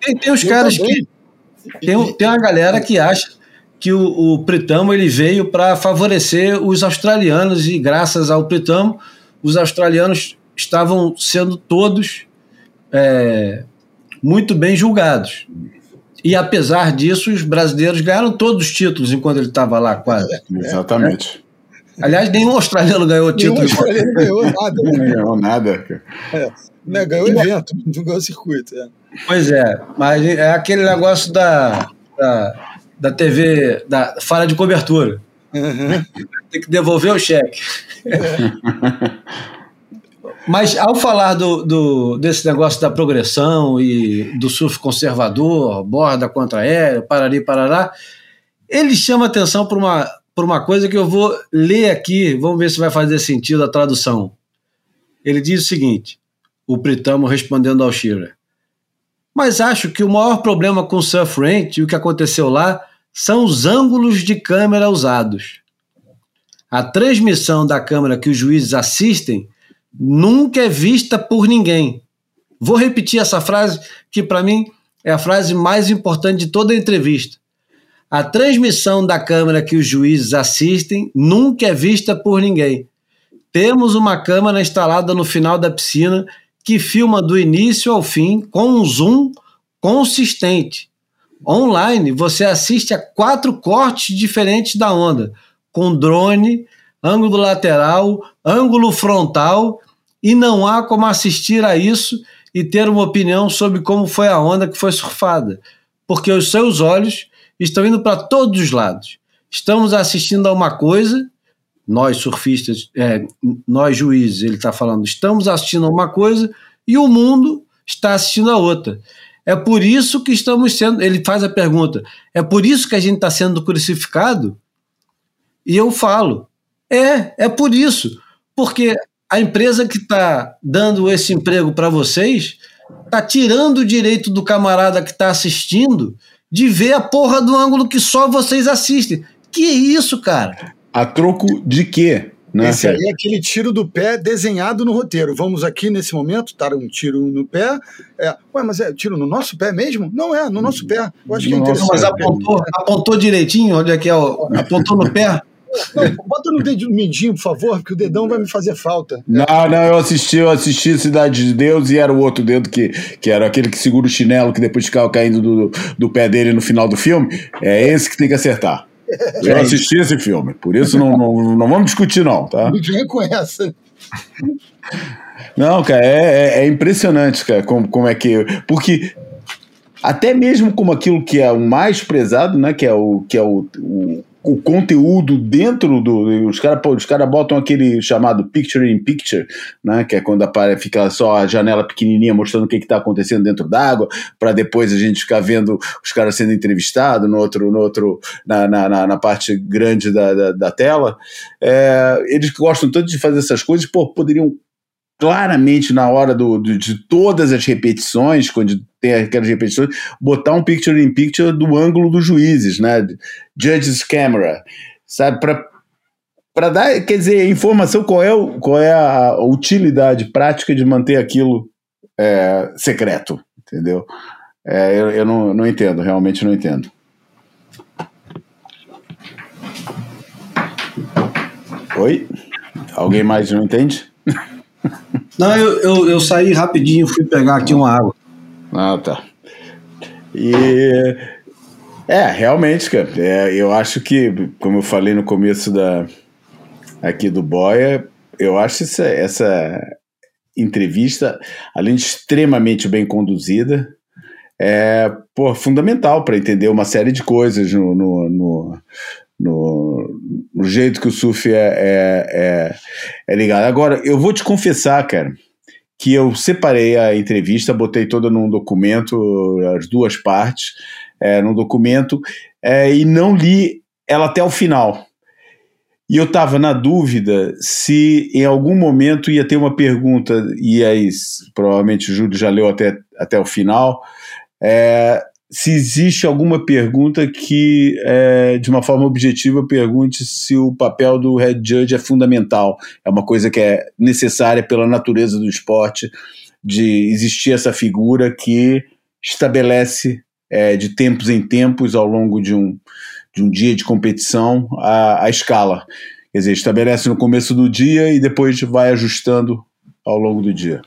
tem, tem, os eu caras também. que. Tem, tem uma galera que acha que o, o Pritamo ele veio para favorecer os australianos, e graças ao Pritamo, os australianos estavam sendo todos é, muito bem julgados. E apesar disso, os brasileiros ganharam todos os títulos enquanto ele estava lá, quase. Exatamente. É. Aliás, nenhum australiano ganhou título. Nenhum australiano ganhou nada. Não ganhou nada. É, né, ganhou evento, [laughs] não ganhou circuito. É. Pois é, mas é aquele negócio da, da, da TV, da falha de cobertura. Uhum. Tem que devolver o cheque. É. Mas ao falar do, do, desse negócio da progressão e do surf conservador, borda contra aéreo, parari, parará, ele chama atenção para uma, por uma coisa que eu vou ler aqui, vamos ver se vai fazer sentido a tradução. Ele diz o seguinte: o Pritamo respondendo ao Shira. Mas acho que o maior problema com o Surf Rant e o que aconteceu lá são os ângulos de câmera usados. A transmissão da câmera que os juízes assistem nunca é vista por ninguém. Vou repetir essa frase, que para mim é a frase mais importante de toda a entrevista. A transmissão da câmera que os juízes assistem nunca é vista por ninguém. Temos uma câmera instalada no final da piscina que filma do início ao fim com um zoom consistente. Online, você assiste a quatro cortes diferentes da onda, com drone, ângulo lateral, ângulo frontal, e não há como assistir a isso e ter uma opinião sobre como foi a onda que foi surfada, porque os seus olhos estão indo para todos os lados. Estamos assistindo a uma coisa, nós surfistas, é, nós juízes, ele está falando, estamos assistindo a uma coisa e o mundo está assistindo a outra. É por isso que estamos sendo. Ele faz a pergunta: é por isso que a gente está sendo crucificado? E eu falo: é, é por isso. Porque a empresa que está dando esse emprego para vocês está tirando o direito do camarada que está assistindo de ver a porra do ângulo que só vocês assistem. Que isso, cara? A troco de quê? Né? Esse aí é aquele tiro do pé desenhado no roteiro. Vamos aqui nesse momento dar um tiro no pé. É, ué, mas é tiro no nosso pé mesmo? Não é, no nosso pé. Eu acho que é interessante. Mas apontou, apontou direitinho? Onde é que é? Apontou no pé? Não, bota no dedo mindinho, por favor, porque o dedão vai me fazer falta. Não, não, eu assisti, eu assisti Cidade de Deus e era o outro dedo que, que era aquele que segura o chinelo que depois ficava caindo do, do pé dele no final do filme. É esse que tem que acertar. Eu assisti esse filme, por isso não, não, não vamos discutir, não, tá? Não vem com essa. Não, cara, é, é, é impressionante, cara, como, como é que. Porque até mesmo como aquilo que é o mais prezado, né? Que é o, que é o, o o conteúdo dentro do. Os caras os cara botam aquele chamado picture in picture, né? Que é quando aparece, fica só a janela pequenininha mostrando o que está acontecendo dentro d'água, para depois a gente ficar vendo os caras sendo entrevistados no outro, no outro na, na, na parte grande da, da, da tela. É, eles gostam tanto de fazer essas coisas, pô, poderiam claramente na hora do, do, de todas as repetições, quando tem aquelas repetições, botar um picture in picture do ângulo dos juízes, né? Judges camera, sabe? Para para dar, quer dizer, informação qual é, o, qual é a utilidade prática de manter aquilo é, secreto, entendeu? É, eu eu não, não entendo, realmente não entendo. Oi? Alguém mais não entende? Não, eu, eu, eu saí rapidinho, fui pegar aqui uma água. Ah, tá. E é, realmente, cara, é, eu acho que, como eu falei no começo da aqui do Boia, eu acho essa, essa entrevista, além de extremamente bem conduzida, é pô, fundamental para entender uma série de coisas no, no, no, no, no jeito que o surf é, é, é, é ligado. Agora, eu vou te confessar, cara, que eu separei a entrevista, botei toda num documento, as duas partes, é, num documento, é, e não li ela até o final. E eu estava na dúvida se em algum momento ia ter uma pergunta, e aí provavelmente o Júlio já leu até, até o final, é, se existe alguma pergunta que, é, de uma forma objetiva, pergunte se o papel do head judge é fundamental. É uma coisa que é necessária pela natureza do esporte, de existir essa figura que estabelece é, de tempos em tempos, ao longo de um, de um dia de competição, a, a escala. Quer dizer, estabelece no começo do dia e depois vai ajustando ao longo do dia.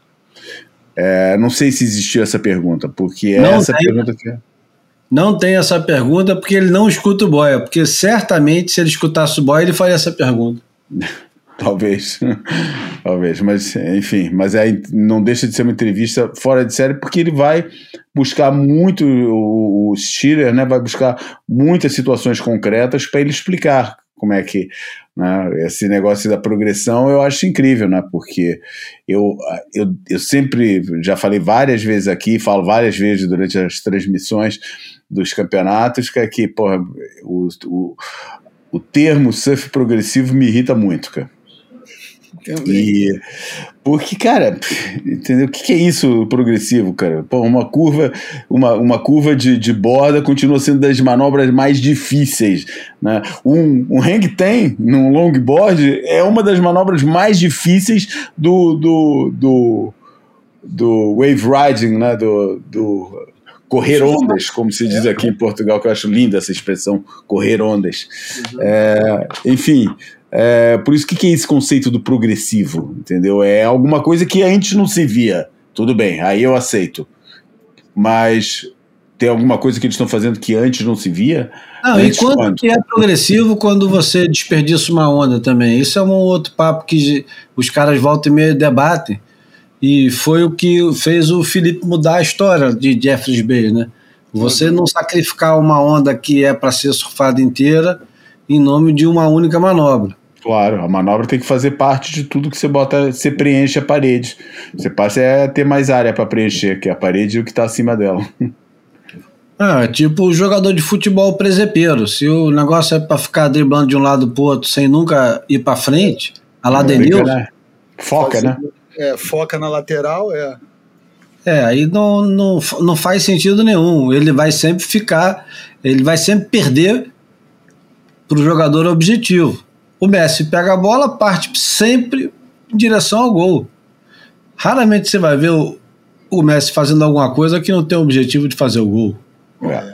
É, não sei se existiu essa pergunta, porque é Não essa tem. pergunta que é. Não tem essa pergunta porque ele não escuta o Boia, porque certamente se ele escutasse o Boia, ele faria essa pergunta. [laughs] Talvez, [laughs] talvez, mas enfim, mas aí não deixa de ser uma entrevista fora de série porque ele vai buscar muito o, Steeler, né? Vai buscar muitas situações concretas para ele explicar como é que né, esse negócio da progressão eu acho incrível, né? Porque eu, eu, eu sempre já falei várias vezes aqui, falo várias vezes durante as transmissões dos campeonatos que aqui, porra, o, o, o termo surf progressivo me irrita muito, cara. E porque, cara, entendeu? O que, que é isso progressivo, cara? Pô, uma curva, uma, uma curva de, de borda continua sendo das manobras mais difíceis. Né? Um, um hang ten num longboard é uma das manobras mais difíceis do, do, do, do wave riding, né? Do, do correr ondas, como se diz aqui em Portugal, que eu acho linda essa expressão, correr ondas. É, enfim, é, por isso, que, que é esse conceito do progressivo? Entendeu? É alguma coisa que antes não se via. Tudo bem, aí eu aceito. Mas tem alguma coisa que eles estão fazendo que antes não se via? Não, e Antes quanto quando? que é progressivo quando você desperdiça uma onda também? Isso é um outro papo que os caras voltam e meio debatem. E foi o que fez o Felipe mudar a história de Jeffries Bay, né? Você não sacrificar uma onda que é para ser surfada inteira em nome de uma única manobra. Claro, a manobra tem que fazer parte de tudo que você bota, você preenche a parede. Você passa a ter mais área para preencher, que é a parede e o que está acima dela. [laughs] Ah, é tipo o jogador de futebol presepeiro. Se o negócio é para ficar driblando de um lado pro outro sem nunca ir para frente, a lá Denilson, né? Foca, né? É, foca na lateral, é. É, aí não, não, não faz sentido nenhum. Ele vai sempre ficar, ele vai sempre perder para o jogador objetivo. O Messi pega a bola, parte sempre em direção ao gol. Raramente você vai ver o, o Messi fazendo alguma coisa que não tem o objetivo de fazer o gol. É.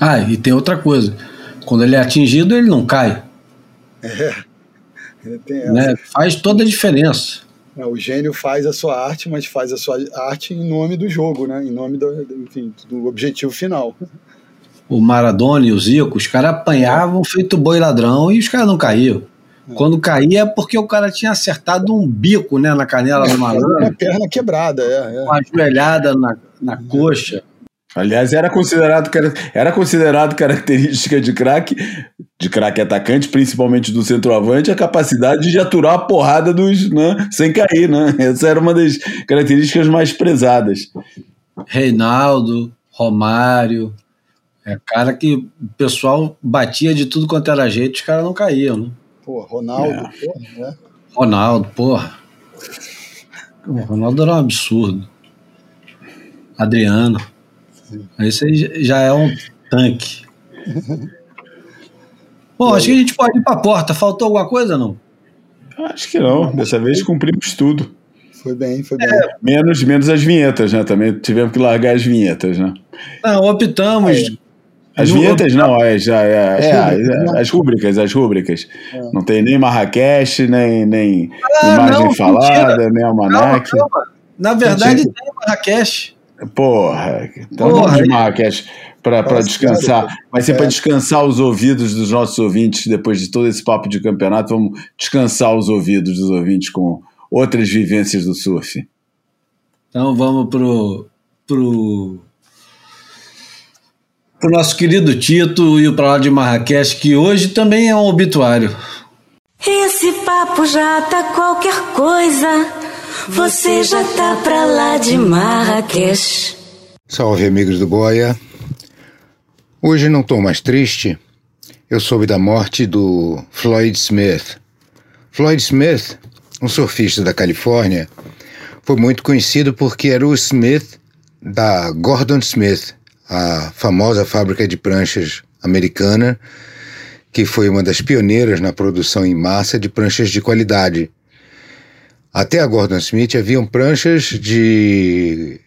Ah, e tem outra coisa. Quando ele é atingido, ele não cai. Essa. Né? Faz toda a diferença. É, o gênio faz a sua arte, mas faz a sua arte em nome do jogo, né? Em nome do, enfim, do objetivo final. o Maradona e o Zico, os caras apanhavam feito boi ladrão e os caras não caíam. Quando caía é porque o cara tinha acertado um bico né, na canela do Uma [laughs] malandro, perna quebrada, é. é. uma joelhada na, na coxa. Aliás, era considerado, era considerado característica de craque, de craque atacante, principalmente do centroavante, a capacidade de aturar a porrada dos, né, sem cair, né? Essa era uma das características mais prezadas. Reinaldo, Romário. É cara que o pessoal batia de tudo quanto era jeito, os caras não caíam. Né? Pô, Ronaldo, É. pô, né? Ronaldo, porra. O Ronaldo era um absurdo. Adriano. Esse aí já é um tanque. Bom, acho que a gente pode ir para a porta. Faltou alguma coisa, não? Acho que não. Dessa vez cumprimos tudo. Foi bem, foi bem. É, menos, menos as vinhetas, né? Também tivemos que largar as vinhetas, né? Não, optamos. É. As vinhetas não, é, já, é, é, é, as rúbricas, as rúbricas. É. Não tem nem Marrakech, nem, nem ah, imagem não, falada, mentira. nem almanac. Na verdade, tem Marrakech. Porra, então Porra, vamos de Marrakech para descansar. Vai ser é. para descansar os ouvidos dos nossos ouvintes depois de todo esse papo de campeonato. Vamos descansar os ouvidos dos ouvintes com outras vivências do surf. Então vamos pro pro pro nosso querido Tito e o para lá de Marrakech, que hoje também é um obituário. Esse papo já tá qualquer coisa. Você já tá pra lá de Marrakech. Salve amigos do Boia. Hoje não estou mais triste. Eu soube da morte do Floyd Smith. Floyd Smith, um surfista da Califórnia, foi muito conhecido porque era o Smith da Gordon Smith, a famosa fábrica de pranchas americana, que foi uma das pioneiras na produção em massa de pranchas de qualidade. Até a Gordon Smith haviam pranchas de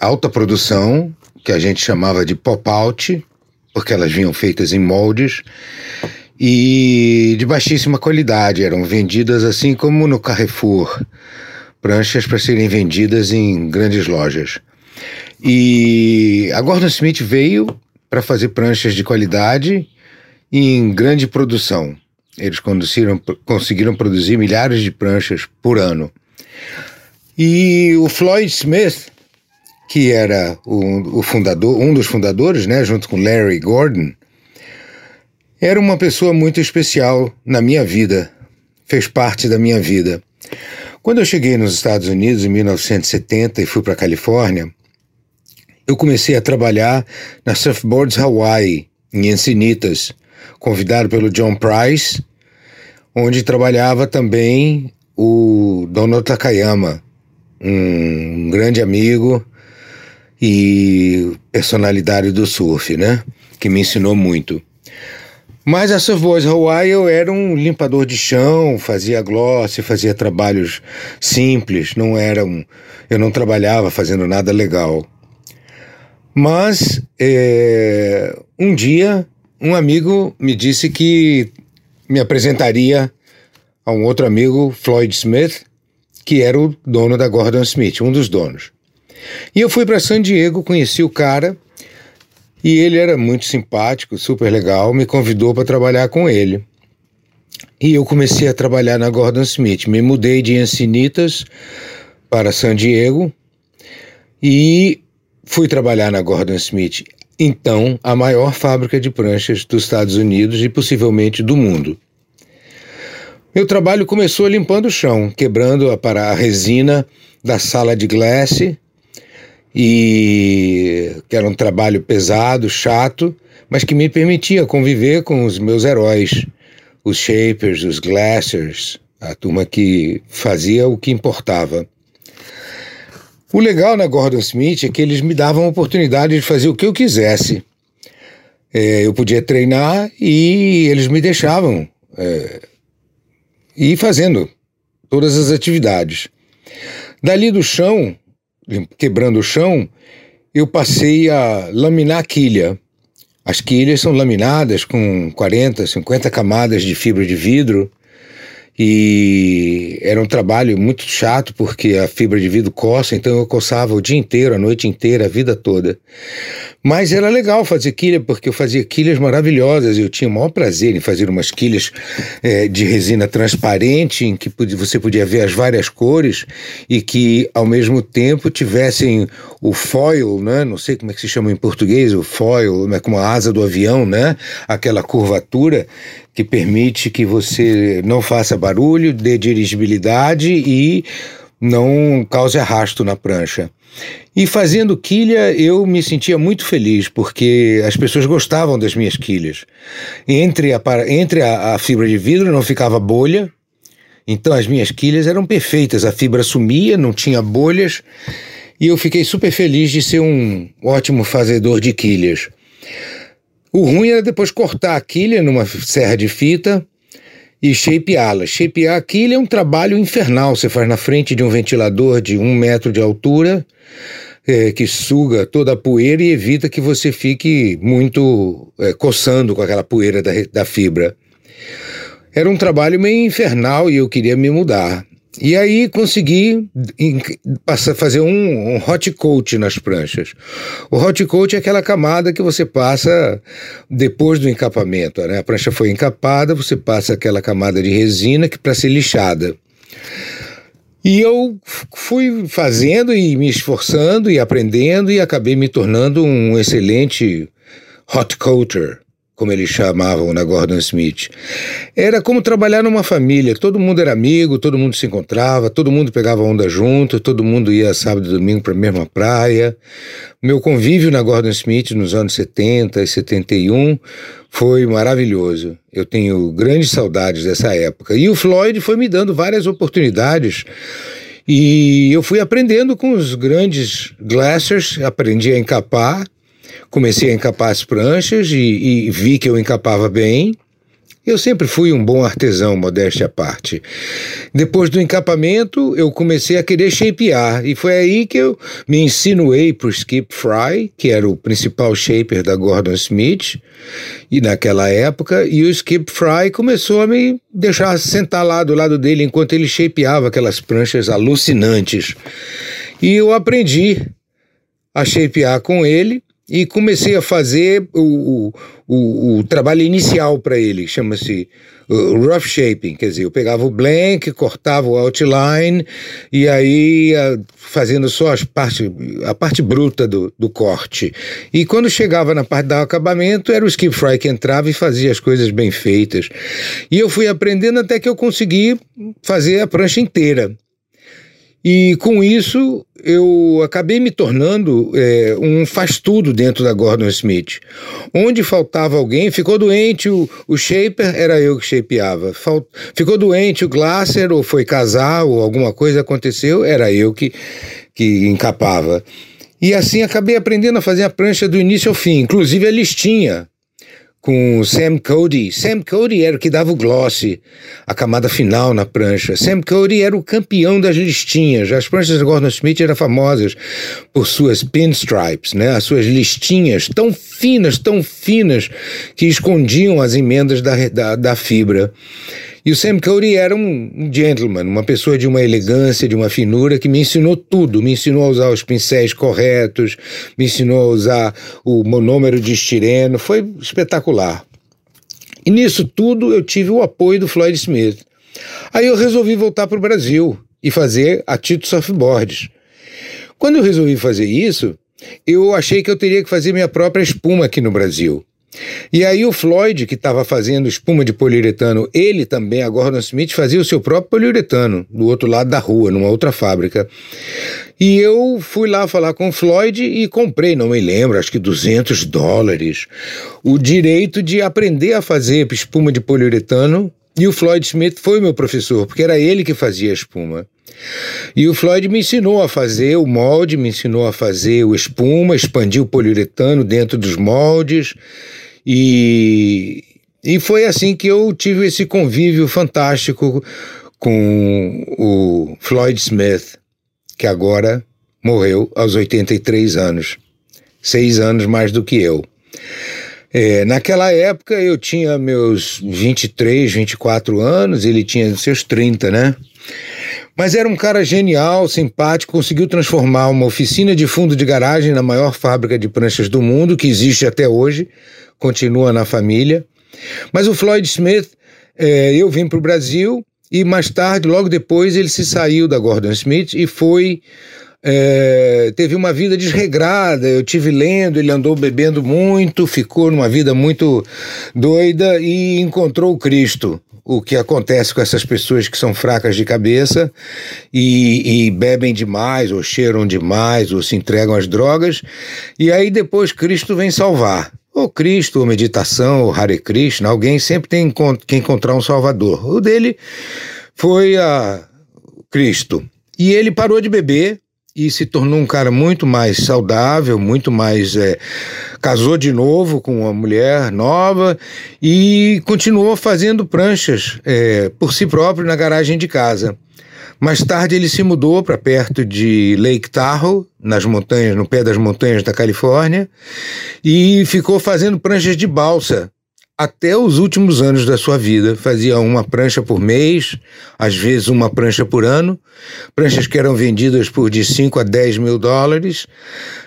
alta produção, que a gente chamava de pop-out, porque elas vinham feitas em moldes e de baixíssima qualidade, eram vendidas assim como no Carrefour, pranchas para serem vendidas em grandes lojas. E a Gordon Smith veio para fazer pranchas de qualidade em grande produção. Eles conseguiram produzir milhares de pranchas por ano. E o Floyd Smith, que era o, o fundador, um dos fundadores, né, junto com Larry Gordon, era uma pessoa muito especial na minha vida, fez parte da minha vida. Quando eu cheguei nos Estados Unidos em 1970 e fui para a Califórnia, eu comecei a trabalhar na Surfboards Hawaii, em Encinitas, convidado pelo John Price, onde trabalhava também o Dono Takayama, um grande amigo e personalidade do surf, né? Que me ensinou muito. Mas a Surfboys Hawaii eu era um limpador de chão, fazia gloss, fazia trabalhos simples, não era um, eu não trabalhava fazendo nada legal. Mas é, um dia um amigo me disse que me apresentaria a um outro amigo, Floyd Smith, que era o dono da Gordon Smith, um dos donos. E eu fui para San Diego, conheci o cara e ele era muito simpático, super legal, me convidou para trabalhar com ele. E eu comecei a trabalhar na Gordon Smith. Me mudei de Encinitas para San Diego e fui trabalhar na Gordon Smith, então a maior fábrica de pranchas dos Estados Unidos e possivelmente do mundo. Meu trabalho começou limpando o chão, quebrando a, a resina da sala de glass e que era um trabalho pesado, chato, mas que me permitia conviver com os meus heróis, os shapers, os glassers, a turma que fazia o que importava. O legal na Gordon Smith é que eles me davam a oportunidade de fazer o que eu quisesse. É, eu podia treinar e eles me deixavam é, ir fazendo todas as atividades. Dali do chão, quebrando o chão, eu passei a laminar a quilha. As quilhas são laminadas com 40, 50 camadas de fibra de vidro e era um trabalho muito chato porque a fibra de vidro coça, então eu coçava o dia inteiro, a noite inteira, a vida toda. Mas era legal fazer quilha porque eu fazia quilhas maravilhosas. Eu tinha o maior prazer em fazer umas quilhas é, de resina transparente em que você podia ver as várias cores e que ao mesmo tempo tivessem o foil, né? Não sei como é que se chama em português, o foil, né? como a asa do avião, né? Aquela curvatura que permite que você não faça barulho, dê dirigibilidade e não cause arrasto na prancha. E fazendo quilha eu me sentia muito feliz, porque as pessoas gostavam das minhas quilhas. Entre a, entre a, a fibra de vidro não ficava bolha, então as minhas quilhas eram perfeitas, a fibra sumia, não tinha bolhas, E eu fiquei super feliz de ser um ótimo fazedor de quilhas. O ruim era depois cortar a quilha numa serra de fita e shapeá-la. Shapear a quilha é um trabalho infernal. Você faz na frente de um ventilador de um metro de altura é, que suga toda a poeira e evita que você fique muito é, coçando com aquela poeira da, da fibra. Era um trabalho meio infernal e eu queria me mudar. E aí consegui fazer um, um, hot coat nas pranchas. O hot coat é aquela camada que você passa depois do encapamento. Né? A prancha foi encapada, você passa aquela camada de resina que para ser lixada. E eu fui fazendo e me esforçando e aprendendo e acabei me tornando um excelente hot coater como eles chamavam na Gordon Smith. Era como trabalhar numa família, todo mundo era amigo, todo mundo se encontrava, todo mundo pegava onda junto, todo mundo ia sábado e domingo para a mesma praia. Meu convívio na Gordon Smith nos anos 70 e 71 foi maravilhoso. Eu tenho grandes saudades dessa época. E o Floyd foi me dando várias oportunidades. E eu fui aprendendo com os grandes glassers, aprendi a encapar, comecei a encapar as pranchas e, e vi que eu encapava bem. Eu sempre fui um bom artesão, modéstia à parte. Depois do encapamento, eu comecei a querer shapear, e foi aí que eu me insinuei para o Skip Fry, que era o principal shaper da Gordon Smith, e naquela época, e o Skip Fry começou a me deixar sentar lá do lado dele enquanto ele shapeava aquelas pranchas alucinantes. E eu aprendi a shapear com ele, e comecei a fazer o, o, o trabalho inicial para ele, chama-se uh, rough shaping, quer dizer, eu pegava o blank, cortava o outline e aí uh, fazendo só as parte, a parte bruta do, do corte. E quando chegava na parte do acabamento, era o Skip Fry que entrava e fazia as coisas bem feitas. E eu fui aprendendo até que eu consegui fazer a prancha inteira. E com isso eu acabei me tornando é, um faz-tudo dentro da Gordon Smith. Onde faltava alguém, ficou doente o, o shaper, era eu que shapeava. Falt, ficou doente o glasser, ou foi casar, ou alguma coisa aconteceu, era eu que, que encapava. E assim acabei aprendendo a fazer a prancha do início ao fim, inclusive a listinha com Sam Cody. Sam Cody era o que dava o gloss, a camada final na prancha. Sam Cody era o campeão das listinhas. As pranchas de Gordon Smith eram famosas por suas pinstripes, né? as suas listinhas tão finas, tão finas, que escondiam as emendas da, da, da fibra. E o Sam Cody era um gentleman, uma pessoa de uma elegância, de uma finura, que me ensinou tudo. Me ensinou a usar os pincéis corretos, me ensinou a usar o monômero de estireno. Foi espetacular. E nisso tudo eu tive o apoio do Floyd Smith. Aí eu resolvi voltar para o Brasil e fazer a Tito Softboards. Quando eu resolvi fazer isso, eu achei que eu teria que fazer minha própria espuma aqui no Brasil. E aí o Floyd, que estava fazendo espuma de poliuretano, ele também, a Gordon Smith, fazia o seu próprio poliuretano, do outro lado da rua, numa outra fábrica. E eu fui lá falar com o Floyd e comprei, não me lembro, acho que 200 dólares, o direito de aprender a fazer espuma de poliuretano. E o Floyd Smith foi meu professor, porque era ele que fazia a espuma. E o Floyd me ensinou a fazer o molde, me ensinou a fazer o espuma, expandir o poliuretano dentro dos moldes. E, e foi assim que eu tive esse convívio fantástico com o Floyd Smith, que agora morreu aos 83 anos, seis anos mais do que eu. É, naquela época eu tinha meus 23, 24 anos, ele tinha seus 30, né? Mas era um cara genial, simpático, conseguiu transformar uma oficina de fundo de garagem na maior fábrica de pranchas do mundo, que existe até hoje, continua na família. Mas o Floyd Smith, é, eu vim para o Brasil e mais tarde, logo depois, ele se saiu da Gordon Smith e foi. É, teve uma vida desregrada. Eu tive lendo, ele andou bebendo muito, ficou numa vida muito doida e encontrou Cristo o que acontece com essas pessoas que são fracas de cabeça e, e, bebem demais, ou cheiram demais, ou se entregam às drogas, e aí depois Cristo vem salvar. Ou Cristo, ou meditação, ou Hare Krishna, alguém sempre tem que encontrar um salvador. O dele foi a Cristo. E ele parou de beber, e se tornou um cara muito mais saudável, muito mais. É, casou de novo com uma mulher nova e continuou fazendo pranchas é, por si próprio na garagem de casa. Mais tarde ele se mudou para perto de Lake Tahoe, nas montanhas, no pé das montanhas da Califórnia, e ficou fazendo pranchas de balsa até os últimos anos da sua vida. Fazia uma prancha por mês, às vezes uma prancha por ano, pranchas que eram vendidas por de 5 a 10 mil dólares,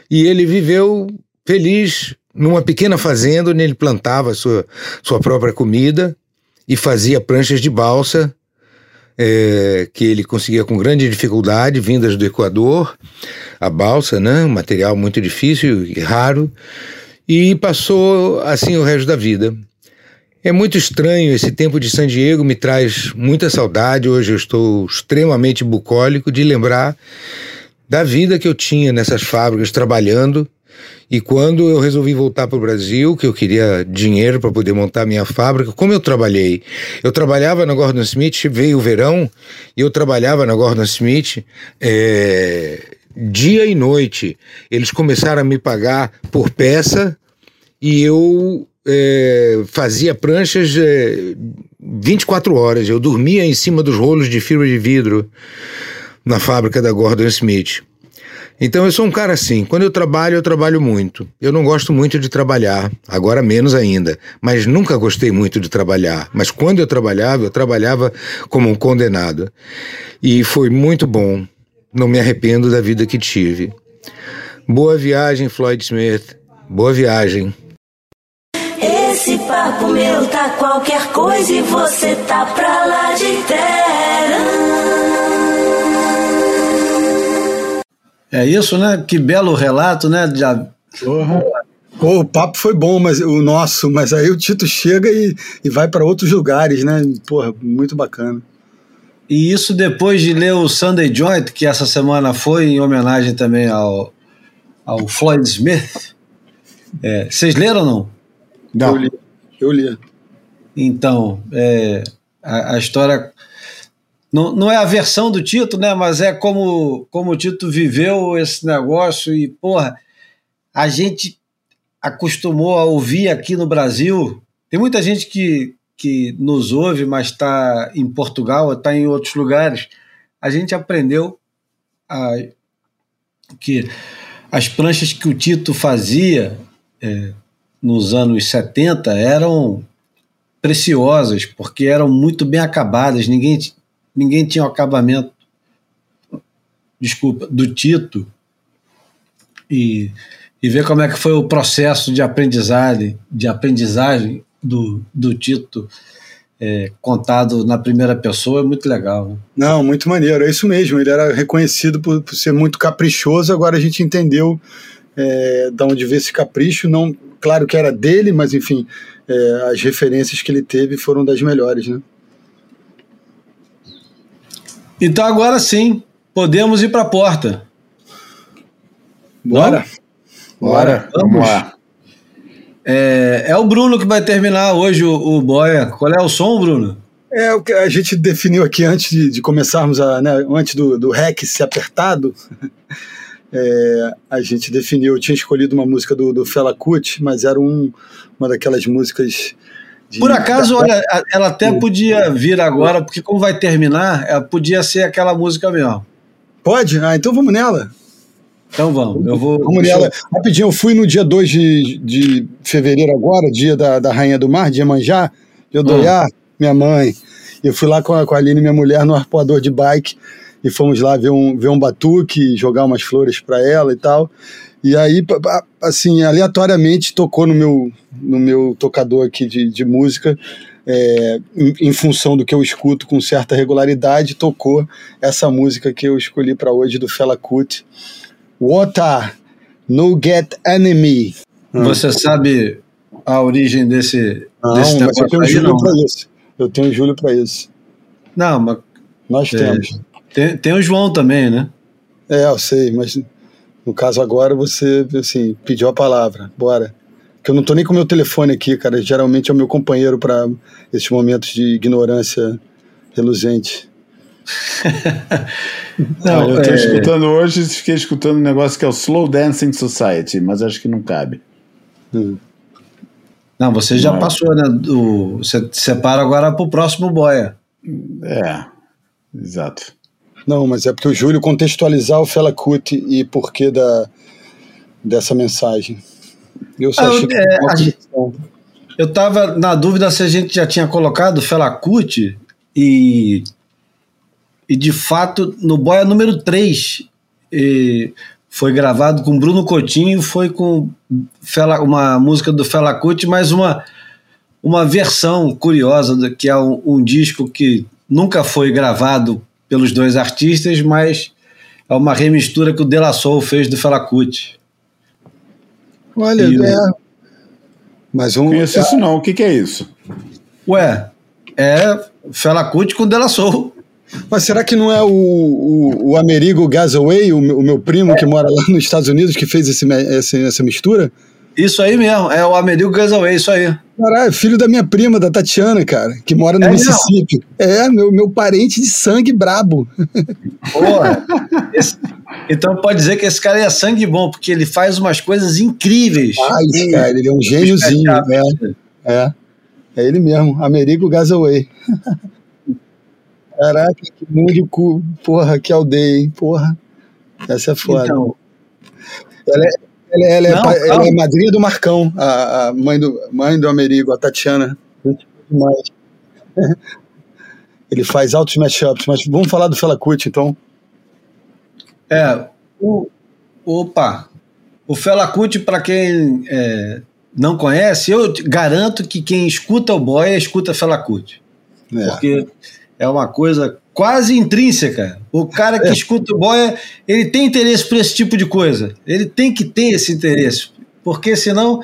e ele viveu feliz numa pequena fazenda onde ele plantava sua, sua própria comida e fazia pranchas de balsa. É, que ele conseguia com grande dificuldade, vindas do Equador, a balsa, né, um material muito difícil e raro, e passou assim o resto da vida. É muito estranho, esse tempo de San Diego me traz muita saudade. Hoje eu estou extremamente bucólico de lembrar da vida que eu tinha nessas fábricas trabalhando. E quando eu resolvi voltar para o Brasil, que eu queria dinheiro para poder montar minha fábrica, como eu trabalhei? Eu trabalhava na Gordon Smith, veio o verão, e eu trabalhava na Gordon Smith é, dia e noite. Eles começaram a me pagar por peça e eu é, fazia pranchas é, 24 horas. Eu dormia em cima dos rolos de fibra de vidro na fábrica da Gordon Smith. Então eu sou um cara assim, quando eu trabalho, eu trabalho muito. Eu não gosto muito de trabalhar, agora menos ainda, mas nunca gostei muito de trabalhar. Mas quando eu trabalhava, eu trabalhava como um condenado. E foi muito bom. Não me arrependo da vida que tive. Boa viagem, Floyd Smith. Boa viagem. Papo meu tá qualquer coisa e você tá pra lá de terra. É isso, né? Que belo relato, né? De... Porra. Pô, o papo foi bom, mas o nosso, mas aí o Tito chega e, e vai para outros lugares, né? Porra, muito bacana. E isso depois de ler o Sunday Joint, que essa semana foi em homenagem também ao, ao Floyd Smith. É, vocês leram ou não? Não. Eu li. Eu li. Então, é, a, a, história não, não é a versão do Tito, né? Mas é como, como o Tito viveu esse negócio e, porra, a gente acostumou a ouvir aqui no Brasil. Tem muita gente que, que nos ouve, mas está em Portugal, está em outros lugares. A gente aprendeu a, que as pranchas que o Tito fazia é, nos anos 70 eram preciosas, porque eram muito bem acabadas, ninguém, ninguém tinha o acabamento, desculpa, do Tito. E, e ver como é que foi o processo de aprendizagem, de aprendizagem do, do Tito é, contado na primeira pessoa é muito legal. Né? Não, muito maneiro, é isso mesmo. Ele era reconhecido por, por ser muito caprichoso, agora a gente entendeu é, da onde veio esse capricho, não claro que era dele, mas enfim, é, as referências que ele teve foram das melhores, né? Então agora sim, podemos ir para a porta. Bora. Bora. Vamos lá. É, é, o Bruno que vai terminar hoje o, o Boia. Qual é o som, Bruno? É o que a gente [laughs] definiu aqui antes de, de começarmos a, né, antes do, do REC ser apertado. [laughs] é, a gente definiu, eu tinha escolhido uma música do, do Fela Kuti, mas era um, uma daquelas músicas. De... Por acaso, olha, ela até podia vir agora, porque como vai terminar, ela podia ser aquela música mesmo. Pode? Ah, então vamos nela. Então vamos, eu vou. Vamos nela. Rapidinho, eu fui no dia 2 de, de fevereiro agora, dia da, da Rainha do Mar, de Iemanjá, de Odoiá, ah. minha mãe. Eu fui lá com a, com a Aline, minha mulher, no arpoador de bike e fomos lá ver um, ver um batuque, jogar umas flores para ela e tal. E aí, assim, aleatoriamente tocou no meu, no meu tocador aqui de, de música, é, em, em, função do que eu escuto com certa regularidade, tocou essa música que eu escolhi para hoje do Fela Kuti, Water No Get Enemy. Você sabe a origem desse, não, desse mas eu tenho Júlio para isso. Eu tenho Júlio para isso. Não, mas nós é, temos. Tem, tem o João também, né? É, eu sei, mas no caso agora você, assim, pediu a palavra. Bora. Que eu não tô nem com o meu telefone aqui, cara. Geralmente é o meu companheiro para esses momentos de ignorância reluzente. [laughs] Não, eu tô é- escutando hoje, fiquei escutando um negócio que é o Slow Dancing Society, mas acho que não cabe. Não, você já Não. passou, né? Do, você separa agora pro próximo boia. É, exato. Não, mas é porque o Júlio contextualizar o Fela Kuti e porquê da, dessa mensagem. Eu só Ah, achei que é. Eu tava na dúvida se a gente já tinha colocado Fela Kuti e, e de fato no boia número 3 foi gravado com Bruno Coutinho, foi com Fela, uma música do Fela Kuti, mas uma, uma versão curiosa, que é um, um disco que nunca foi gravado pelos dois artistas, mas é uma remistura que o De La Soul fez do Fela Kuti. Olha, E o- é. Mas um. Conheço isso não, o que, que é isso? Ué, é Fela Kuti com De La Soul. Mas será que não é o, o, o Amerigo Gazaway, o, meu- o meu primo que mora lá nos Estados Unidos, que fez esse, esse- essa mistura? Isso aí mesmo, é o Amerigo Gazaway, isso aí. Caralho, filho da minha prima, da Tatiana, cara, que mora no É Mississippi. É, meu, meu parente de sangue brabo. Porra. Esse- então pode dizer que esse cara é sangue bom, porque ele faz umas coisas incríveis. Ai, cara, ele é um gêniozinho. É, é. É ele mesmo, Amerigo Gazaway. Caraca, que mundo, cu- porra, que aldeia, hein? Porra. Essa é foda. Então, Ela é, ela, é- ela é Não, calma. ela é madrinha do Marcão, a, a mãe, do, mãe do Amerigo, a Tatiana. Demais. Ele faz altos mashups, mas vamos falar do Fela Kuti, então. é, o, opa, o Fela Kuti, para quem é, não conhece, eu garanto que quem escuta o Boia escuta Fela Kuti. É. porque é uma coisa quase intrínseca. O cara que escuta o boia, ele tem interesse por esse tipo de coisa. Ele tem que ter esse interesse, porque senão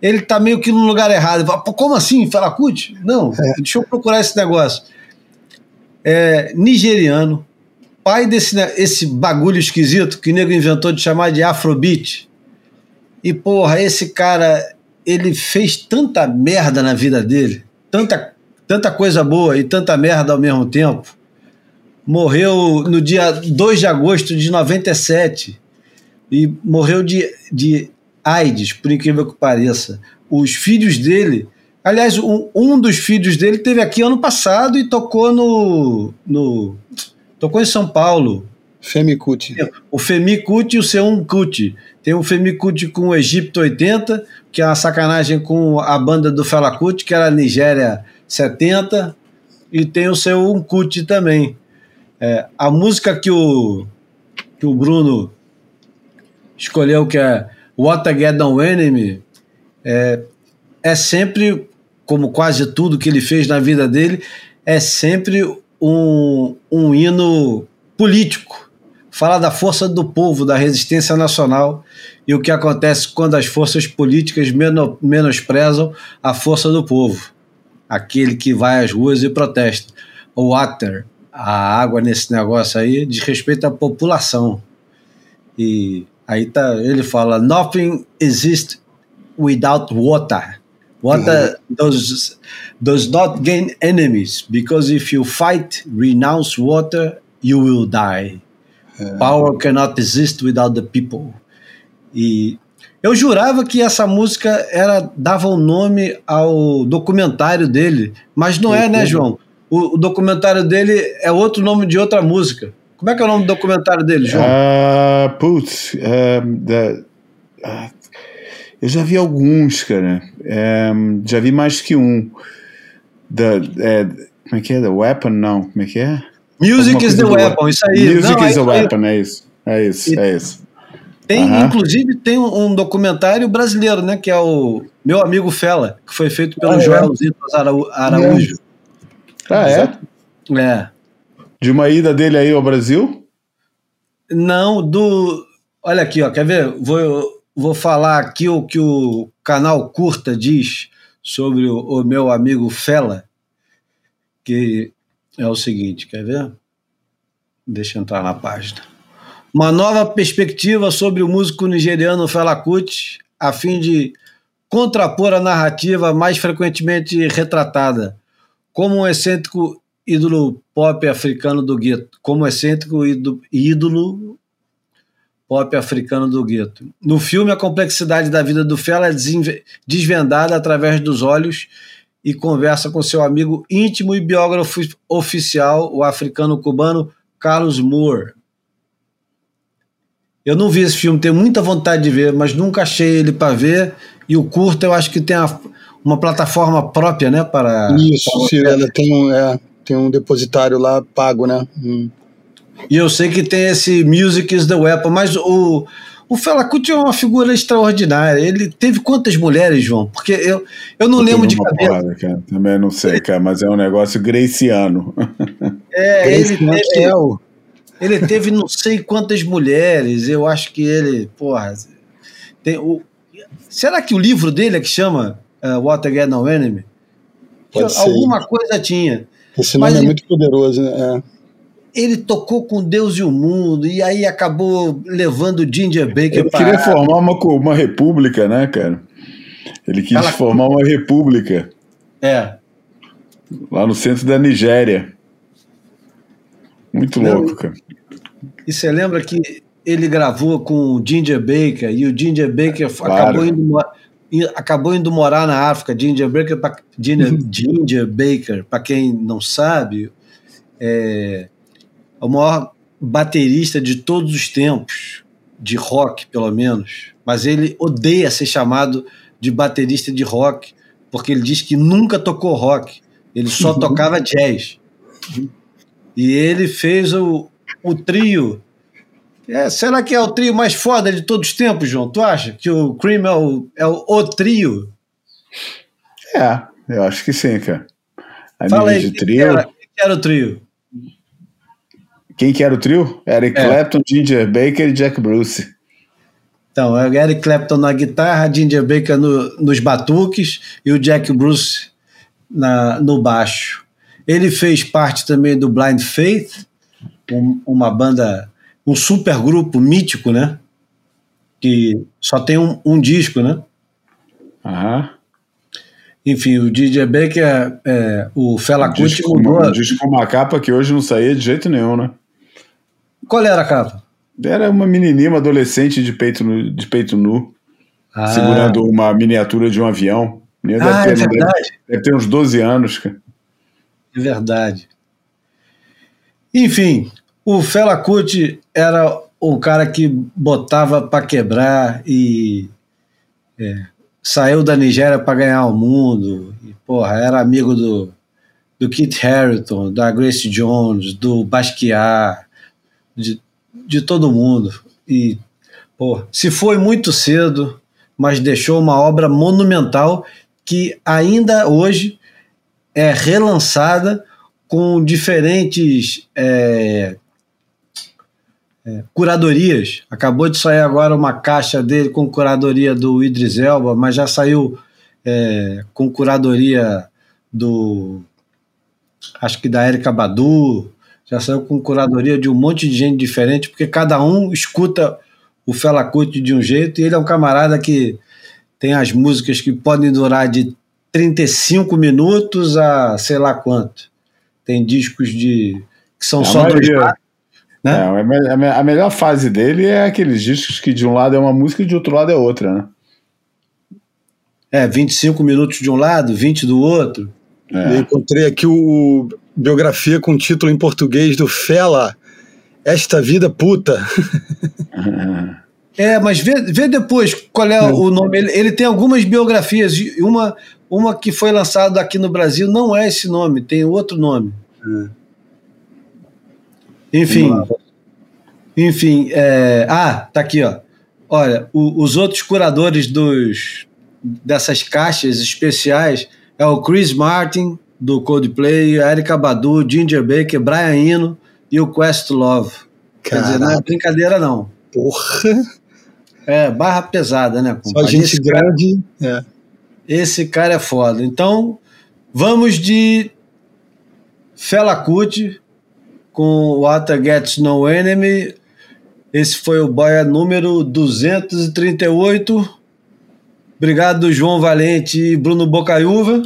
ele tá meio que no lugar errado. Fala, "Pô, como assim, Felacut? Não, deixa eu procurar esse negócio. É nigeriano, pai desse esse bagulho esquisito que o nego inventou de chamar de Afrobeat. E porra, esse cara, ele fez tanta merda na vida dele, tanta tanta coisa boa e tanta merda ao mesmo tempo. Morreu no dia 2 de agosto de 97 e morreu de, de AIDS, por incrível que pareça. Os filhos dele, aliás, um, um dos filhos dele teve aqui ano passado e tocou no, no tocou em São Paulo. Femi Kuti. O Femi Kuti e o C1 Kuti. Tem o Femi Kuti com o Egito 80, que é uma sacanagem com a banda do Fela Kuti, que era a Nigéria 70, e tem o C1 Kuti também. É, a música que o, que o Bruno escolheu, que é What I Get No Enemy, é, é sempre, como quase tudo que ele fez na vida dele, é sempre um, um hino político. Fala da força do povo, da resistência nacional e o que acontece quando as forças políticas meno- menosprezam a força do povo. Aquele que vai às ruas e protesta. O water, a água nesse negócio aí, diz respeito à população. E aí tá, ele fala: Nothing exists without water. Water does, does not gain enemies, because if you fight, renounce water, you will die. Power cannot exist without the people. E eu jurava que essa música era dava o nome ao documentário dele, mas não é, né, João? O, o documentário dele é outro nome de outra música. Como é que é o nome do documentário dele, João? Ah, putz, ah, eu já vi alguns, cara. É, já vi mais que um. Da, é, como é que é? The Weapon? Não, como é que é? Music is the weapon, isso aí. Music Não, is the. Weapon, é isso. É isso, é isso. Tem, inclusive, tem um, um documentário brasileiro, né? Que é o Meu Amigo Fela, que foi feito pelo Ah, Araújo. Ah, é? É. De uma ida dele aí ao Brasil? Não, do. Olha aqui, ó, quer ver? Vou, vou falar aqui o que o canal Curta diz sobre o, o meu amigo Fela, que é o seguinte, quer ver? Deixa eu entrar na página. Uma nova perspectiva sobre o músico nigeriano Fela Kuti, a fim de contrapor a narrativa mais frequentemente retratada, como um excêntrico ídolo pop africano do gueto, como excêntrico ídolo, pop africano do gueto. No filme, a complexidade da vida do Fela é desvendada através dos olhos e conversa com seu amigo íntimo e biógrafo oficial, o africano-cubano Carlos Moore. Eu não vi esse filme, tenho muita vontade de ver, mas nunca achei ele para ver. E o curto eu acho que tem a- uma plataforma própria, né? Para Isso, se ela tem um, é, tem um depositário lá pago, né? Hum. E eu sei que tem esse Music is the Weapon, mas o, o Fela Kuti é uma figura extraordinária. Ele teve quantas mulheres, João? Porque eu, eu não lembro de cabeça. porrada. Também não sei, cara, mas é um negócio greciano. [laughs] É, ele Esse, né, teve, é o- ele teve não sei quantas mulheres. Eu acho que ele, porra. Tem o, será que o livro dele é que chama uh, I Get No Enemy? Pode ser. Alguma coisa tinha. Esse nome Mas é ele- muito poderoso, né? É. Ele tocou com Deus e o mundo, e aí acabou levando o Ginger Baker Ele para. queria formar uma, uma república, né, cara? Ele quis Ela- formar uma república É. lá no centro da Nigéria. Muito Não, louco, cara. E você lembra que ele gravou com o Ginger Baker e o Ginger Baker Claro. acabou, indo, acabou indo morar na África. Ginger Baker, pra, Ginger, Ginger Baker, para quem não sabe, é o maior baterista de todos os tempos, de rock, pelo menos. Mas ele odeia ser chamado de baterista de rock, porque ele diz que nunca tocou rock, ele só tocava jazz. E ele fez o, o trio. É, será que é o trio mais foda de todos os tempos, João? Tu acha que o Cream é o, é o, o trio? É, eu acho que sim, cara. A Fala aí, de quem que trio. era, quem que era o trio? Quem que era o trio? Eric É. Clapton, Ginger Baker e Jack Bruce. Então, é o Eric Clapton na guitarra, Ginger Baker no- nos batuques e o Jack Bruce na- no baixo. Ele fez parte também do Blind Faith, um- uma banda, um super grupo mítico, né? Que só tem um, um disco, né? Aham. Enfim, o DJ Baker, é, o Fela Um Kuti disco, mudou. um disco com uma capa que hoje não saía de jeito nenhum, né? Qual era a capa? Era uma menininha, uma adolescente de peito nu, de peito nu Ah, segurando uma miniatura de um avião. Ah, deve, é ter, deve- verdade. deve ter uns 12 anos, cara. É verdade. Enfim, o Fela Kuti era um cara que botava para quebrar e é, saiu da Nigéria para ganhar o mundo. E, porra, era amigo do, do Kit Harington, da Grace Jones, do Basquiat, de, de todo mundo. E, porra, se foi muito cedo, mas deixou uma obra monumental que ainda hoje é relançada com diferentes é, é, curadorias. Acabou de sair agora uma caixa dele com curadoria do Idris Elba, mas já saiu é, com curadoria do. Acho que da Erika Badu, já saiu com curadoria de um monte de gente diferente, porque cada um escuta o Fela Kuti de um jeito e ele é um camarada que tem as músicas que podem durar de 35 minutos a sei lá quanto. Tem discos de que são A só dois maioria- né? É, a me- a me- a melhor fase dele é aqueles discos que de um lado é uma música e de outro lado é outra, né? É, 25 minutos de um lado, 20 do outro. É. Eu encontrei aqui o, o biografia com título em português do Fela. Esta vida puta. [laughs] É, mas vê, vê depois qual é o nome. Ele, ele tem algumas biografias, uma, uma que foi lançada aqui no Brasil não é esse nome, tem outro nome. Enfim. Enfim, é, ah, tá aqui, ó. Olha, o- os outros curadores dos, dessas caixas especiais é o Chris Martin, do Coldplay, a Erika Badu, Ginger Baker, Brian Eno e o Questlove. Quer dizer, não é brincadeira, não. Porra. É, barra pesada, né? Só gente esse, cara, grande. É. esse cara é foda. Então, vamos de Fela Kuti com What Gets No Enemy. Esse foi o boia número 238. Obrigado, João Valente e Bruno Bocaiúva.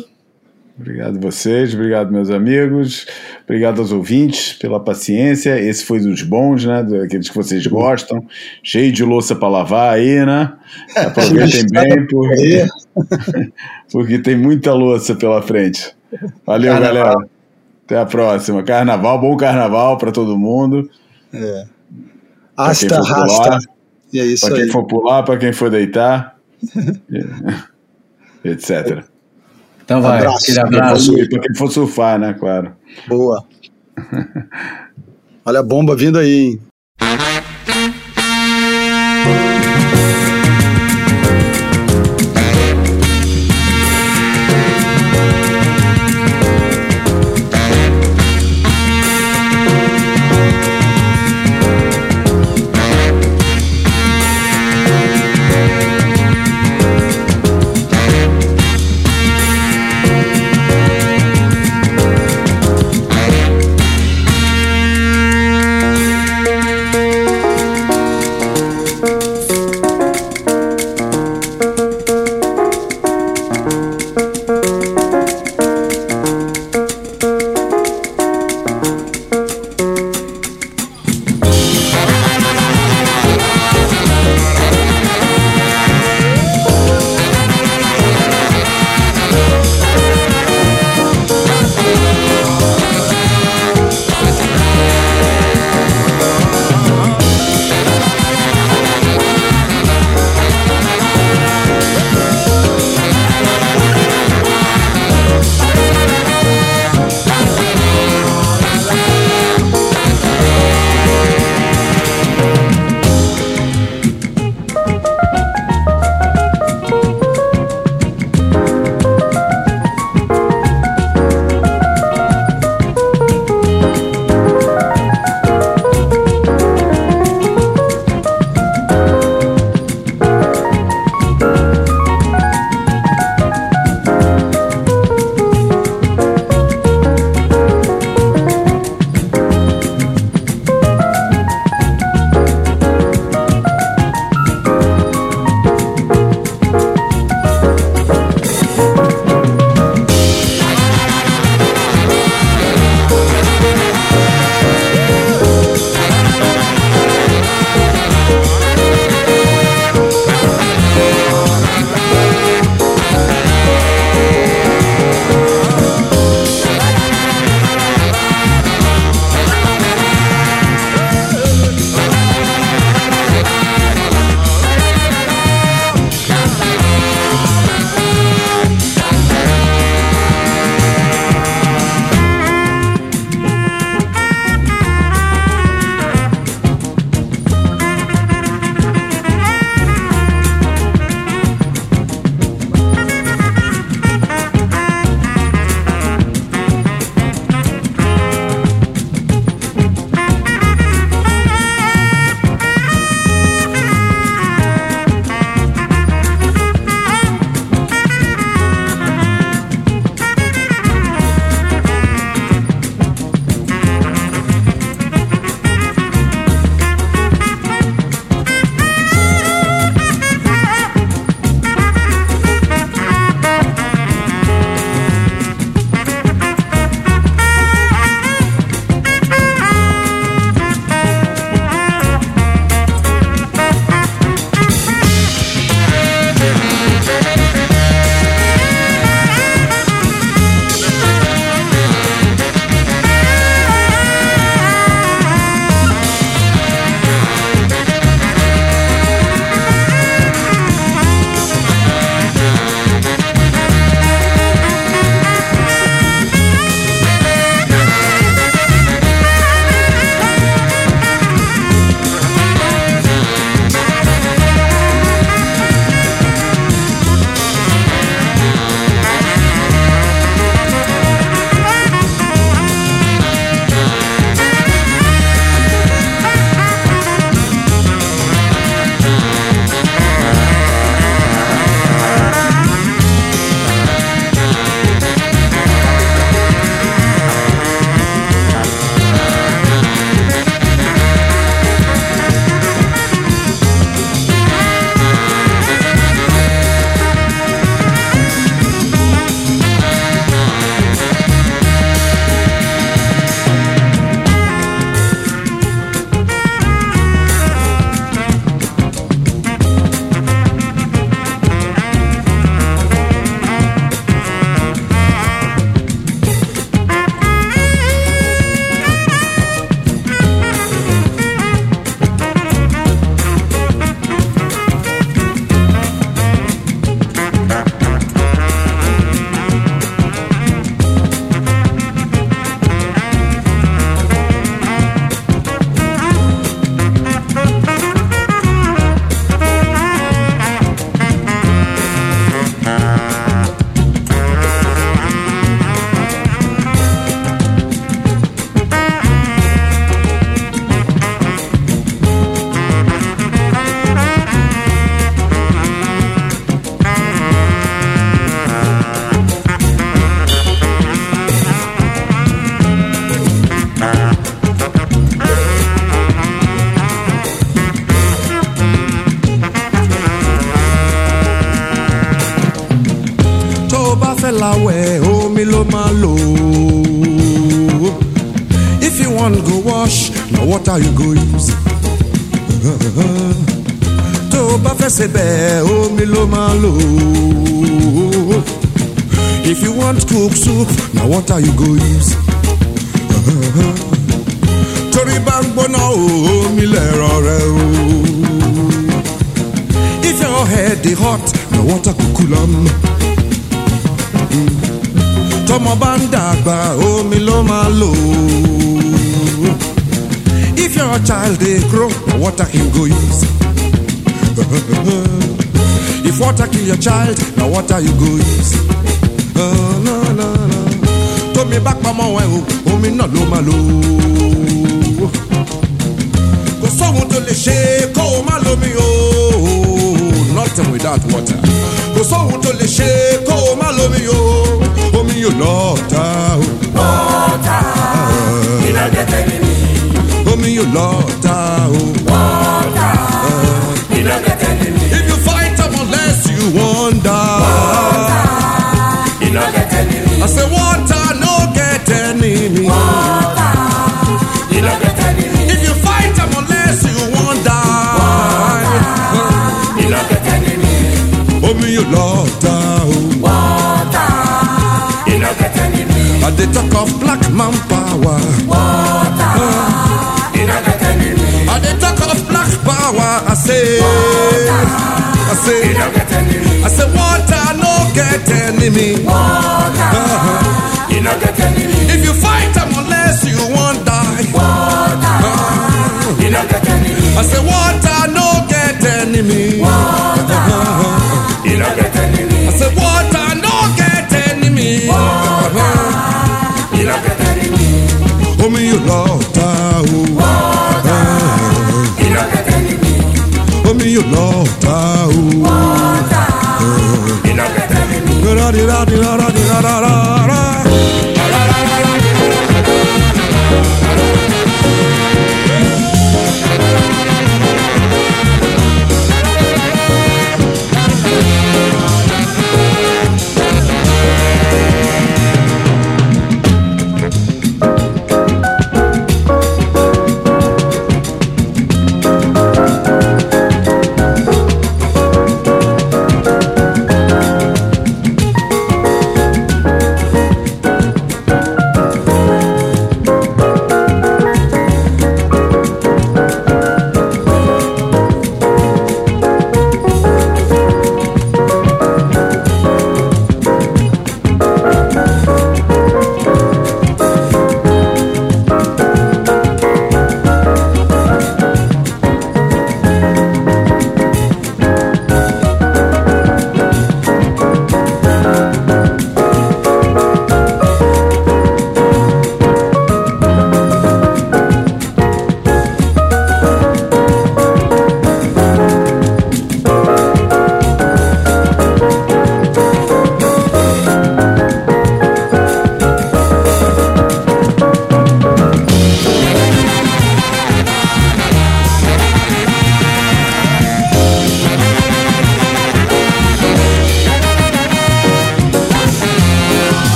Obrigado vocês, obrigado meus amigos. Obrigado aos ouvintes pela paciência. Esse foi dos bons, né? Daqueles que vocês gostam. Cheio de louça para lavar aí, né? [laughs] Aproveitem bem, porque, [laughs] porque tem muita louça pela frente. Valeu, galera. Até a próxima. Carnaval, bom carnaval para todo mundo. É. Asta, rasta. E é isso pra quem for pular, para quem for deitar, [laughs] etc. Então vai, abraço. aquele abraço. Para quem for surfar, né? Claro. Boa. [laughs] Olha a bomba vindo aí, hein? now child they grow, water him go easy. [laughs] if water kill your child, now water you go easy. Uh, oh, no, no, no. Told me back my when oh oh me no lo malo. Go so want to leche, go malo me oh. Nothing without water. Go so want to leche, go malo me oh. Oh me you not out. Water. Uh, yóò o. Lọ́ọ̀ta, iná mi. If you fight am unless you wan die. Lọ́ọ̀ta, iná gẹ́gẹ́ ni mi. I say water no get enemy. Water, iná gẹ́gẹ́ ni mi. If you fight am unless you wan die. Iná gẹ́gẹ́ ni mi. Omi yóò ta o. Water. Iná gẹ́gẹ́ ni. I dey talk of black man power. Water. I say. Water. I say. Iná gẹ́gẹ́ ni mi. I say water no get enemy. Water. Iná gẹ́gẹ́ ni mi. If you fight am unless you wan die. Water. Iná gẹ́gẹ́ ni mi. I say water no get enemy. Water. Iná gẹ́gẹ́ ni mi. I say water no get enemy. Water. Iná gẹ́gẹ́ ni mi. Omi yóò lọ ta o. you love tao. Water. Water. Water. Water. Water. Water. Water.